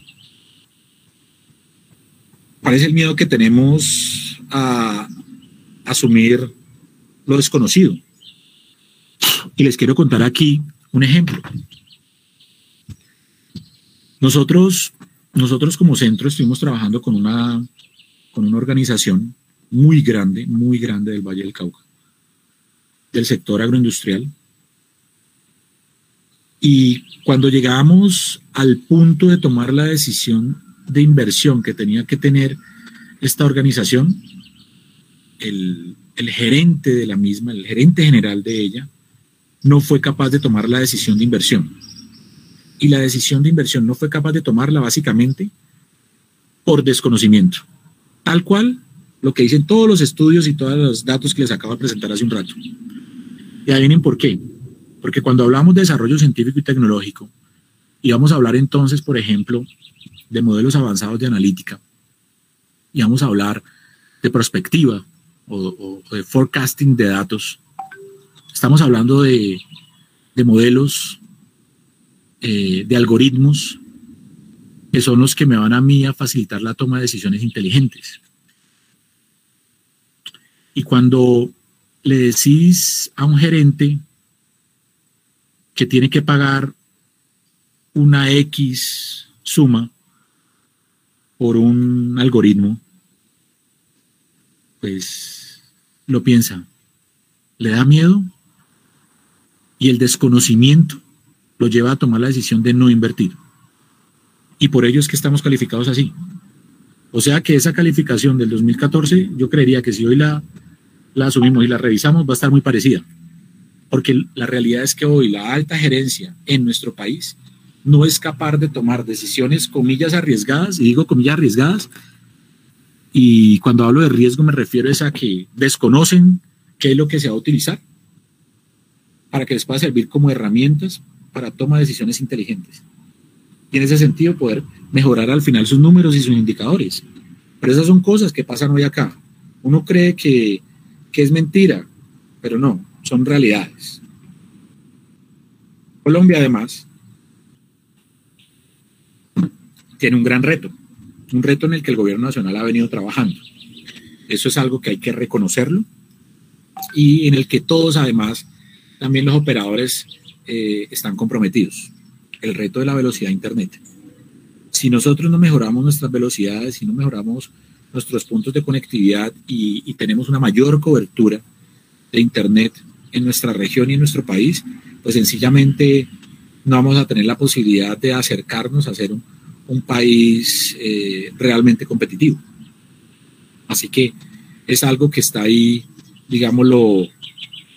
¿Cuál es el miedo que tenemos a asumir lo desconocido? Y les quiero contar aquí un ejemplo. Nosotros, nosotros como centro estuvimos trabajando con una, con una organización muy grande, muy grande del Valle del Cauca, del sector agroindustrial. Y cuando llegamos al punto de tomar la decisión de inversión que tenía que tener esta organización, el, el gerente de la misma, el gerente general de ella, no fue capaz de tomar la decisión de inversión. Y la decisión de inversión no fue capaz de tomarla básicamente por desconocimiento. Tal cual lo que dicen todos los estudios y todos los datos que les acabo de presentar hace un rato. Y ahí vienen por qué. Porque cuando hablamos de desarrollo científico y tecnológico, y vamos a hablar entonces, por ejemplo, de modelos avanzados de analítica, y vamos a hablar de prospectiva o, o de forecasting de datos, Estamos hablando de, modelos, eh, de algoritmos, que son los que me van a mí a facilitar la toma de decisiones inteligentes. Y cuando le decís a un gerente que tiene que pagar una X suma por un algoritmo, pues lo piensa. ¿Le da miedo? y el desconocimiento lo lleva a tomar la decisión de no invertir. Y por ello es que estamos calificados así. O sea que esa calificación del 2014, yo creería que si hoy la, la asumimos y la revisamos, va a estar muy parecida. Porque la realidad es que hoy la alta gerencia en nuestro país no es capaz de tomar decisiones, comillas, arriesgadas, y digo comillas arriesgadas, y cuando hablo de riesgo me refiero a que desconocen qué es lo que se va a utilizar para que les pueda servir como herramientas para toma de decisiones inteligentes. Y en ese sentido poder mejorar al final sus números y sus indicadores. Pero esas son cosas que pasan hoy acá. Uno cree que, que es mentira, pero no, son realidades. Colombia además tiene un gran reto, un reto en el que el gobierno nacional ha venido trabajando. Eso es algo que hay que reconocerlo y en el que todos además también los operadores eh, están comprometidos. El reto de la velocidad de Internet. Si nosotros no mejoramos nuestras velocidades, si no mejoramos nuestros puntos de conectividad y, tenemos una mayor cobertura de Internet en nuestra región y en nuestro país, pues sencillamente no vamos a tener la posibilidad de acercarnos a ser un, país eh, realmente competitivo. Así que es algo que está ahí, digámoslo,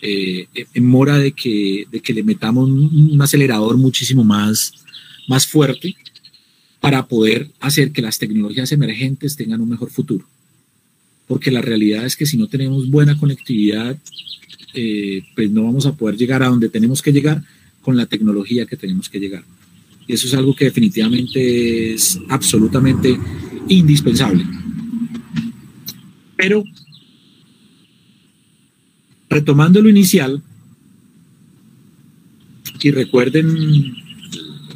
eh, en mora de que, de que le metamos un, acelerador muchísimo más, más fuerte para poder hacer que las tecnologías emergentes tengan un mejor futuro. Porque la realidad es que si no tenemos buena conectividad, eh, pues no vamos a poder llegar a donde tenemos que llegar con la tecnología que tenemos que llegar. Y eso es algo que definitivamente es absolutamente indispensable. Pero retomando lo inicial, y recuerden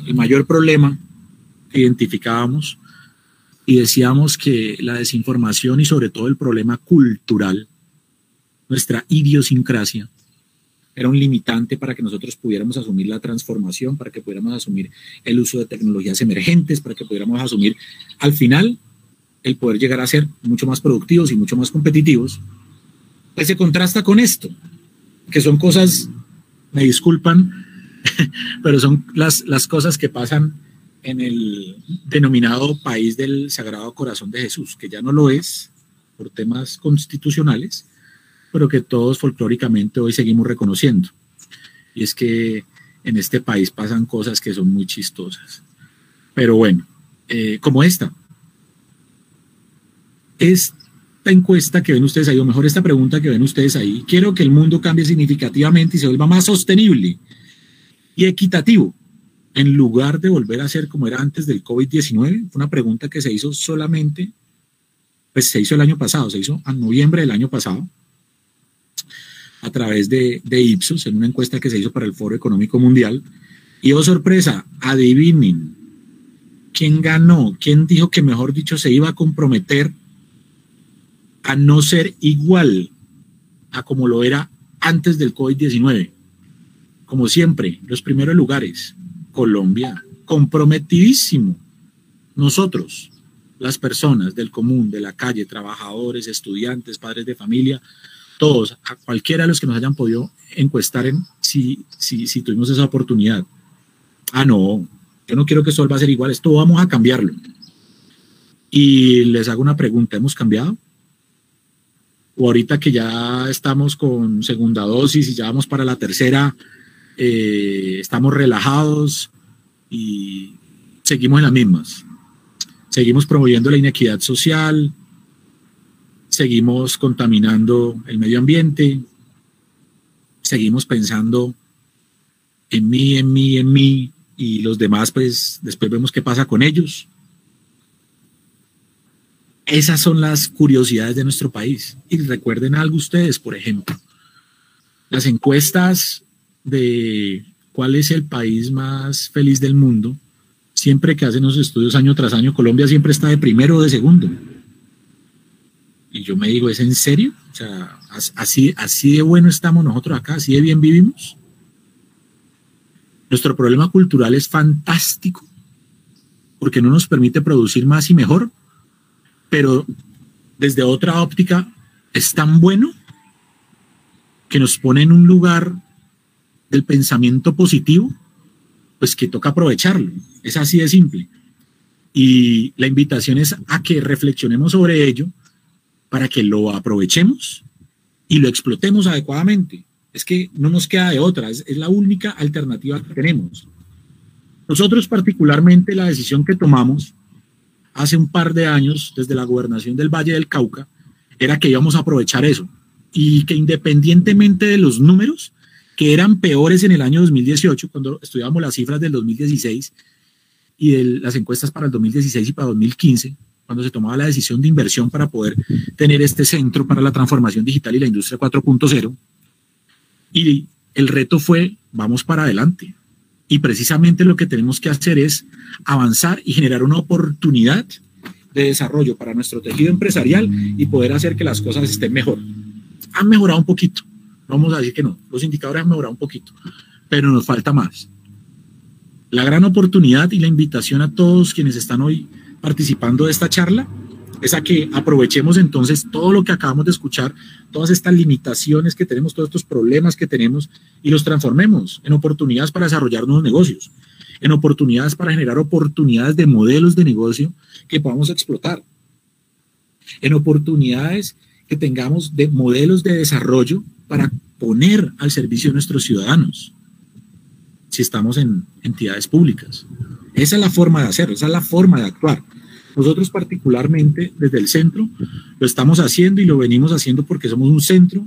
el mayor problema que identificábamos y decíamos que la desinformación y sobre todo el problema cultural, nuestra idiosincrasia, era un limitante para que nosotros pudiéramos asumir la transformación, para que pudiéramos asumir el uso de tecnologías emergentes, para que pudiéramos asumir al final el poder llegar a ser mucho más productivos y mucho más competitivos se contrasta con esto, que son cosas, me disculpan, *laughs* pero son las, las cosas que pasan en el denominado país del Sagrado Corazón de Jesús, que ya no lo es por temas constitucionales, pero que todos folclóricamente hoy seguimos reconociendo. Y es que en este país pasan cosas que son muy chistosas. Pero bueno, eh, como esta. Esta encuesta que ven ustedes ahí, o mejor esta pregunta que ven ustedes ahí, quiero que el mundo cambie significativamente y se vuelva más sostenible y equitativo en lugar de volver a ser como era antes del COVID-19? Fue una pregunta que se hizo solamente, pues se hizo el año pasado, se hizo en noviembre del año pasado, a través de, de Ipsos, en una encuesta que se hizo para el Foro Económico Mundial. Y oh sorpresa, adivinen, ¿quién ganó? ¿Quién dijo que, mejor dicho, se iba a comprometer a no ser igual a como lo era antes del COVID-19? Como siempre, los primeros lugares, Colombia, comprometidísimo. Nosotros, las personas del común, de la calle, trabajadores, estudiantes, padres de familia, todos, a cualquiera de los que nos hayan podido encuestar en si, si, si tuvimos esa oportunidad. Ah, no, yo no quiero que esto va a ser igual, esto vamos a cambiarlo. Y les hago una pregunta, ¿hemos cambiado? O ahorita que ya estamos con segunda dosis y ya vamos para la tercera, eh, estamos relajados y seguimos en las mismas. Seguimos promoviendo la inequidad social, seguimos contaminando el medio ambiente, seguimos pensando en mí, en mí, en mí, y los demás, pues después vemos qué pasa con ellos. Esas son las curiosidades de nuestro país. Y recuerden algo ustedes, por ejemplo, las encuestas de cuál es el país más feliz del mundo, siempre que hacen los estudios año tras año, Colombia siempre está de primero o de segundo. Y yo me digo, ¿es en serio? O sea, así, así de bueno estamos nosotros acá, así de bien vivimos. Nuestro problema cultural es fantástico porque no nos permite producir más y mejor, pero desde otra óptica es tan bueno que nos pone en un lugar del pensamiento positivo, pues que toca aprovecharlo. Es así de simple. Y la invitación es a que reflexionemos sobre ello para que lo aprovechemos y lo explotemos adecuadamente. Es que no nos queda de otra, es, la única alternativa que tenemos. Nosotros particularmente la decisión que tomamos hace un par de años desde la gobernación del Valle del Cauca era que íbamos a aprovechar eso y que independientemente de los números, que eran peores en el año 2018, cuando estudiábamos las cifras del 2016 y de las encuestas para el 2016 y para 2015, cuando se tomaba la decisión de inversión para poder tener este centro para la transformación digital y la industria 4.0. Y el reto fue, vamos para adelante. Y precisamente lo que tenemos que hacer es avanzar y generar una oportunidad de desarrollo para nuestro tejido empresarial y poder hacer que las cosas estén mejor. Han mejorado un poquito, vamos a decir que no, los indicadores han mejorado un poquito, pero nos falta más. La gran oportunidad y la invitación a todos quienes están hoy participando de esta charla es a que aprovechemos entonces todo lo que acabamos de escuchar, todas estas limitaciones que tenemos, todos estos problemas que tenemos y los transformemos en oportunidades para desarrollar nuevos negocios, en oportunidades para generar oportunidades de modelos de negocio que podamos explotar, en oportunidades que tengamos de modelos de desarrollo para poner al servicio de nuestros ciudadanos, si estamos en entidades públicas. Esa es la forma de hacerlo, esa es la forma de actuar. Nosotros particularmente desde el centro lo estamos haciendo y lo venimos haciendo porque somos un centro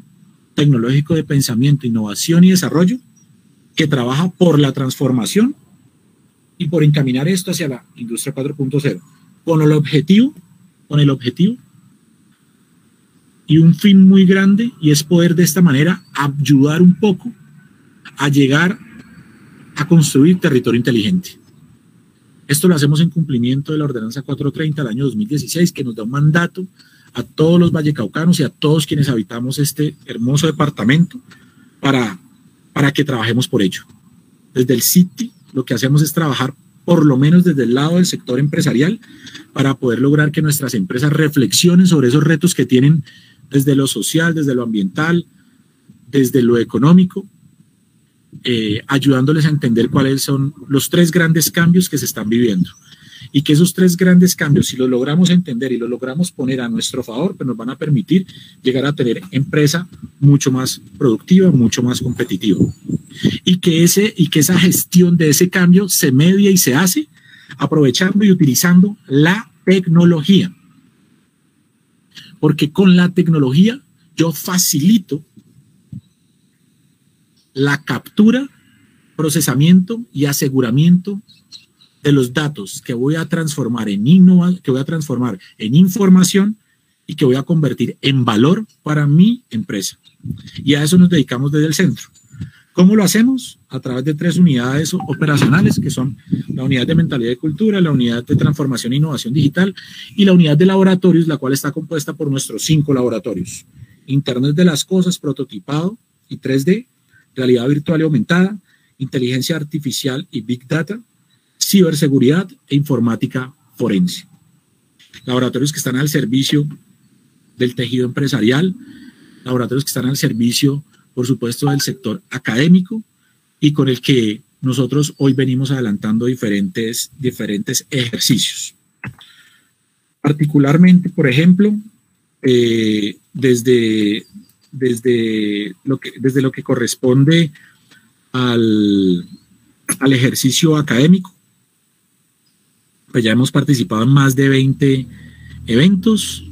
tecnológico de pensamiento, innovación y desarrollo que trabaja por la transformación y por encaminar esto hacia la industria 4.0 con el objetivo, con el objetivo y un fin muy grande y es poder de esta manera ayudar un poco a llegar a construir territorio inteligente. Esto lo hacemos en cumplimiento de la ordenanza 430 del año 2016 que nos da un mandato a todos los vallecaucanos y a todos quienes habitamos este hermoso departamento para, para que trabajemos por ello. Desde el CITI lo que hacemos es trabajar por lo menos desde el lado del sector empresarial para poder lograr que nuestras empresas reflexionen sobre esos retos que tienen desde lo social, desde lo ambiental, desde lo económico, eh, ayudándoles a entender cuáles son los tres grandes cambios que se están viviendo. Y que esos tres grandes cambios, si los logramos entender y los logramos poner a nuestro favor, pues nos van a permitir llegar a tener empresa mucho más productiva, mucho más competitiva. y que, ese, y que esa gestión de ese cambio se media y se hace aprovechando y utilizando la tecnología. Porque con la tecnología yo facilito la captura, procesamiento y aseguramiento de los datos que voy a transformar en innova, que voy a transformar en información y que voy a convertir en valor para mi empresa. Y a eso nos dedicamos desde el centro. ¿Cómo lo hacemos? A través de tres unidades operacionales, que son la unidad de mentalidad y cultura, la unidad de transformación e innovación digital y la unidad de laboratorios, la cual está compuesta por nuestros cinco laboratorios. Internet de las cosas, prototipado y 3D, realidad virtual y aumentada, inteligencia artificial y big data, ciberseguridad e informática forense. Laboratorios que están al servicio del tejido empresarial, laboratorios que están al servicio por supuesto, del sector académico y con el que nosotros hoy venimos adelantando diferentes, diferentes ejercicios. Particularmente, por ejemplo, eh, desde, desde, lo que, desde lo que corresponde al, al ejercicio académico, pues ya hemos participado en más de 20 eventos,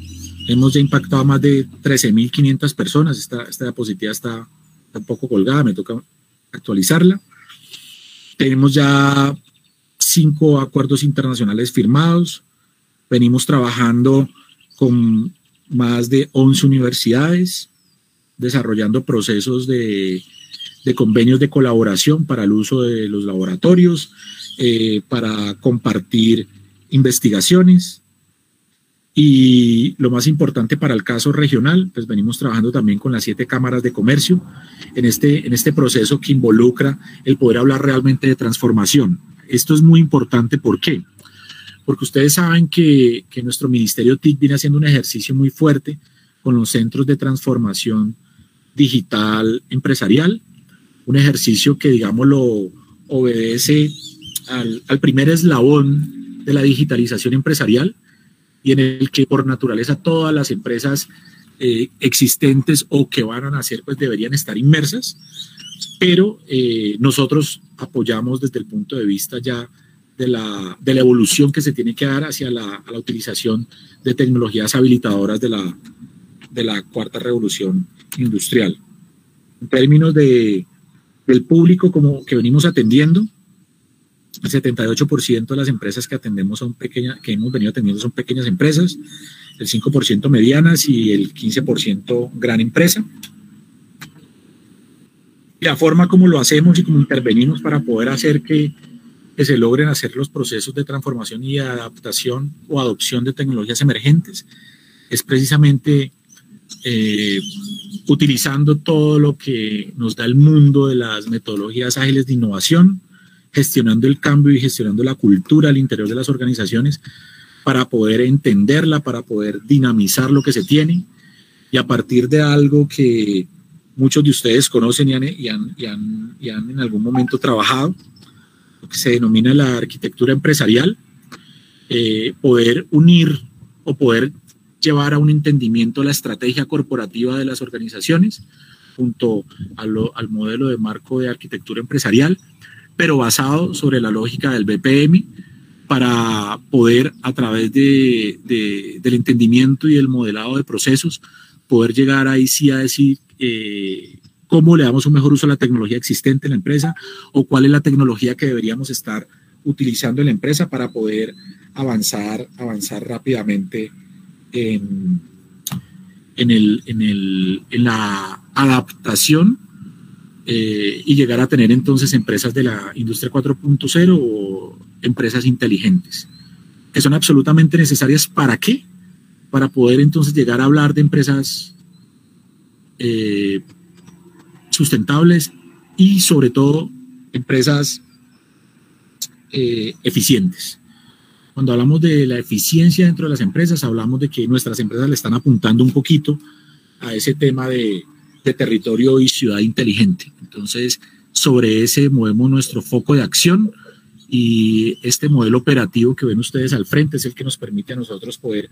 Hemos ya impactado a más de 13.500 personas. Esta, esta diapositiva está, un poco colgada, me toca actualizarla. Tenemos ya cinco acuerdos internacionales firmados. Venimos trabajando con más de 11 universidades, desarrollando procesos de, convenios de colaboración para el uso de los laboratorios, eh, para compartir investigaciones. Y lo más importante para el caso regional, pues venimos trabajando también con las siete cámaras de comercio en este, en este proceso que involucra el poder hablar realmente de transformación. Esto es muy importante, ¿por qué? Porque ustedes saben que nuestro Ministerio TIC viene haciendo un ejercicio muy fuerte con los centros de transformación digital empresarial, un ejercicio que, digamos, lo obedece al, al primer eslabón de la digitalización empresarial, y en el que por naturaleza todas las empresas eh, existentes o que van a nacer pues deberían estar inmersas, pero eh, nosotros apoyamos desde el punto de vista ya de la, de la evolución que se tiene que dar hacia la, la utilización de tecnologías habilitadoras de la, de la cuarta revolución industrial. En términos de, del público como que venimos atendiendo, el 78% de las empresas que atendemos son pequeñas, que hemos venido atendiendo son pequeñas empresas, el 5% medianas y el 15% gran empresa. Y la forma como lo hacemos y cómo intervenimos para poder hacer que, que se logren hacer los procesos de transformación y adaptación o adopción de tecnologías emergentes es precisamente eh, utilizando todo lo que nos da el mundo de las metodologías ágiles de innovación, gestionando el cambio y gestionando la cultura al interior de las organizaciones para poder entenderla, para poder dinamizar lo que se tiene. Y a partir de algo que muchos de ustedes conocen y han, y han, en algún momento trabajado, lo que se denomina la arquitectura empresarial, eh, poder unir o poder llevar a un entendimiento la estrategia corporativa de las organizaciones junto al modelo de marco de arquitectura empresarial pero basado sobre la lógica del BPM para poder a través de, del entendimiento y del modelado de procesos poder llegar ahí sí a decir eh, cómo le damos un mejor uso a la tecnología existente en la empresa o cuál es la tecnología que deberíamos estar utilizando en la empresa para poder avanzar, avanzar rápidamente en, el, en, el, en la adaptación eh, y llegar a tener entonces empresas de la industria 4.0 o empresas inteligentes, que son absolutamente necesarias para qué? Para poder entonces llegar a hablar de empresas eh, sustentables y sobre todo empresas eh, eficientes. Cuando hablamos de la eficiencia dentro de las empresas, hablamos de que nuestras empresas le están apuntando un poquito a ese tema de de territorio y ciudad inteligente. Entonces, sobre ese movemos nuestro foco de acción y este modelo operativo que ven ustedes al frente es el que nos permite a nosotros poder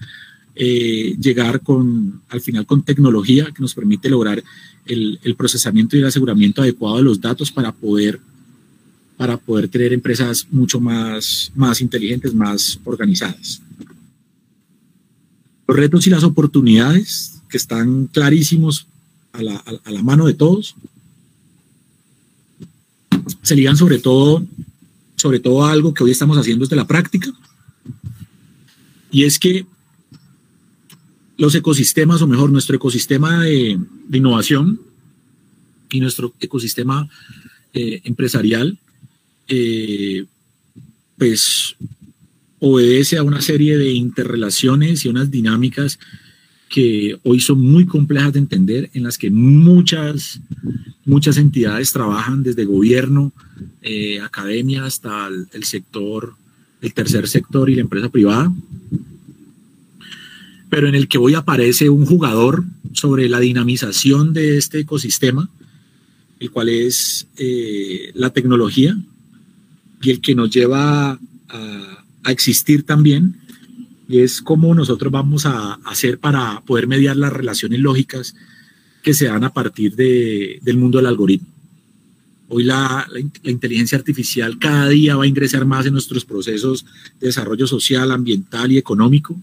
eh, llegar con, al final con tecnología que nos permite lograr el, el, procesamiento y el aseguramiento adecuado de los datos para poder, para poder tener empresas mucho más, más inteligentes, más organizadas. Los retos y las oportunidades que están clarísimos a la, a la mano de todos se ligan sobre todo, sobre todo a algo que hoy estamos haciendo desde la práctica, y es que los ecosistemas, o mejor, nuestro ecosistema de, innovación y nuestro ecosistema eh, empresarial, eh, pues obedece a una serie de interrelaciones y unas dinámicas que hoy son muy complejas de entender, en las que muchas, muchas entidades trabajan desde gobierno, eh, academia, hasta el, sector, el tercer sector y la empresa privada, pero en el que hoy aparece un jugador sobre la dinamización de este ecosistema, el cual es eh, la tecnología y el que nos lleva a, existir también y es cómo nosotros vamos a hacer para poder mediar las relaciones lógicas que se dan a partir de, del mundo del algoritmo. Hoy la, la, inteligencia artificial cada día va a ingresar más en nuestros procesos de desarrollo social, ambiental y económico,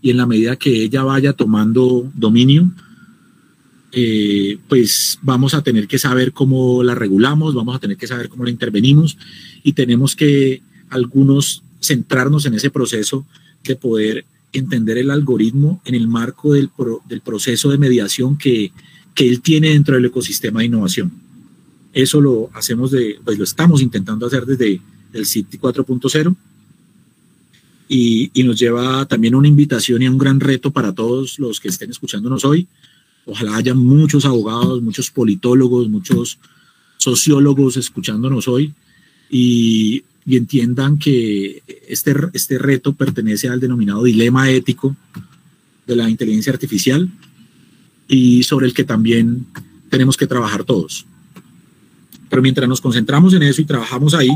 y en la medida que ella vaya tomando dominio, eh, pues vamos a tener que saber cómo la regulamos, vamos a tener que saber cómo la intervenimos, y tenemos que algunos centrarnos en ese proceso de poder entender el algoritmo en el marco del, del proceso de mediación que, que, él tiene dentro del ecosistema de innovación. Eso lo hacemos de, pues lo estamos intentando hacer desde el City 4.0 y, y, nos lleva también una invitación y un gran reto para todos los que estén escuchándonos hoy. Ojalá haya muchos abogados, muchos politólogos, muchos sociólogos escuchándonos hoy y y entiendan que este, este reto pertenece al denominado dilema ético de la inteligencia artificial y sobre el que también tenemos que trabajar todos. Pero mientras nos concentramos en eso y trabajamos ahí,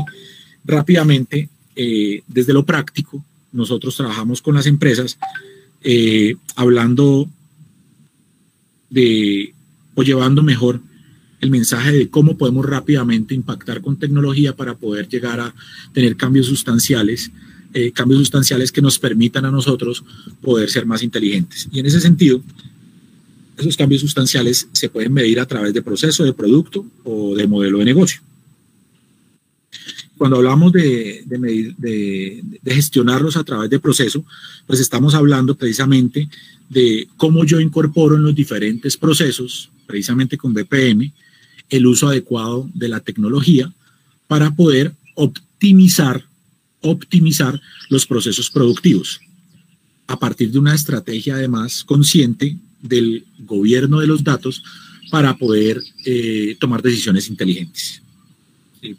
rápidamente, eh, desde lo práctico, nosotros trabajamos con las empresas eh, hablando de o llevando mejor el mensaje de cómo podemos rápidamente impactar con tecnología para poder llegar a tener cambios sustanciales, eh, cambios sustanciales que nos permitan a nosotros poder ser más inteligentes. Y en ese sentido, esos cambios sustanciales se pueden medir a través de proceso, de producto o de modelo de negocio. Cuando hablamos de, de, de gestionarlos a través de proceso, pues estamos hablando precisamente de cómo yo incorporo en los diferentes procesos, precisamente con BPM, el uso adecuado de la tecnología para poder optimizar, optimizar los procesos productivos a partir de una estrategia además consciente del gobierno de los datos para poder eh, tomar decisiones inteligentes.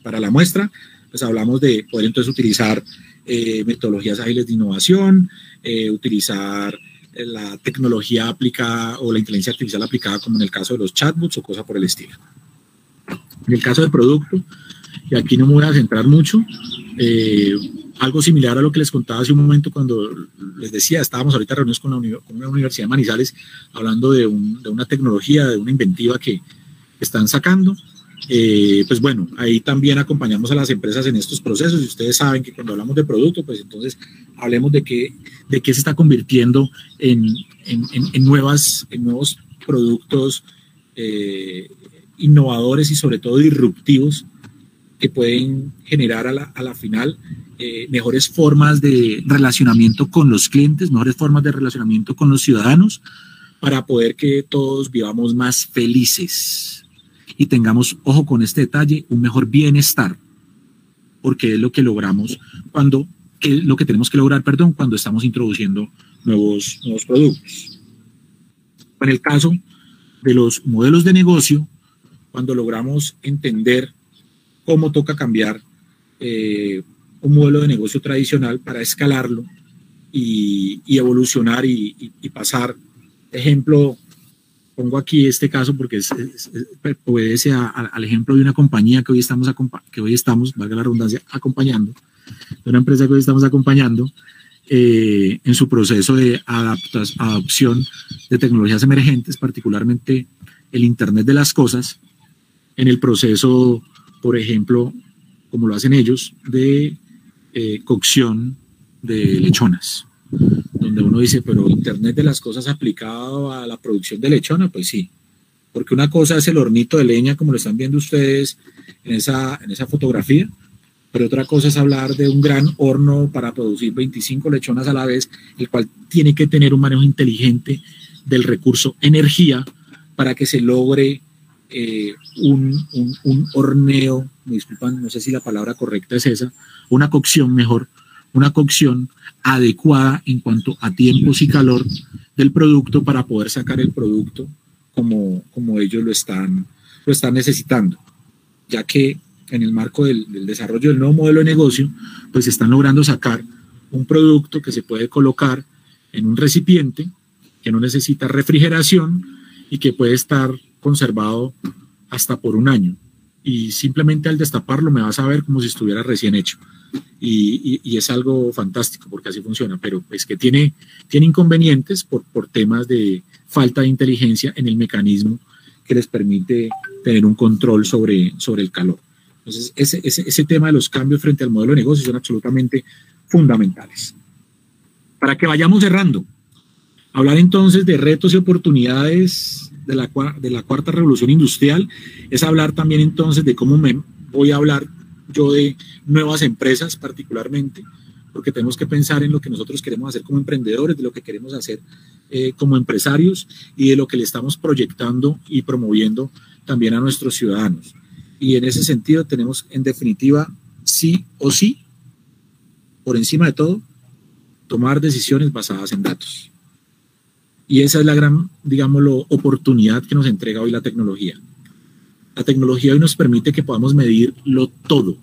Para la muestra, pues hablamos de poder entonces utilizar eh, metodologías ágiles de innovación, eh, utilizar la tecnología aplicada o la inteligencia artificial aplicada como en el caso de los chatbots o cosa por el estilo. En el caso del producto, y aquí no me voy a centrar mucho, eh, algo similar a lo que les contaba hace un momento cuando les decía, estábamos ahorita reunidos con, la con una universidad de Manizales hablando de, de, una tecnología, de una inventiva que están sacando. Eh, pues bueno, ahí también acompañamos a las empresas en estos procesos y ustedes saben que cuando hablamos de producto, pues entonces hablemos de qué, de qué se está convirtiendo en, en, en nuevas, en nuevos productos eh, innovadores y sobre todo disruptivos que pueden generar a la, a la final eh, mejores formas de relacionamiento con los clientes, mejores formas de relacionamiento con los ciudadanos, para poder que todos vivamos más felices y tengamos, ojo con este detalle, un mejor bienestar, porque es lo que logramos cuando, que lo que tenemos que lograr, perdón, cuando estamos introduciendo nuevos, nuevos productos. En el caso de los modelos de negocio, cuando logramos entender cómo toca cambiar eh, un modelo de negocio tradicional para escalarlo y, evolucionar y, pasar. Ejemplo, pongo aquí este caso porque es, obedece al ejemplo de una compañía que hoy estamos, que hoy estamos, valga la redundancia, acompañando, de una empresa que hoy estamos acompañando, eh, en su proceso de adopción de tecnologías emergentes, particularmente el Internet de las Cosas, en el proceso, por ejemplo, como lo hacen ellos, de eh, cocción de lechonas, donde uno dice, pero Internet de las Cosas aplicado a la producción de lechona, pues sí, porque una cosa es el hornito de leña, como lo están viendo ustedes en esa, en esa fotografía, pero otra cosa es hablar de un gran horno para producir 25 lechonas a la vez, el cual tiene que tener un manejo inteligente del recurso energía para que se logre eh, un, un, horneo, me disculpan, no sé si la palabra correcta es esa, una cocción mejor, una cocción adecuada en cuanto a tiempos y calor del producto para poder sacar el producto como, como ellos lo están, lo están necesitando, ya que en el marco del, desarrollo del nuevo modelo de negocio, pues están logrando sacar un producto que se puede colocar en un recipiente que no necesita refrigeración y que puede estar conservado hasta por un año. Y simplemente al destaparlo me vas a ver como si estuviera recién hecho. Y, es algo fantástico porque así funciona, pero es que tiene, tiene inconvenientes por, por temas de falta de inteligencia en el mecanismo que les permite tener un control sobre, sobre el calor. Entonces, ese, ese, tema de los cambios frente al modelo de negocio son absolutamente fundamentales. Para que vayamos cerrando, hablar entonces de retos y oportunidades de la, de la cuarta revolución industrial es hablar también entonces de cómo me voy a hablar yo de nuevas empresas particularmente, porque tenemos que pensar en lo que nosotros queremos hacer como emprendedores, de lo que queremos hacer eh, como empresarios y de lo que le estamos proyectando y promoviendo también a nuestros ciudadanos. Y en ese sentido tenemos, en definitiva, sí o sí, por encima de todo, tomar decisiones basadas en datos. Y esa es la gran, digámoslo, oportunidad que nos entrega hoy la tecnología. La tecnología hoy nos permite que podamos medirlo todo.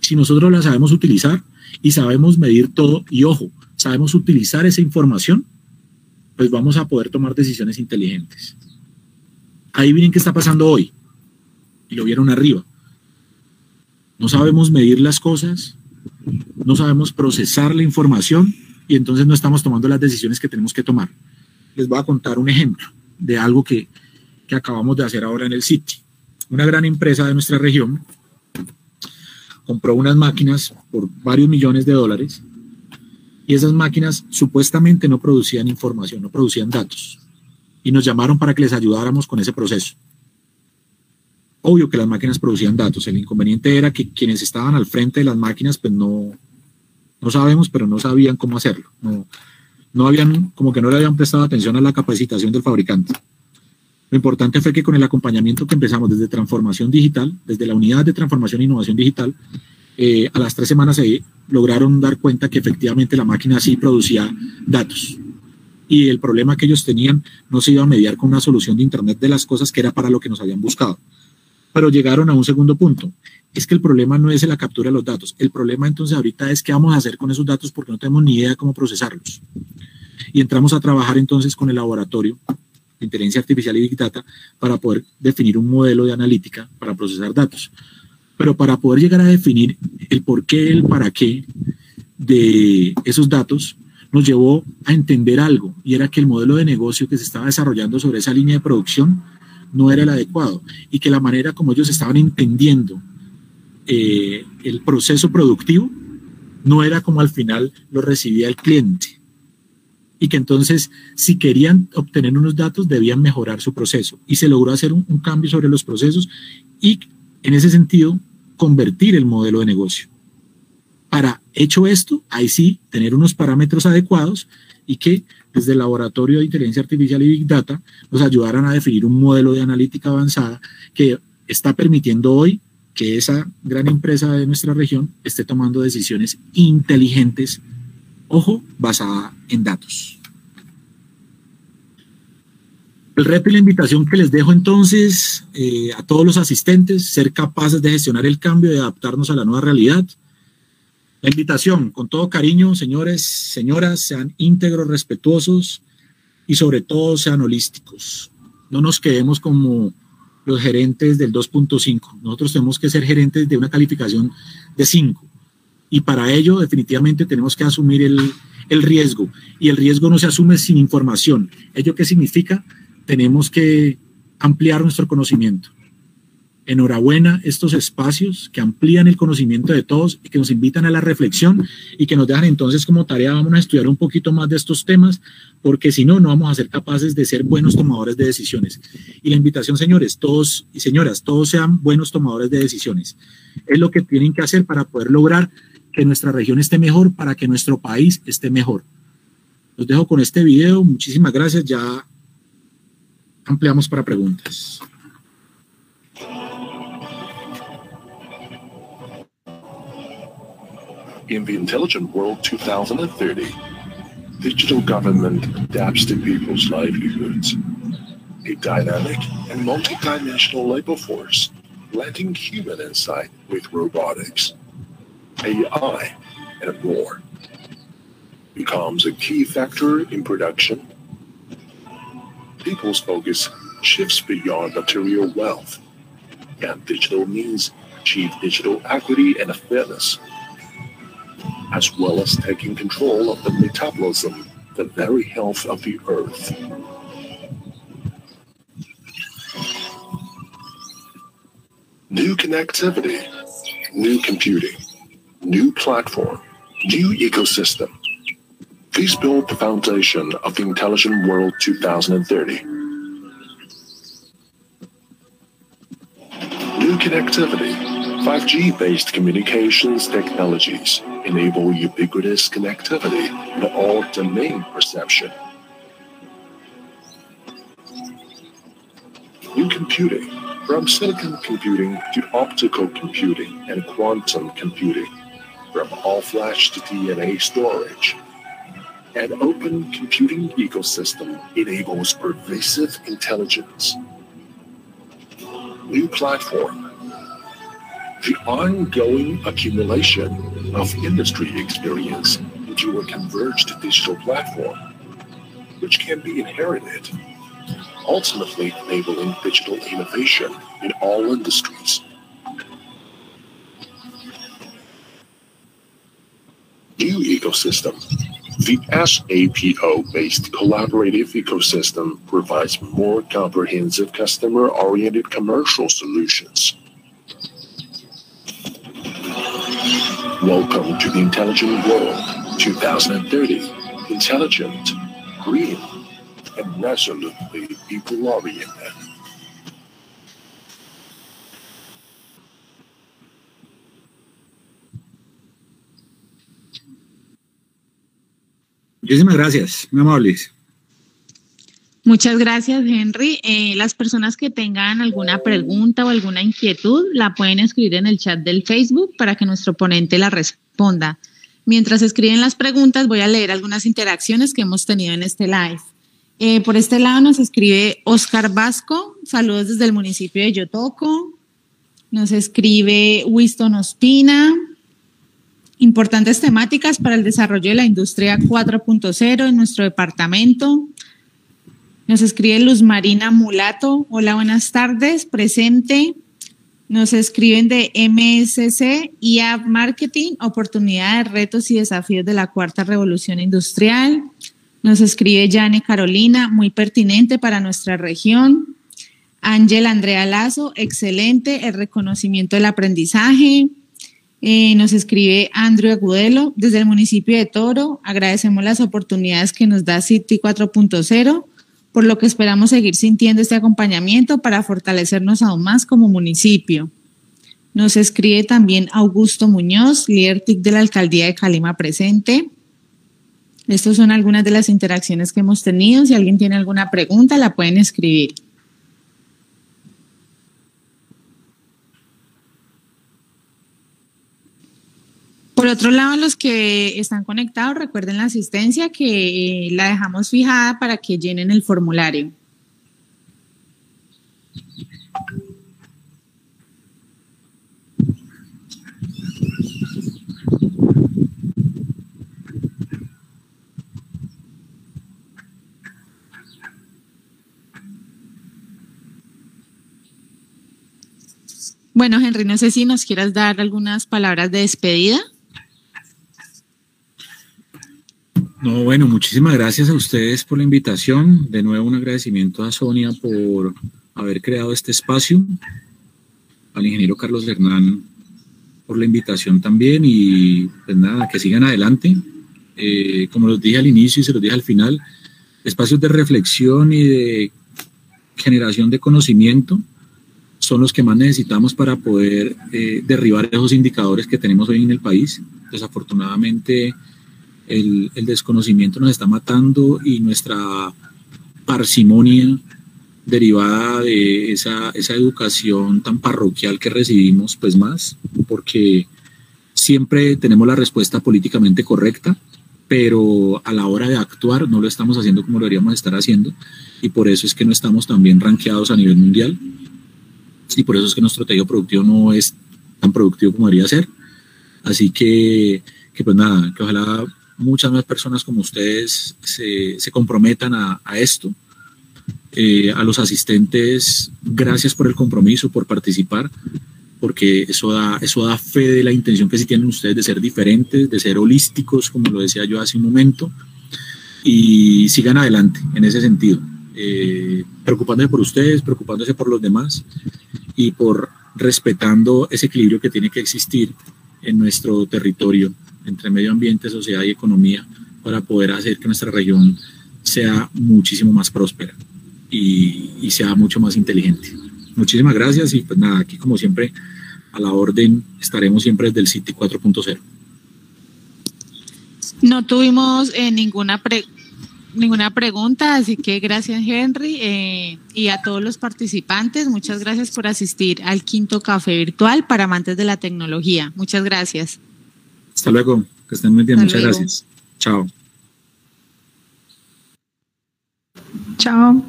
Si nosotros la sabemos utilizar y sabemos medir todo, y ojo, sabemos utilizar esa información, pues vamos a poder tomar decisiones inteligentes. Ahí miren qué está pasando hoy y lo vieron arriba. No sabemos medir las cosas, no sabemos procesar la información y entonces no estamos tomando las decisiones que tenemos que tomar. Les voy a contar un ejemplo de algo que, que acabamos de hacer ahora en el City. Una gran empresa de nuestra región compró unas máquinas por varios millones de dólares y esas máquinas supuestamente no producían información, no producían datos. Y nos llamaron para que les ayudáramos con ese proceso. Obvio que las máquinas producían datos. El inconveniente era que quienes estaban al frente de las máquinas, pues no, no sabemos, pero no sabían cómo hacerlo. No, no habían, como que no le habían prestado atención a la capacitación del fabricante. Lo importante fue que con el acompañamiento que empezamos desde transformación digital, desde la unidad de transformación e innovación digital, eh, a las tres semanas se lograron dar cuenta que efectivamente la máquina sí producía datos. Y el problema que ellos tenían no se iba a mediar con una solución de Internet de las cosas que era para lo que nos habían buscado. Pero llegaron a un segundo punto. Es que el problema no es la captura de los datos. El problema entonces ahorita es qué vamos a hacer con esos datos porque no tenemos ni idea de cómo procesarlos. Y entramos a trabajar entonces con el laboratorio inteligencia artificial y big data para poder definir un modelo de analítica para procesar datos. Pero para poder llegar a definir el por qué, el para qué de esos datos, nos llevó a entender algo, y era que el modelo de negocio que se estaba desarrollando sobre esa línea de producción no era el adecuado y que la manera como ellos estaban entendiendo eh, el proceso productivo no era como al final lo recibía el cliente. Y que entonces, si querían obtener unos datos, debían mejorar su proceso. Y se logró hacer un, cambio sobre los procesos y, en ese sentido, convertir el modelo de negocio. Para hecho esto, ahí sí, tener unos parámetros adecuados y que desde el Laboratorio de Inteligencia Artificial y Big Data nos ayudaran a definir un modelo de analítica avanzada que está permitiendo hoy que esa gran empresa de nuestra región esté tomando decisiones inteligentes, ojo, basada en datos. El reto y la invitación que les dejo entonces eh, a todos los asistentes, ser capaces de gestionar el cambio y adaptarnos a la nueva realidad, la invitación, con todo cariño, señores, señoras, sean íntegros, respetuosos y sobre todo sean holísticos. No nos quedemos como los gerentes del 2.5. Nosotros tenemos que ser gerentes de una calificación de 5. Y para ello definitivamente tenemos que asumir el, el riesgo. Y el riesgo no se asume sin información. ¿Ello qué significa? Tenemos que ampliar nuestro conocimiento. Enhorabuena estos espacios que amplían el conocimiento de todos y que nos invitan a la reflexión y que nos dejan entonces como tarea, vamos a estudiar un poquito más de estos temas, porque si no, no vamos a ser capaces de ser buenos tomadores de decisiones. Y la invitación, señores, todos y señoras, todos sean buenos tomadores de decisiones. Es lo que tienen que hacer para poder lograr que nuestra región esté mejor, para que nuestro país esté mejor. Los dejo con este video. Muchísimas gracias. Ya ampliamos para preguntas. In the Intelligent World 2030, digital government adapts to people's livelihoods. A dynamic and multidimensional labor force, blending human insight with robotics, AI, and more, becomes a key factor in production. People's focus shifts beyond material wealth, and digital means achieve digital equity and fairness as well as taking control of the metabolism, the very health of the earth. New connectivity, new computing, new platform, new ecosystem. These build the foundation of the Intelligent World 2030. New connectivity, 5G based communications technologies enable ubiquitous connectivity in all domain perception. New computing, from silicon computing to optical computing and quantum computing, from all-flash to DNA storage. An open computing ecosystem enables pervasive intelligence. New platform, the ongoing accumulation of industry experience into a converged digital platform, which can be inherited, ultimately enabling digital innovation in all industries. New ecosystem. The SAPO based collaborative ecosystem provides more comprehensive customer oriented commercial solutions Welcome to the Intelligent World 2030. Intelligent, green, and resolutely people oriented. Muchísimas gracias, muy amables. Muchas gracias, Henry. Eh, las personas que tengan alguna pregunta o alguna inquietud la pueden escribir en el chat del Facebook para que nuestro ponente la responda. Mientras escriben las preguntas, voy a leer algunas interacciones que hemos tenido en este live. Eh, por este lado nos escribe Oscar Vasco, saludos desde el municipio de Yotoco. Nos escribe Winston Ospina, importantes temáticas para el desarrollo de la industria 4.0 en nuestro departamento. Nos escribe Luz Marina Mulato. Hola, buenas tardes. Presente. Nos escriben de MSC y App Marketing, oportunidades, retos y desafíos de la cuarta revolución industrial. Nos escribe Jane Carolina, muy pertinente para nuestra región. Ángel Andrea Lazo, excelente, el reconocimiento del aprendizaje. Eh, nos escribe Andrew Agudelo desde el municipio de Toro. Agradecemos las oportunidades que nos da City 4.0 por lo que esperamos seguir sintiendo este acompañamiento para fortalecernos aún más como municipio. Nos escribe también Augusto Muñoz, líder TIC de la Alcaldía de Calima presente. Estas son algunas de las interacciones que hemos tenido. Si alguien tiene alguna pregunta, la pueden escribir. Por otro lado, los que están conectados, recuerden la asistencia que eh, la dejamos fijada para que llenen el formulario. Bueno, Henry, no sé si nos quieras dar algunas palabras de despedida. No, bueno, muchísimas gracias a ustedes por la invitación. De nuevo un agradecimiento a Sonia por haber creado este espacio, al ingeniero Carlos Hernán por la invitación también y pues nada, que sigan adelante. Eh, como los dije al inicio y se los dije al final, espacios de reflexión y de generación de conocimiento son los que más necesitamos para poder eh, derribar esos indicadores que tenemos hoy en el país. Desafortunadamente, el, desconocimiento nos está matando y nuestra parsimonia derivada de esa, esa educación tan parroquial que recibimos, pues más, porque siempre tenemos la respuesta políticamente correcta, pero a la hora de actuar no lo estamos haciendo como lo deberíamos estar haciendo y por eso es que no estamos tan bien rankeados a nivel mundial y por eso es que nuestro tejido productivo no es tan productivo como debería ser. Así que, que pues nada, que ojalá muchas más personas como ustedes se, se comprometan a, esto. Eh, a los asistentes, gracias por el compromiso, por participar, porque eso da, eso da fe de la intención que sí tienen ustedes de ser diferentes, de ser holísticos, como lo decía yo hace un momento, y sigan adelante en ese sentido, eh, preocupándose por ustedes, preocupándose por los demás y por respetando ese equilibrio que tiene que existir en nuestro territorio entre medio ambiente, sociedad y economía para poder hacer que nuestra región sea muchísimo más próspera y, sea mucho más inteligente. Muchísimas gracias y pues nada, aquí como siempre a la orden estaremos siempre desde el City 4.0. No tuvimos eh, ninguna ninguna pregunta, así que gracias Henry eh, y a todos los participantes. Muchas gracias por asistir al quinto café virtual para amantes de la tecnología. Muchas gracias. Hasta luego, que estén muy bien. Muchas gracias. Chao. Chao.